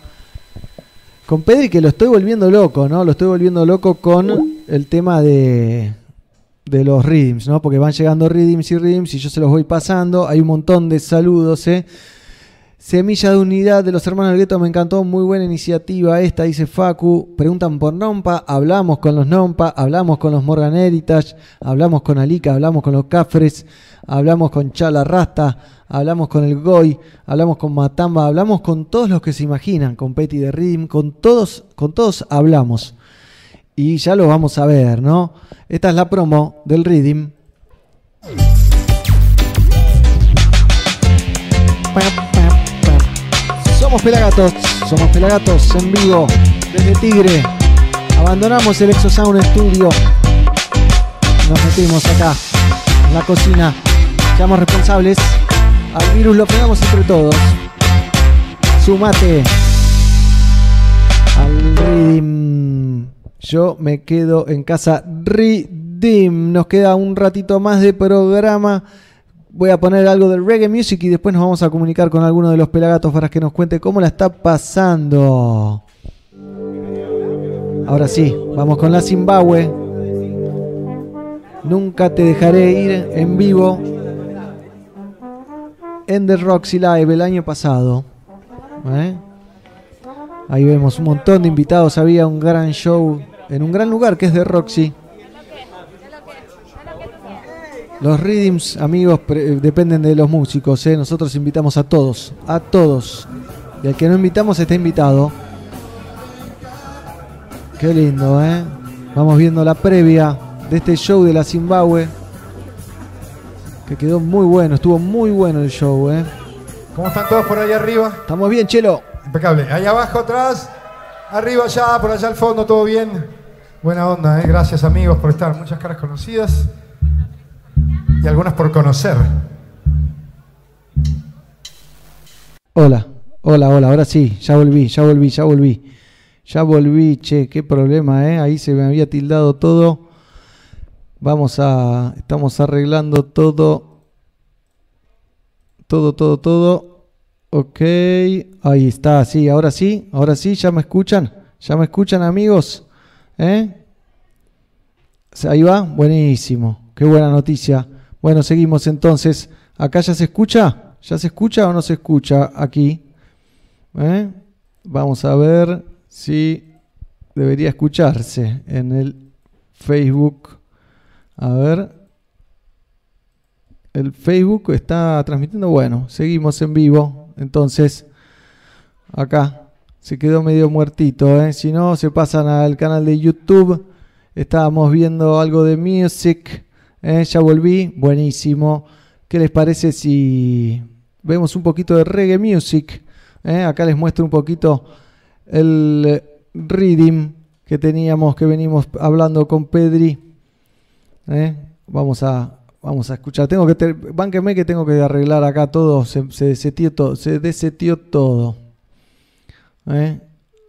Con Pedri que lo estoy volviendo loco, ¿no? Lo estoy volviendo loco con el tema de, de los readings, ¿no? Porque van llegando readings y readings y yo se los voy pasando. Hay un montón de saludos, ¿eh? Semilla de unidad de los hermanos del gueto, me encantó, muy buena iniciativa esta, dice Facu. Preguntan por Nompa, hablamos con los Nompa, hablamos con los Morgan Heritage, hablamos con Alica, hablamos con los Cafres, hablamos con Chala Rasta, hablamos con el Goy, hablamos con Matamba, hablamos con todos los que se imaginan, con Petty de Rhythm, con todos, con todos hablamos. Y ya lo vamos a ver, ¿no? Esta es la promo del Rhythm. Somos Pelagatos, somos Pelagatos en vivo desde Tigre. Abandonamos el Exosound Studio. Nos metimos acá en la cocina. Seamos responsables. Al virus lo pegamos entre todos. Sumate al Redeem. Yo me quedo en casa Redeem. Nos queda un ratito más de programa. Voy a poner algo del reggae music y después nos vamos a comunicar con alguno de los pelagatos para que nos cuente cómo la está pasando. Ahora sí, vamos con la Zimbabue. Nunca te dejaré ir en vivo en The Roxy Live el año pasado. ¿Eh? Ahí vemos un montón de invitados. Había un gran show en un gran lugar que es The Roxy. Los readings, amigos, pre- dependen de los músicos. ¿eh? Nosotros invitamos a todos, a todos. Y al que no invitamos está invitado. Qué lindo, ¿eh? Vamos viendo la previa de este show de la Zimbabue. Que quedó muy bueno, estuvo muy bueno el show, ¿eh? ¿Cómo están todos por ahí arriba? Estamos bien, Chelo. Impecable. Ahí abajo, atrás, arriba, allá, por allá al fondo, todo bien. Buena onda, ¿eh? Gracias amigos por estar. Muchas caras conocidas y algunas por conocer. Hola, hola, hola, ahora sí, ya volví, ya volví, ya volví. Ya volví, che, qué problema, ¿eh? Ahí se me había tildado todo. Vamos a, estamos arreglando todo. Todo, todo, todo. Ok, ahí está, sí, ahora sí, ahora sí, ya me escuchan, ya me escuchan amigos, ¿eh? Ahí va, buenísimo, qué buena noticia. Bueno, seguimos entonces. ¿Acá ya se escucha? ¿Ya se escucha o no se escucha aquí? ¿Eh? Vamos a ver si debería escucharse en el Facebook. A ver. El Facebook está transmitiendo. Bueno, seguimos en vivo. Entonces, acá se quedó medio muertito. ¿eh? Si no, se pasan al canal de YouTube. Estábamos viendo algo de music. ¿Eh? Ya volví. Buenísimo. ¿Qué les parece si vemos un poquito de reggae music? ¿eh? Acá les muestro un poquito el reading que teníamos, que venimos hablando con Pedri. ¿eh? Vamos a vamos a escuchar. Tengo que que tengo que arreglar acá todo. Se, se desetió todo. Se desetió todo.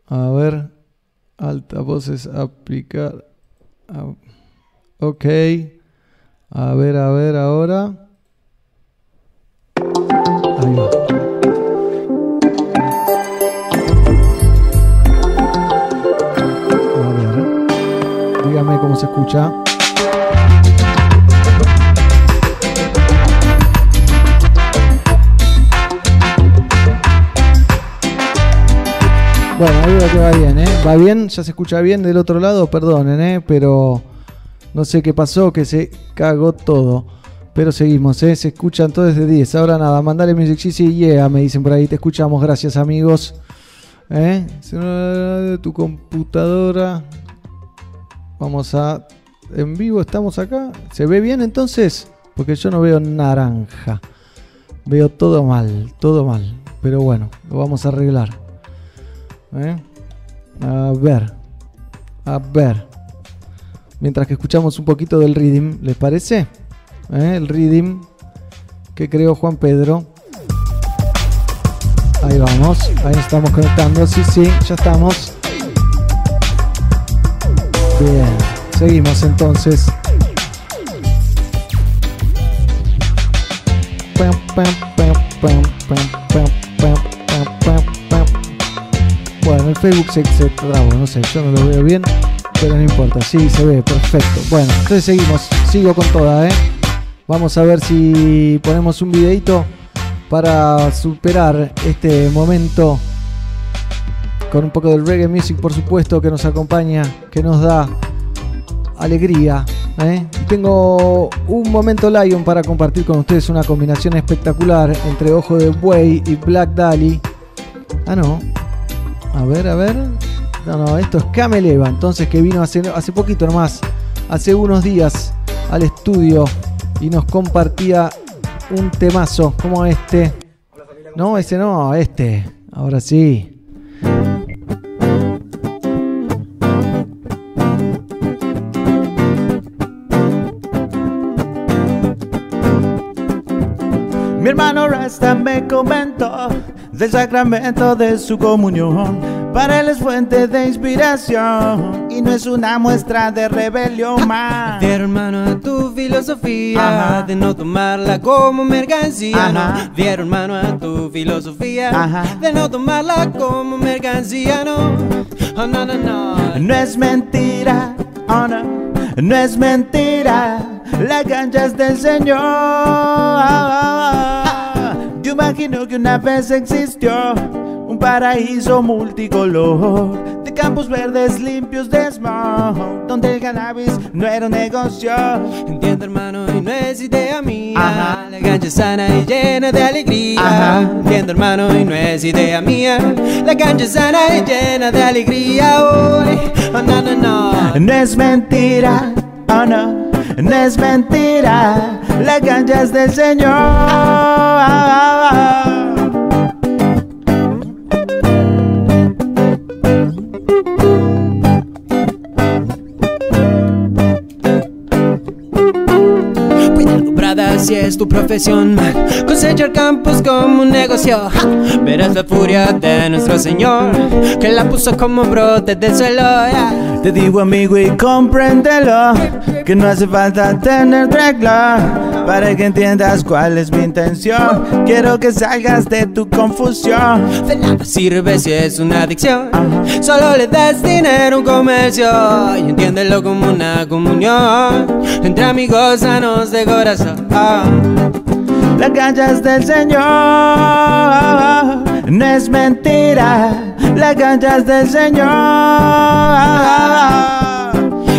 A ver. Altavoces aplicar. Ah, Ok. A ver, a ver ahora. Ahí. Dígame cómo se escucha. Bueno, ahí veo que va bien, ¿eh? ¿Va bien? ¿Ya se escucha bien del otro lado? Perdonen, ¿eh? Pero no sé qué pasó, que se cagó todo. Pero seguimos, ¿eh? Se escuchan todos desde 10. Ahora nada, mandale Music sí, sí, yeah, me dicen por ahí. Te escuchamos, gracias amigos. ¿Eh? De tu computadora. Vamos a. En vivo estamos acá. ¿Se ve bien entonces? Porque yo no veo naranja. Veo todo mal, todo mal. Pero bueno, lo vamos a arreglar. ¿Eh? A ver. A ver mientras que escuchamos un poquito del Reading, ¿les parece? ¿Eh? El Reading que creó Juan Pedro. Ahí vamos, ahí estamos conectando, sí, sí, ya estamos. Bien, seguimos entonces. Bueno, el Facebook se, se trabó, no sé, yo no lo veo bien pero no importa, sí, se ve, perfecto. Bueno, entonces seguimos, sigo con toda, ¿eh? Vamos a ver si ponemos un videito para superar este momento con un poco del reggae music, por supuesto, que nos acompaña, que nos da alegría. ¿eh? Tengo un momento Lion para compartir con ustedes una combinación espectacular entre Ojo de Buey y Black Dali. Ah, no. A ver, a ver. No, no, esto es Camel Eva, entonces que vino hace, hace poquito nomás, hace unos días al estudio y nos compartía un temazo como este. No, ese no, este. Ahora sí. Mi hermano Rasta me comentó del sacramento de su comunión. Para él es fuente de inspiración y no es una muestra de rebelión más. Fiero hermano a tu filosofía Ajá. de no tomarla como mercancía. Ajá. No, fiero hermano a tu filosofía Ajá. de no tomarla como mercancía. No, oh, no, no, no. No es mentira, oh no, no es mentira, la cancha es del Señor. Yo imagino que una vez existió un paraíso multicolor de campos verdes limpios de smog, donde el cannabis no era un negocio. Entiendo hermano y no es idea mía Ajá. La cancha sana y llena de alegría Ajá. Entiendo hermano y no es idea mía La cancha sana y llena de alegría Hoy, oh, no, no, no No es mentira, oh no, no es mentira, la cancha es del Señor. Si es tu profesión man. Cosechar campos como un negocio. Verás la furia de nuestro Señor Que la puso como brote del suelo. Te digo amigo y compréndelo Que no hace falta tener regla Para que entiendas cuál es mi intención. Quiero que salgas de tu confusión. De nada sirve si es una adicción. Solo le das dinero a un comercio Y entiéndelo como una comunión. Entre amigos sanos de corazón. La cancha es del Señor. No es mentira. La cancha es del Señor.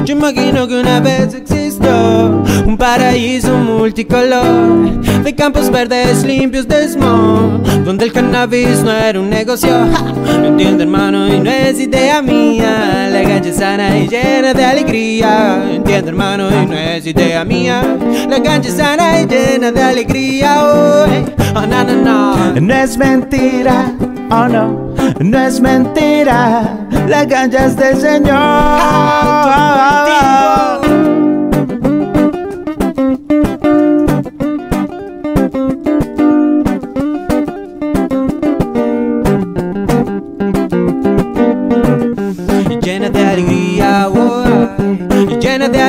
Yo imagino que una vez existió un paraíso multicolor de campos verdes limpios de smog, donde el cannabis no era un negocio. Ja, No entiendo, hermano, y no es idea mía. La es sana y llena de alegría. Entiendo, hermano, y no es idea mía. La es sana y llena de alegría. Hoy, oh, no, no, no. No es mentira, oh no, no es mentira, la cancha es del Señor.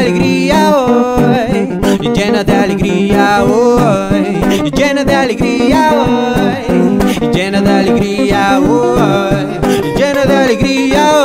Alegría hoy, llena de alegría hoy, llena de alegría hoy, llena de alegría hoy, llena de alegría hoy,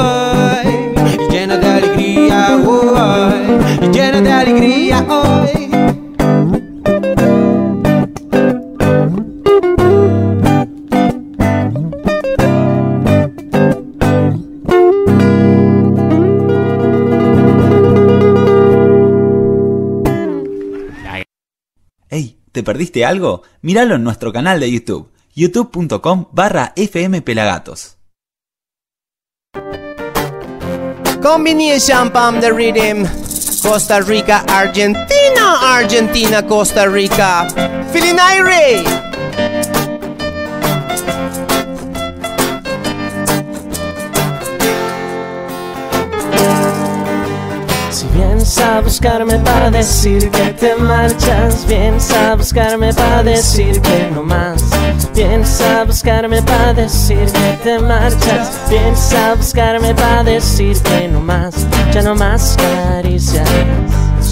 ¿Te perdiste algo? Míralo en nuestro canal de YouTube, youtube.com barra fmpelagatos. Combination Pump the Rhythm. Costa Rica, Argentina, Argentina, Costa Rica. Feeling irate. Si vienes a buscarme para decir que te marchas, vienes a buscarme para decir que no más. Vienes a buscarme para decir que te marchas, vienes a buscarme para decir que no más. Ya no más caricias,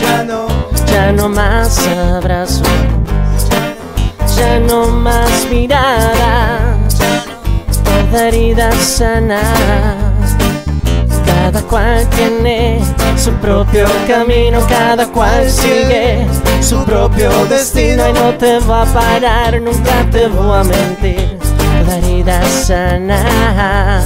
Ya no, ya no más abrazos, ya no más miradas, toda herida sana. Cada cual tiene su propio camino, cada cual sigue su propio destino y no te va a parar, nunca te voy a mentir. Toda herida sana.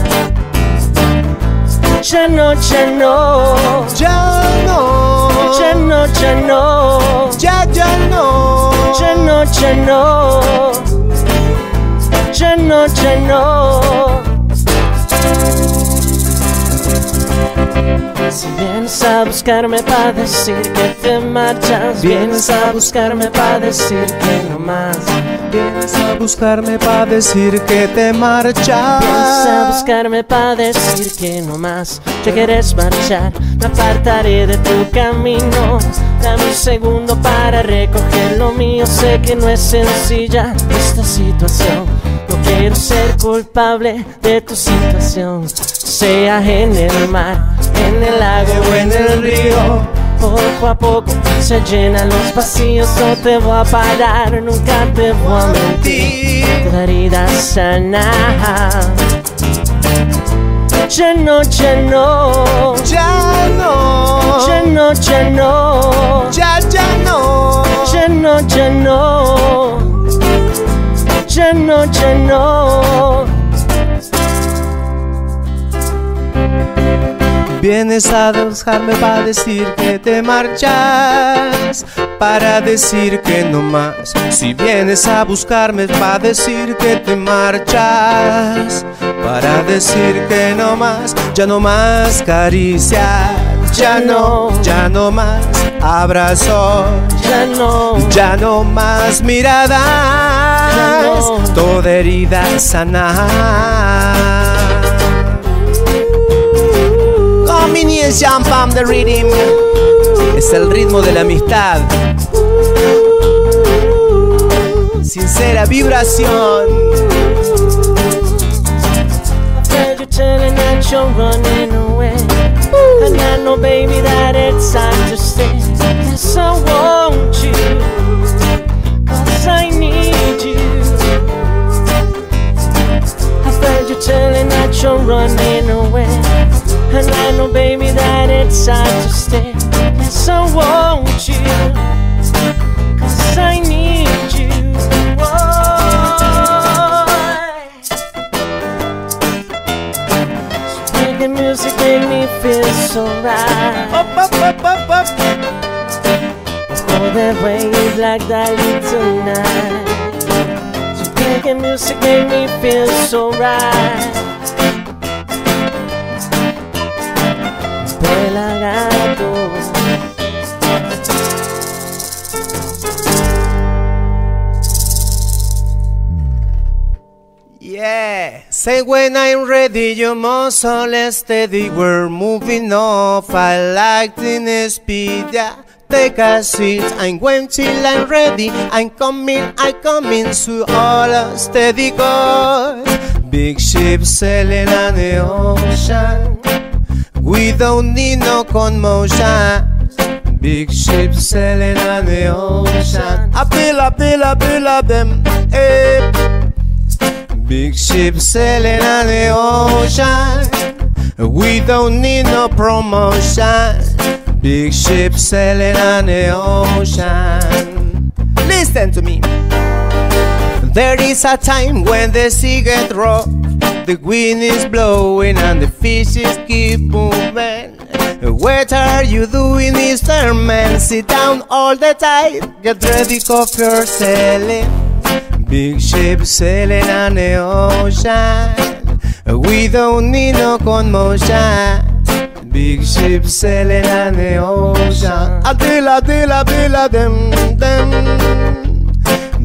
Ya no, ya no, ya no, ya no, ya no, ya, ya no, ya no, ya no, ya no, ya no. Si vienes a buscarme para decir que te marchas, vienes a buscarme para decir que no más. Vienes a buscarme para decir que te marchas. Vienes a buscarme para decir que no más. Te quieres marchar, me apartaré de tu camino. Dame un segundo para recoger lo mío. Sé que no es sencilla esta situación. No quiero ser culpable de tu situación. Sea en el mar, en el lago o en el río. Poco a poco se llenan los vacíos. No te voy a parar, nunca te voy a mentir. Toda herida sana. Ya no, ya no, ya no, ya no, ya no, ya, ya no, ya no, ya no, ya no, ya no. Vienes a buscarme para decir que te marchas, para decir que no más. Si vienes a buscarme para decir que te marchas, para decir que no más, ya no más caricias, ya no, ya no más abrazos, ya no, ya no más miradas, no. toda herida sana. Combination Pam the Rhythm es el ritmo de la amistad. Sincera vibración. And I know, baby, that it's time to stay. Yes, I want you. Cause I need you. I heard you telling that you're running away. And I know, baby, that it's time to stay. Yes, I want you. Cause I need you. Reggae music make me feel so right. Up, up, up, up, up. Oh, that wave like that tonight. So reggae music make me feel so right. Say when I'm ready, you must all steady. We're moving off. I like the speed. Yeah. Take a seat. I'm going till I'm ready. I'm coming, I'm coming. So all steady goes. Big ship sailing on the ocean. We don't need no commotion. Big ship sailing on the ocean. I feel, I feel, I feel of them. Hey. Big ship sailing on the ocean. We don't need no promotion. Big ship sailing on the ocean. Listen to me. There is a time when the sea gets rough. The wind is blowing and the fishes keep moving. What are you doing, Mr. Man? Sit down all the time. Get ready, your sailing. Big ship sailing on the ocean. We don't need no commotion. Big ship sailing on the ocean. Atila, atila, atila, dem, dem.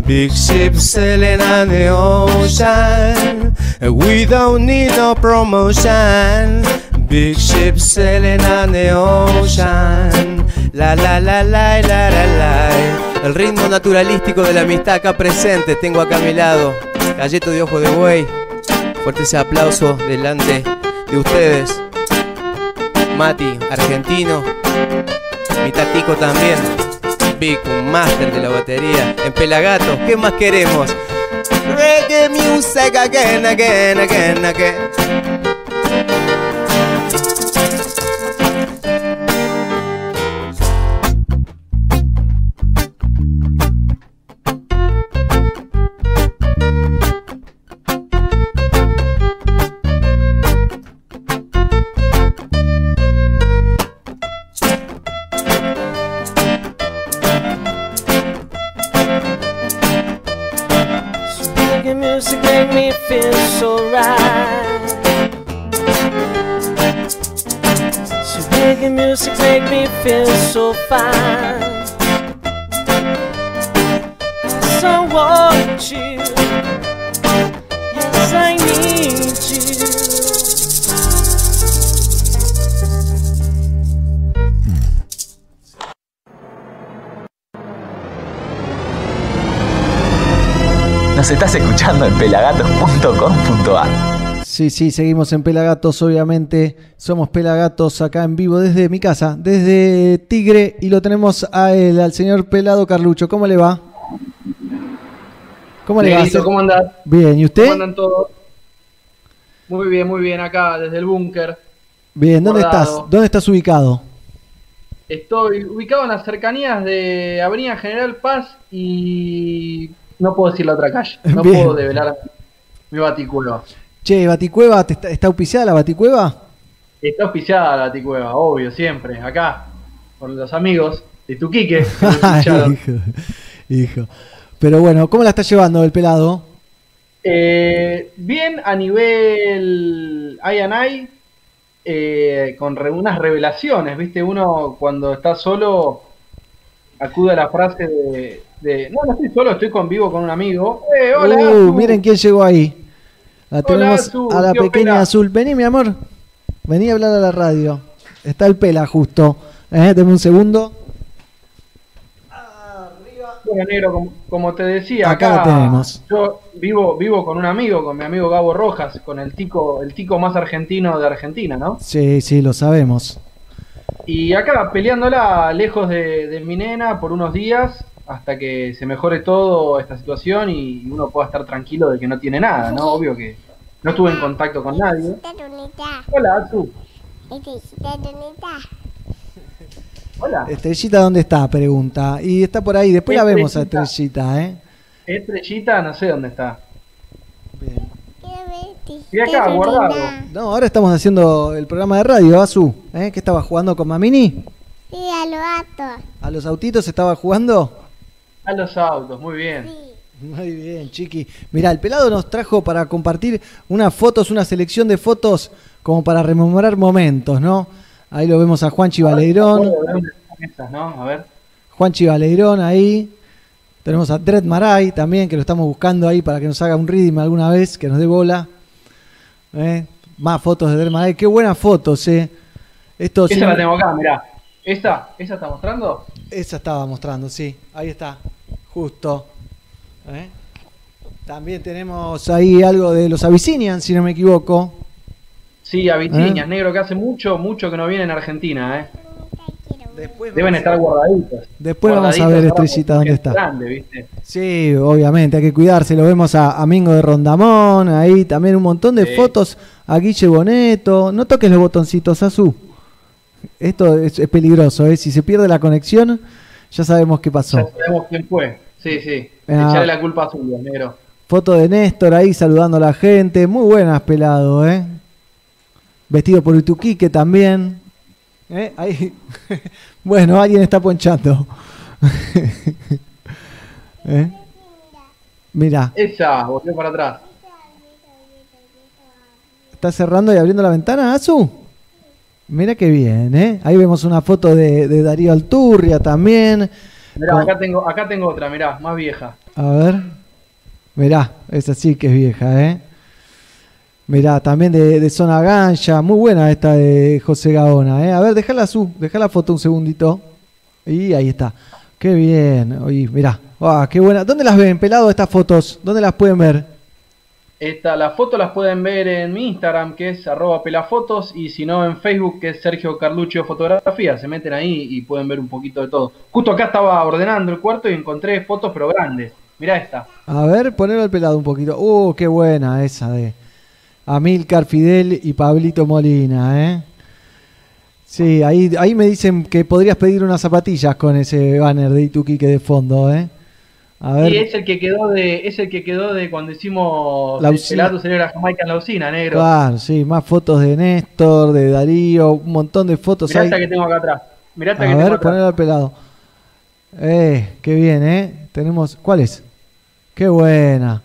Big ship sailing on the ocean. We don't need no promotion. Big ship sailing on the ocean. La la la la la la la. El ritmo naturalístico de la amistad acá presente. Tengo acá a mi lado. Galleto de ojo de buey. Fuerte ese aplauso delante de ustedes. Mati, argentino. Mi tatico también. Vic, un máster de la batería. En Pelagato, ¿qué más queremos? Reggae music again, again, again, again. Music make me feel so right. So reggae music make me feel so fine. 'Cause I want you. Yes, I need you. Nos estás escuchando en pelagatos.com.ar. Sí, sí, seguimos en Pelagatos, obviamente. Somos Pelagatos acá en vivo desde mi casa, desde Tigre, y lo tenemos a él, al señor Pelado Carlucho. ¿Cómo le va? ¿Cómo le va? ¿cómo andás? Bien, ¿y usted? ¿Cómo andan todos? Muy bien, muy bien, acá desde el búnker. Bien, ¿dónde estás? ¿Dónde estás ubicado? Estoy ubicado en las cercanías de Avenida General Paz y no puedo decir la otra calle. No Bien. puedo develar mi baticueva. Che, Baticueva, ¿te está, ¿está auspiciada la Baticueva? Está auspiciada la baticueva, obvio, siempre, acá, con los amigos de Tuquique. hijo, hijo. Pero bueno, ¿cómo la está llevando el pelado? Eh, bien a nivel I and I, eh, con re- unas revelaciones, ¿viste? Uno cuando está solo acude a la frase de, de, no, no estoy solo, estoy con vivo con un amigo. ¡Eh, hola! Uh, miren quién llegó ahí. La tenemos Azu, a la pequeña Pela. azul. Vení, mi amor. Vení a hablar a la radio. Está el pela justo. Eh, deme un segundo. Bueno, negro, como, como te decía, Acá tenemos. yo vivo, vivo con un amigo, con mi amigo Gabo Rojas, con el tico, el tico más argentino de Argentina, ¿no? Sí, sí, lo sabemos. Y acá peleándola lejos de, de mi nena por unos días hasta que se mejore todo esta situación y uno pueda estar tranquilo de que no tiene nada, ¿no? Obvio que no estuve en contacto con nadie. Hola, Azu. Hola. Estrellita, ¿dónde está? Pregunta. Y está por ahí. Después la vemos a Estrellita. ¿eh? Estrellita, no sé dónde está. Estoy acá, guardado. No, ahora estamos haciendo el programa de radio, Azu. ¿eh? ¿Qué estaba jugando con Mamini? Sí, a los gatos. ¿A los autitos estaba jugando? A los autos, muy bien. Muy bien, chiqui. Mira, el pelado nos trajo para compartir unas fotos, una selección de fotos como para rememorar momentos, ¿no? Ahí lo vemos a. A ver. Juanchi Baleirón ahí. Tenemos a Dred Maray también, que lo estamos buscando ahí para que nos haga un reading alguna vez, que nos dé bola. ¿Eh? Más fotos de Dred Maray. Qué buenas fotos, ¿eh? Esto Esa sí- la tengo acá, mirá. ¿Esa? ¿Esa está mostrando? Esa estaba mostrando, sí. Ahí está. Justo. ¿Eh? También tenemos ahí algo de los Abyssinians, si no me equivoco. Sí, Avitiñas, ¿Eh? negro, que hace mucho, mucho que no viene en Argentina, ¿eh? Deben estar guardaditos. Después vamos a ver, Estrellita, dónde es está. Grande, ¿viste? Sí, obviamente, hay que cuidarse. Lo vemos a, a Mingo de Rondamón, ahí también un montón de Sí. fotos a Guille Boneto. No toques los botoncitos, Azú. Esto es, es peligroso, ¿eh? Si se pierde la conexión, ya sabemos qué pasó. Ya sabemos quién fue. Sí, sí. Ah. Echarle la culpa a Zulia, negro. Foto de Néstor ahí saludando a la gente. Muy buenas, pelado, ¿eh? Vestido por Utuquique también. ¿Eh? Ahí. bueno, alguien está ponchando. ¿Eh? Mira, Esa, volvió para atrás. ¿está cerrando y abriendo la ventana, Azu? Mirá qué bien, ¿eh? Ahí vemos una foto de, de Darío Alturria también. Mirá, Con- acá tengo, acá tengo otra, mirá, más vieja. A ver. Mirá, esa sí que es vieja, ¿eh? Mirá, también de, de Zona Gancha. Muy buena esta de José Gaona, ¿eh? A ver, déjala su, deja la foto un segundito. Y ahí está. Qué bien. Oye, mirá. Ah, qué buena. ¿Dónde las ven, pelado, estas fotos? ¿Dónde las pueden ver? Esta, las fotos las pueden ver en mi Instagram, que es arroba pelafotos, y si no en Facebook, que es Sergio Carluccio Fotografía. Se meten ahí y pueden ver un poquito de todo. Justo acá estaba ordenando el cuarto y encontré fotos, pero grandes. Mirá esta. A ver, ponelo al pelado un poquito. Uh, qué buena esa de Amilcar Fidel y Pablito Molina, ¿eh? Sí, ahí, ahí me dicen que podrías pedir unas zapatillas con ese banner de Ituquique de fondo, ¿eh? A ver. Y es el que quedó de, es el que quedó de cuando hicimos La. Pelato Celebra Jamaica en la usina, negro. Claro, sí, más fotos de Néstor, de Darío, un montón de fotos Mirá ahí. esta que tengo acá atrás. Mirá esta A que tengo ver, atrás. ponelo al pelado. Eh, qué bien, ¿eh? Tenemos, ¿cuál es? Qué buena.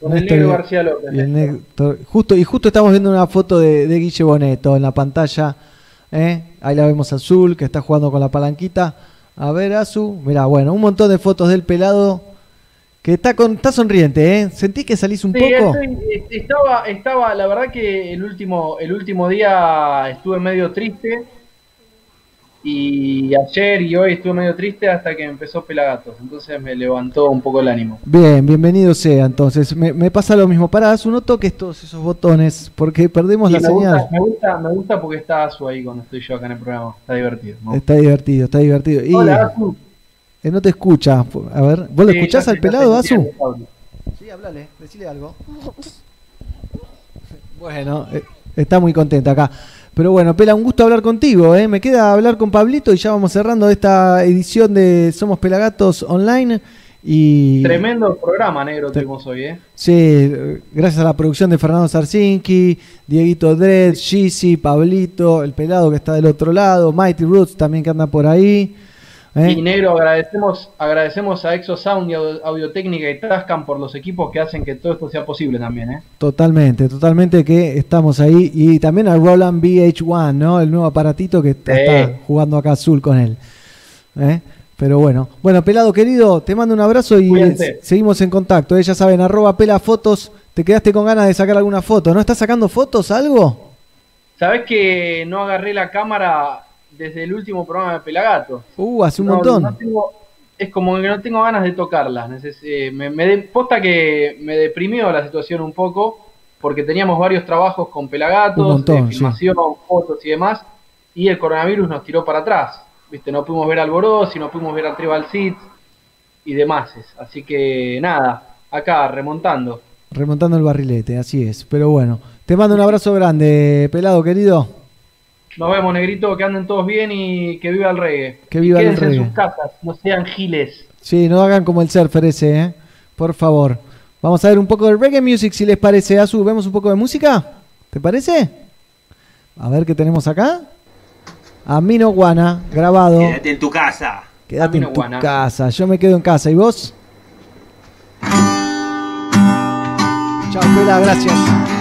Con el Néstor negro y- García López. y el Néstor- justo, y justo estamos viendo una foto de, de Guille Boneto en la pantalla. ¿eh? Ahí la vemos azul, que está jugando con la palanquita. A ver, Azu. Mira, bueno, un montón de fotos del pelado que está con está sonriente, ¿eh? ¿Sentís que salís un Sí, poco? estoy- eh, estaba, estaba, la verdad que el último, el último día estuve medio triste y ayer y hoy estuve medio triste hasta que empezó Pelagatos, entonces me levantó un poco el ánimo. Bien, bienvenido sea. Entonces, me, me pasa lo mismo. Para, Azu, no toques todos esos botones porque perdemos Sí, la me, señal. gusta, me, gusta, me gusta porque está Azu ahí cuando estoy yo acá en el programa, está divertido. Está divertido, está divertido. Y, Hola, Azu. Eh, no te escucha. A ver, ¿vos lo Sí, escuchás al pelado, Azu? Sí, hablale, decile algo. Bueno, eh, está muy contenta acá. Pero bueno, Pela, un gusto hablar contigo. ¿eh? Me queda hablar con Pablito y ya vamos cerrando esta edición de Somos Pelagatos Online. Y Tremendo programa negro tuvimos hoy, ¿eh? sí, gracias a la producción de Fernando Sarsinki, Dieguito Dredd, Gizzy, Pablito, el pelado que está del otro lado, Mighty Roots también que anda por ahí. ¿Eh? Y negro, agradecemos, agradecemos a Exosound y Audio- Audiotécnica y Tascam por los equipos que hacen que todo esto sea posible también, ¿eh? Totalmente, totalmente que estamos ahí. Y también al Roland VH1, ¿no? El nuevo aparatito que está, Sí. está jugando acá azul con él. ¿eh? Pero bueno, bueno, pelado querido, te mando un abrazo y Cuídense. seguimos en contacto. ¿eh? Ya saben, arroba pelafotos. Te quedaste con ganas de sacar alguna foto, ¿no? ¿Estás sacando fotos, algo? ¿Sabés que no agarré la cámara desde el último programa de Pelagato? Uh, hace un No, montón. no tengo- es como que no tengo ganas de tocarlas. neces- eh, me, me de- posta que me deprimió la situación un poco porque teníamos varios trabajos con montón, de sí. filmación, fotos y demás, y el coronavirus nos tiró para atrás. Viste, no pudimos ver al Borossi, no pudimos ver al Tribal Seeds y demás. Así que nada, acá remontando. Remontando el barrilete, así es. Pero bueno, te mando un abrazo grande, pelado querido. Nos vemos, negrito, que anden todos bien y que viva el reggae. Que viva Y el quédense en reggae. sus casas, no sean giles. Sí, no hagan como el surfer ese, ¿eh? Por favor. Vamos a ver un poco de reggae music, si les parece. Azu, ¿vemos un poco de música? ¿Te parece? A ver qué tenemos acá. Amino Guana, grabado. Quédate en tu casa. Quédate en tu Guana. casa. Yo me quedo en casa. ¿Y vos? Chao, Pela, gracias.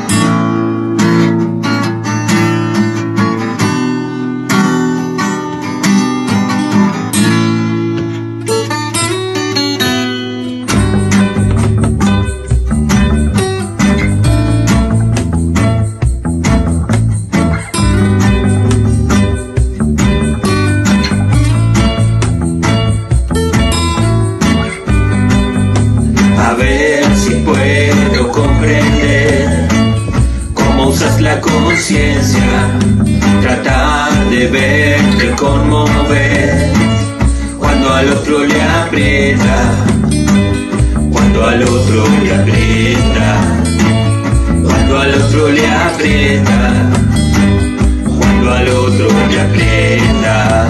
Comprender cómo usas la conciencia. Tratar de verte conmover cuando al otro le aprieta. Cuando al otro le aprieta. Cuando al otro le aprieta. Cuando al otro le aprieta.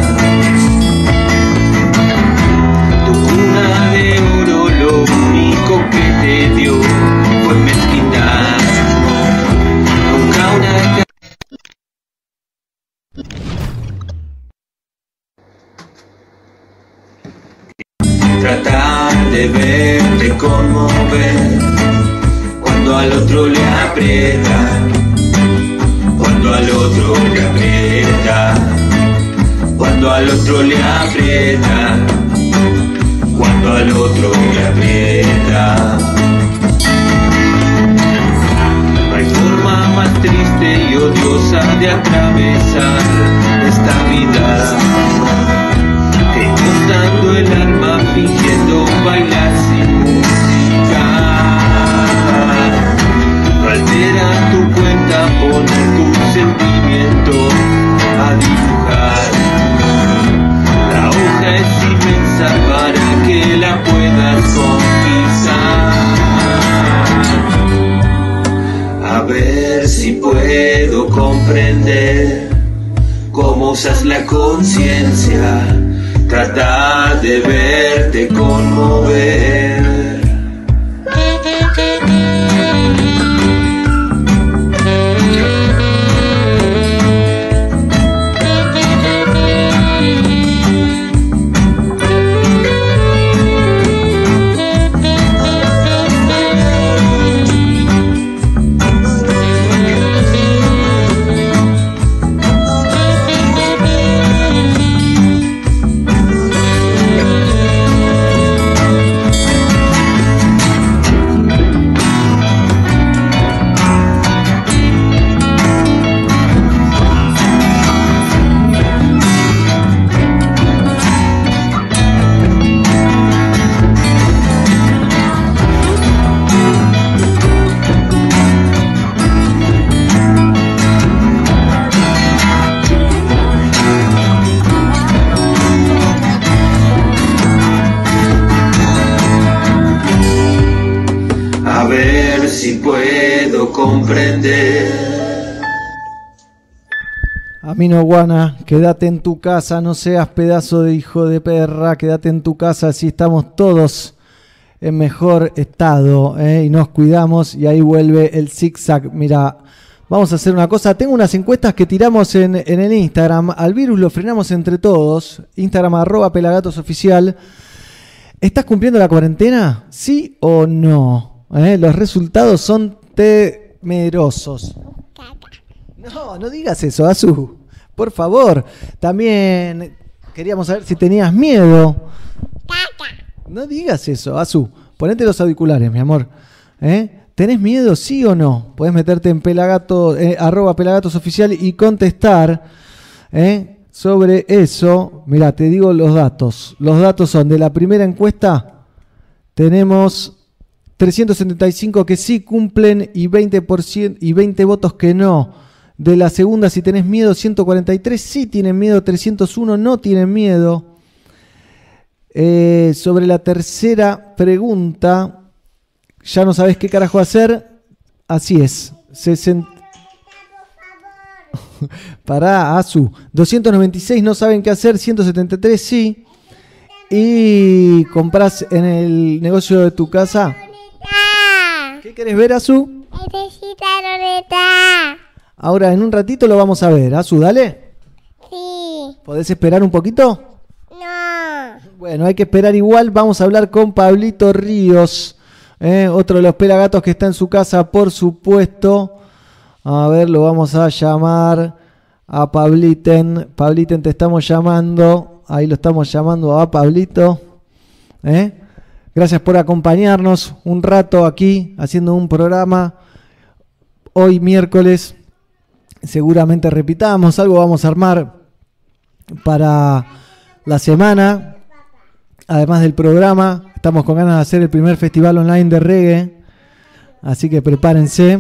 Tu cuna de oro lo único que te dio cuando al otro le aprieta. Cuando al otro le aprieta, cuando al otro le aprieta, cuando al otro le aprieta. Hay forma más triste y odiosa de atravesar esta vida. Desmontando el alma fingiendo bailar No altera tu cuenta poner tus sentimientos a dibujar. La hoja es inmensa para que la puedas conquistar. A ver si puedo comprender cómo usas la conciencia. Trata de verte conmover. Guana, quédate en tu casa, no seas pedazo de hijo de perra, quédate en tu casa, así estamos todos en mejor estado ¿eh? y nos cuidamos y ahí vuelve el zigzag. Mira, vamos a hacer una cosa, tengo unas encuestas que tiramos en, en el Instagram, al virus lo frenamos entre todos, Instagram arroba pelagatosoficial. ¿Estás cumpliendo la cuarentena? ¿Sí o no? ¿Eh? Los resultados son temerosos. No, no digas eso, Azu. Por favor. También queríamos saber si tenías miedo. No digas eso, Azu. Ponete los auriculares, mi amor. ¿Eh? ¿Tenés miedo, sí o no? Podés meterte en pelagato, eh, arroba pelagatosoficial y contestar ¿eh? sobre eso. Mira, te digo los datos. Los datos son de la primera encuesta. Tenemos 375 que sí cumplen y 20%, y 20 votos que no. De la segunda, si tenés miedo, 143 sí tienen miedo, 301 no tienen miedo. Eh, sobre la tercera pregunta, ya no sabes qué carajo hacer. Así es. 60... Pará, Azu. 296 no saben qué hacer, 173 sí. Y compras en el negocio de tu casa. ¿Qué querés ver, Azu? Necesita Loreta. Ahora, en un ratito lo vamos a ver. Azu, dale. Sí. ¿Podés esperar un poquito? No. Bueno, hay que esperar igual. Vamos a hablar con Pablito Ríos, ¿eh? otro de los pelagatos que está en su casa, por supuesto. A ver, lo vamos a llamar a Pabliten. Pabliten, te estamos llamando. Ahí lo estamos llamando a Pablito. ¿eh? Gracias por acompañarnos un rato aquí haciendo un programa. Hoy miércoles seguramente repitamos, algo vamos a armar para la semana. Además del programa, estamos con ganas de hacer el primer festival online de reggae. Así que prepárense.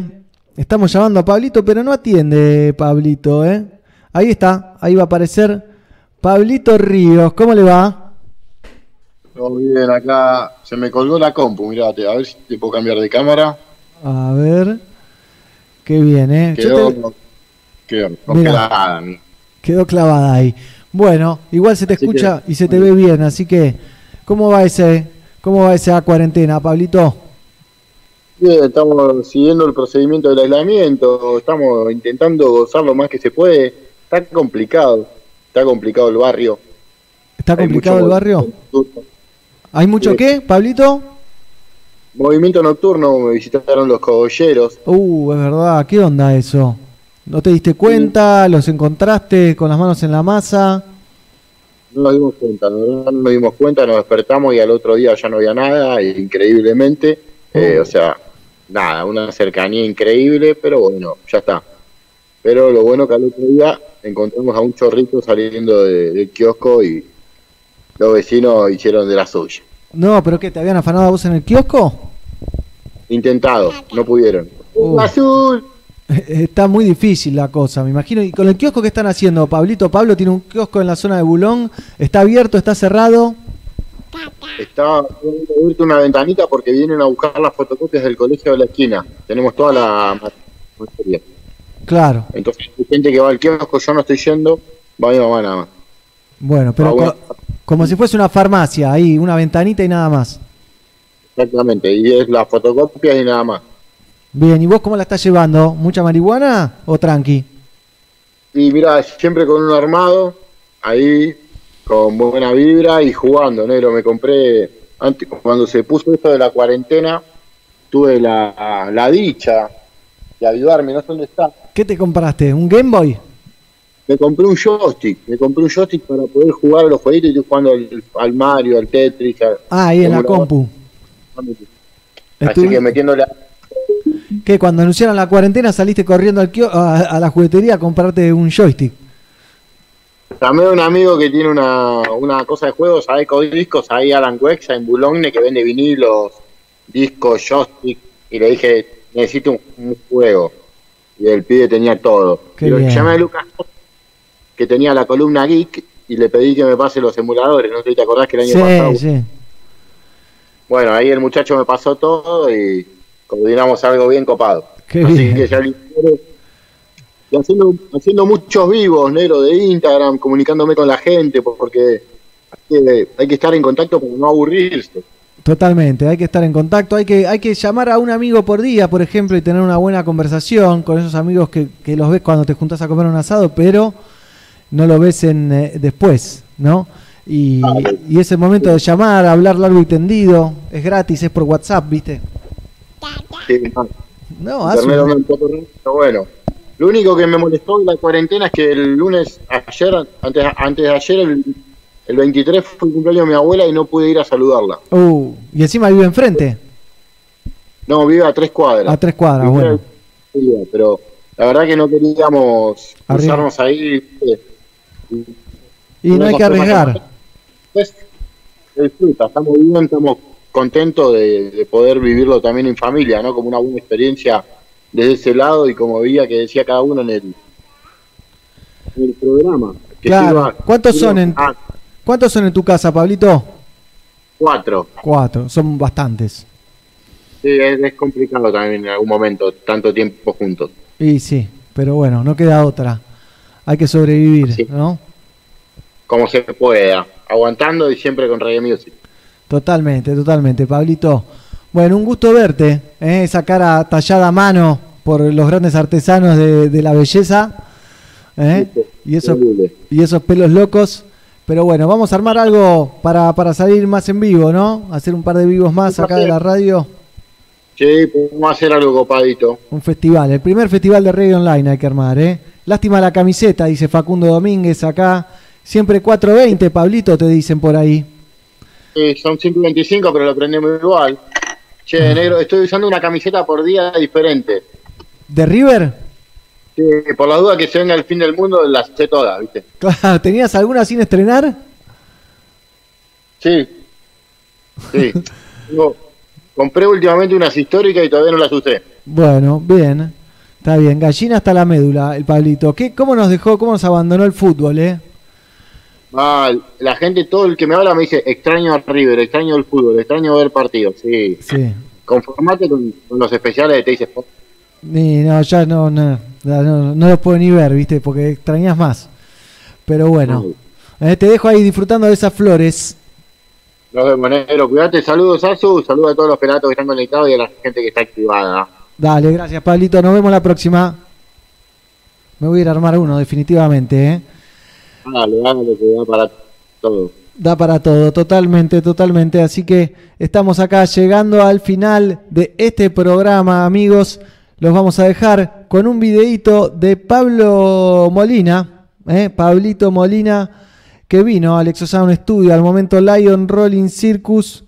Estamos llamando a Pablito, pero no atiende Pablito, ¿eh? Ahí está, ahí va a aparecer Pablito Ríos. ¿Cómo le va? Todo bien, acá se me colgó la compu, mirate, a ver si te puedo cambiar de cámara. A ver. Qué bien, ¿eh? Yo Quedó, te- quedó congelada. Quedó clavada ahí. Bueno, igual se te Así escucha que- y se te ve bien, así que ¿cómo va ese cómo va esa cuarentena, Pablito? Bien, estamos siguiendo el procedimiento del aislamiento, estamos intentando gozar lo más que se puede. Está complicado, está complicado el barrio. ¿Está complicado el barrio? ¿Hay mucho Sí. qué, Pablito? Movimiento nocturno, me visitaron los cogolleros. Uh, es verdad, ¿qué onda eso? ¿No te diste cuenta? ¿Los encontraste con las manos en la masa? No nos dimos cuenta, no nos dimos cuenta, nos despertamos y al otro día ya no había nada, increíblemente. eh, o sea, nada, una cercanía increíble, pero bueno, ya está. Pero lo bueno que al otro día encontramos a un chorrito saliendo de- del kiosco y los vecinos hicieron de la suya. No, pero ¿qué? ¿Te habían afanado a vos en el kiosco? Intentado, no pudieron. Uh. ¡Azul! Está muy difícil la cosa, me imagino. ¿Y con el kiosco que están haciendo? Pablito, Pablo tiene un kiosco en la zona de Bulón. ¿Está abierto? ¿Está cerrado? Está abierta una ventanita porque vienen a buscar las fotocopias del colegio de la esquina. Tenemos toda la materia. Claro. Entonces, hay gente que va al kiosco, yo no estoy yendo, va mi mamá nada más. Bueno, pero Ah, bueno. co- como si fuese una farmacia, ahí, una ventanita y nada más. Exactamente, y es las fotocopias y nada más. Bien, ¿y vos cómo la estás llevando? ¿Mucha marihuana o tranqui? Y mira, siempre con un armado, ahí, con buena vibra y jugando, negro. Me compré, antes, cuando se puso esto de la cuarentena, tuve la, la dicha de ayudarme, no sé dónde está. ¿Qué te compraste? ¿Un Game Boy? Me compré un joystick, me compré un joystick para poder jugar a los jueguitos y estoy jugando al, al Mario, al Tetris. al- Ah, ahí en la compu. Así que metiéndole ¿Qué? Cuando anunciaron la cuarentena saliste corriendo al a, a la juguetería a comprarte un joystick. A un amigo que tiene una, una cosa de juegos, a Eco Discos, ahí Alan Wexa en Boulogne, que vende vinilos, discos, joystick, y le dije, necesito un, un juego. Y el pibe tenía todo. Qué Y lo bien. llamé a Lucas, que tenía la columna Geek, y le pedí que me pase los emuladores. No sé si te acordás que el año Sí, pasado. sí. Bueno, ahí el muchacho me pasó todo y coordinamos algo bien copado. Qué Así bien. que ya y haciendo, haciendo muchos vivos, negro, de Instagram, comunicándome con la gente, por- porque hay que, hay que estar en contacto para no aburrirse. Totalmente, hay que estar en contacto, hay que, hay que llamar a un amigo por día, por ejemplo, y tener una buena conversación con esos amigos que, que los ves cuando te juntas a comer un asado, pero no lo ves en, eh, después, ¿no? Y, y ese momento de llamar, hablar largo y tendido, es gratis, es por WhatsApp, ¿viste? Sí, no, anda un poco raro, pero bueno. Lo único que me molestó de la cuarentena es que el lunes, ayer, antes, antes de ayer, el, el 23 fue el cumpleaños de mi abuela y no pude ir a saludarla. Uh, y encima vive enfrente, No, vive a tres cuadras. a tres cuadras, Vive bueno. Pero la verdad que no queríamos Arriba. cruzarnos ahí. eh, Y no hay que arriesgar. Disfruta, estamos bien, estamos contentos de, de poder vivirlo también en familia, ¿no? Como una buena experiencia desde ese lado y como veía que decía cada uno en el, en el programa. Que Claro. sirva- ¿Cuántos sirva- son en, ¿Cuántos son en tu casa, Pablito? cuatro. Cuatro, son bastantes. Sí, es, es complicado también en algún momento, tanto tiempo juntos. Y sí, pero bueno, no queda otra. Hay que sobrevivir, ¿no? Como se pueda, aguantando y siempre con reggae music. Totalmente, totalmente, Pablito. Bueno, un gusto verte, ¿eh? esa cara tallada a mano por los grandes artesanos de, de la belleza. ¿eh? Y, esos, y esos pelos locos. Pero bueno, vamos a armar algo para, para salir más en vivo, ¿no? Hacer un par de vivos más acá de la radio. Sí, podemos hacer algo copadito. Un festival, el primer festival de reggae online hay que armar, ¿eh? Lástima la camiseta, dice Facundo Domínguez acá. Siempre 420, Pablito, te dicen por ahí. Sí, son 5.25, pero lo prendemos igual. Che, negro, estoy usando una camiseta por día diferente. ¿De River? Sí, por la duda que se venga el fin del mundo, las sé todas, ¿viste? Claro, ¿tenías alguna sin estrenar? Sí. Sí. Tengo- compré últimamente unas históricas y todavía no las usé. Bueno, bien. Está bien. Gallina hasta la médula, el Pablito. ¿Qué, ¿Cómo nos dejó, cómo nos abandonó el fútbol, eh? Ah, la gente, todo el que me habla me dice, extraño a River, extraño el fútbol, extraño ver partidos. Sí. Sí. Conformate con, con los especiales de Te dice Ni, no, ya no, no, no, no los puedo ni ver, ¿viste? Porque extrañas más. Pero bueno, eh, te dejo ahí disfrutando de esas flores. Nos vemos, negro. Cuídate, saludos, Asu, saludos a todos los pelatos que están conectados y a la gente que está activada. Dale, gracias, Pablito. Nos vemos la próxima. Me voy a ir a armar uno, definitivamente, ¿eh? Dale, dale, que da para todo. Da para todo, totalmente, totalmente. Así que estamos acá llegando al final de este programa, amigos. los vamos a dejar con un videíto de Pablo Molina, ¿eh? Pablito Molina, que vino al Exosound Studio al momento Lion Rolling Circus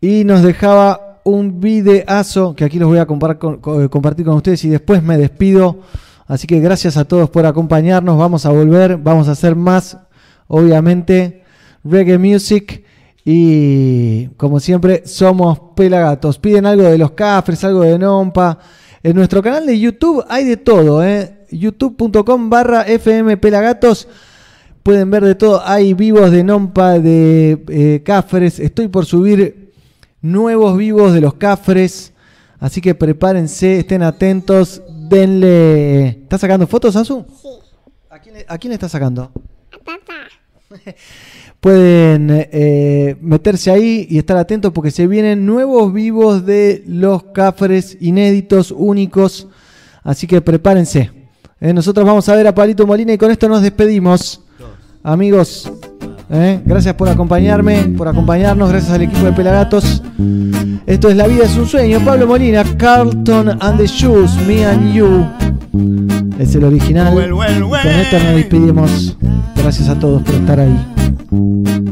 y nos dejaba un videazo que aquí los voy a con- co- compartir con ustedes y después me despido. Así que gracias a todos por acompañarnos. Vamos a volver, vamos a hacer más, obviamente, reggae music. Y como siempre, somos pelagatos. Piden algo de los cafres, algo de Nompa. En nuestro canal de YouTube hay de todo, ¿eh? youtube.com barra FM Pelagatos. Pueden ver de todo. Hay vivos de Nompa, de eh, Cafres. Estoy por subir nuevos vivos de los Cafres. Así que prepárense, estén atentos. Denle. ¿Estás sacando fotos, Asu? Sí. ¿A quién, le- a quién le estás sacando? Papá. Pueden eh, meterse ahí y estar atentos porque se vienen nuevos vivos de los Cafres inéditos, únicos. Así que prepárense. Eh, nosotros vamos a ver a Palito Molina y con esto nos despedimos. Amigos, eh, gracias por acompañarme, por acompañarnos, gracias al equipo de Pelagatos. Esto es La vida es un sueño. Pablo Molina, Carlton and the Shoes, Me and You. Es el original. Well, well, well. Con esto nos despedimos. Gracias a todos por estar ahí.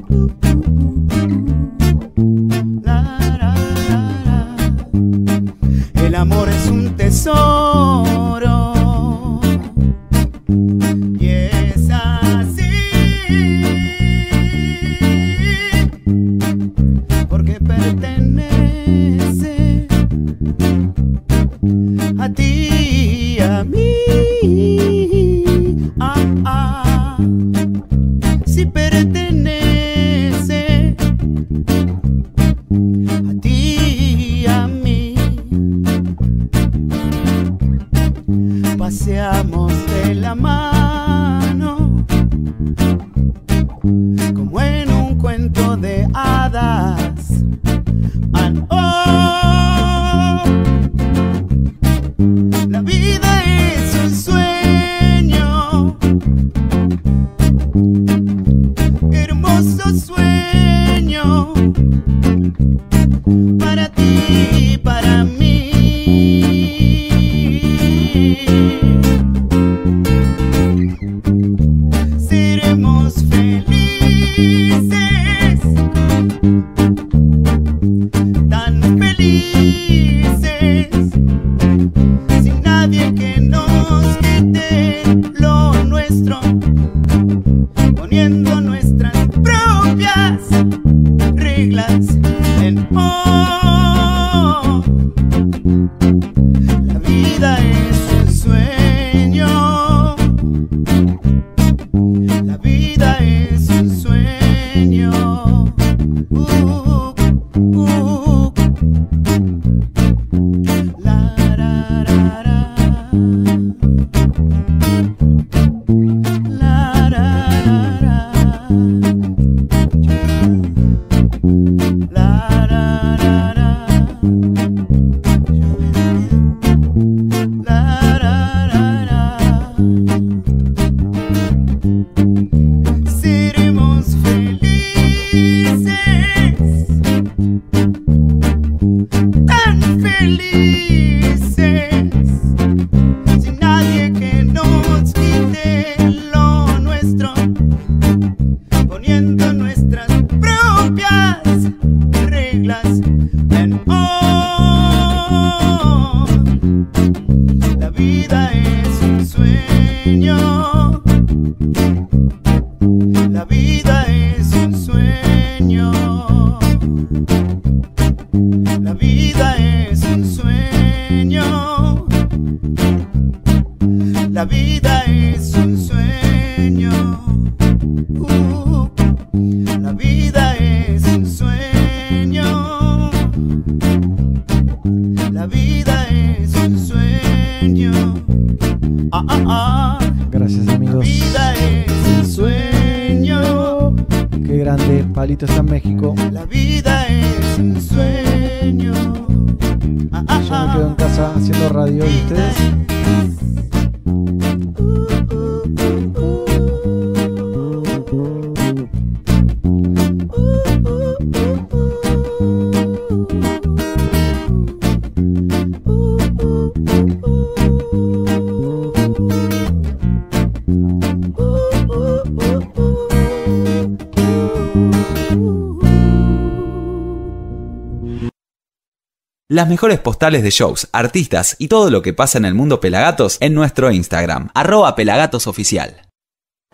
Las mejores postales de shows, artistas y todo lo que pasa en el mundo Pelagatos en nuestro Instagram, arroba pelagatosoficial.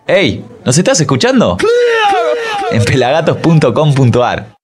¡Ey! ¿Nos estás escuchando? En pelagatos.com.ar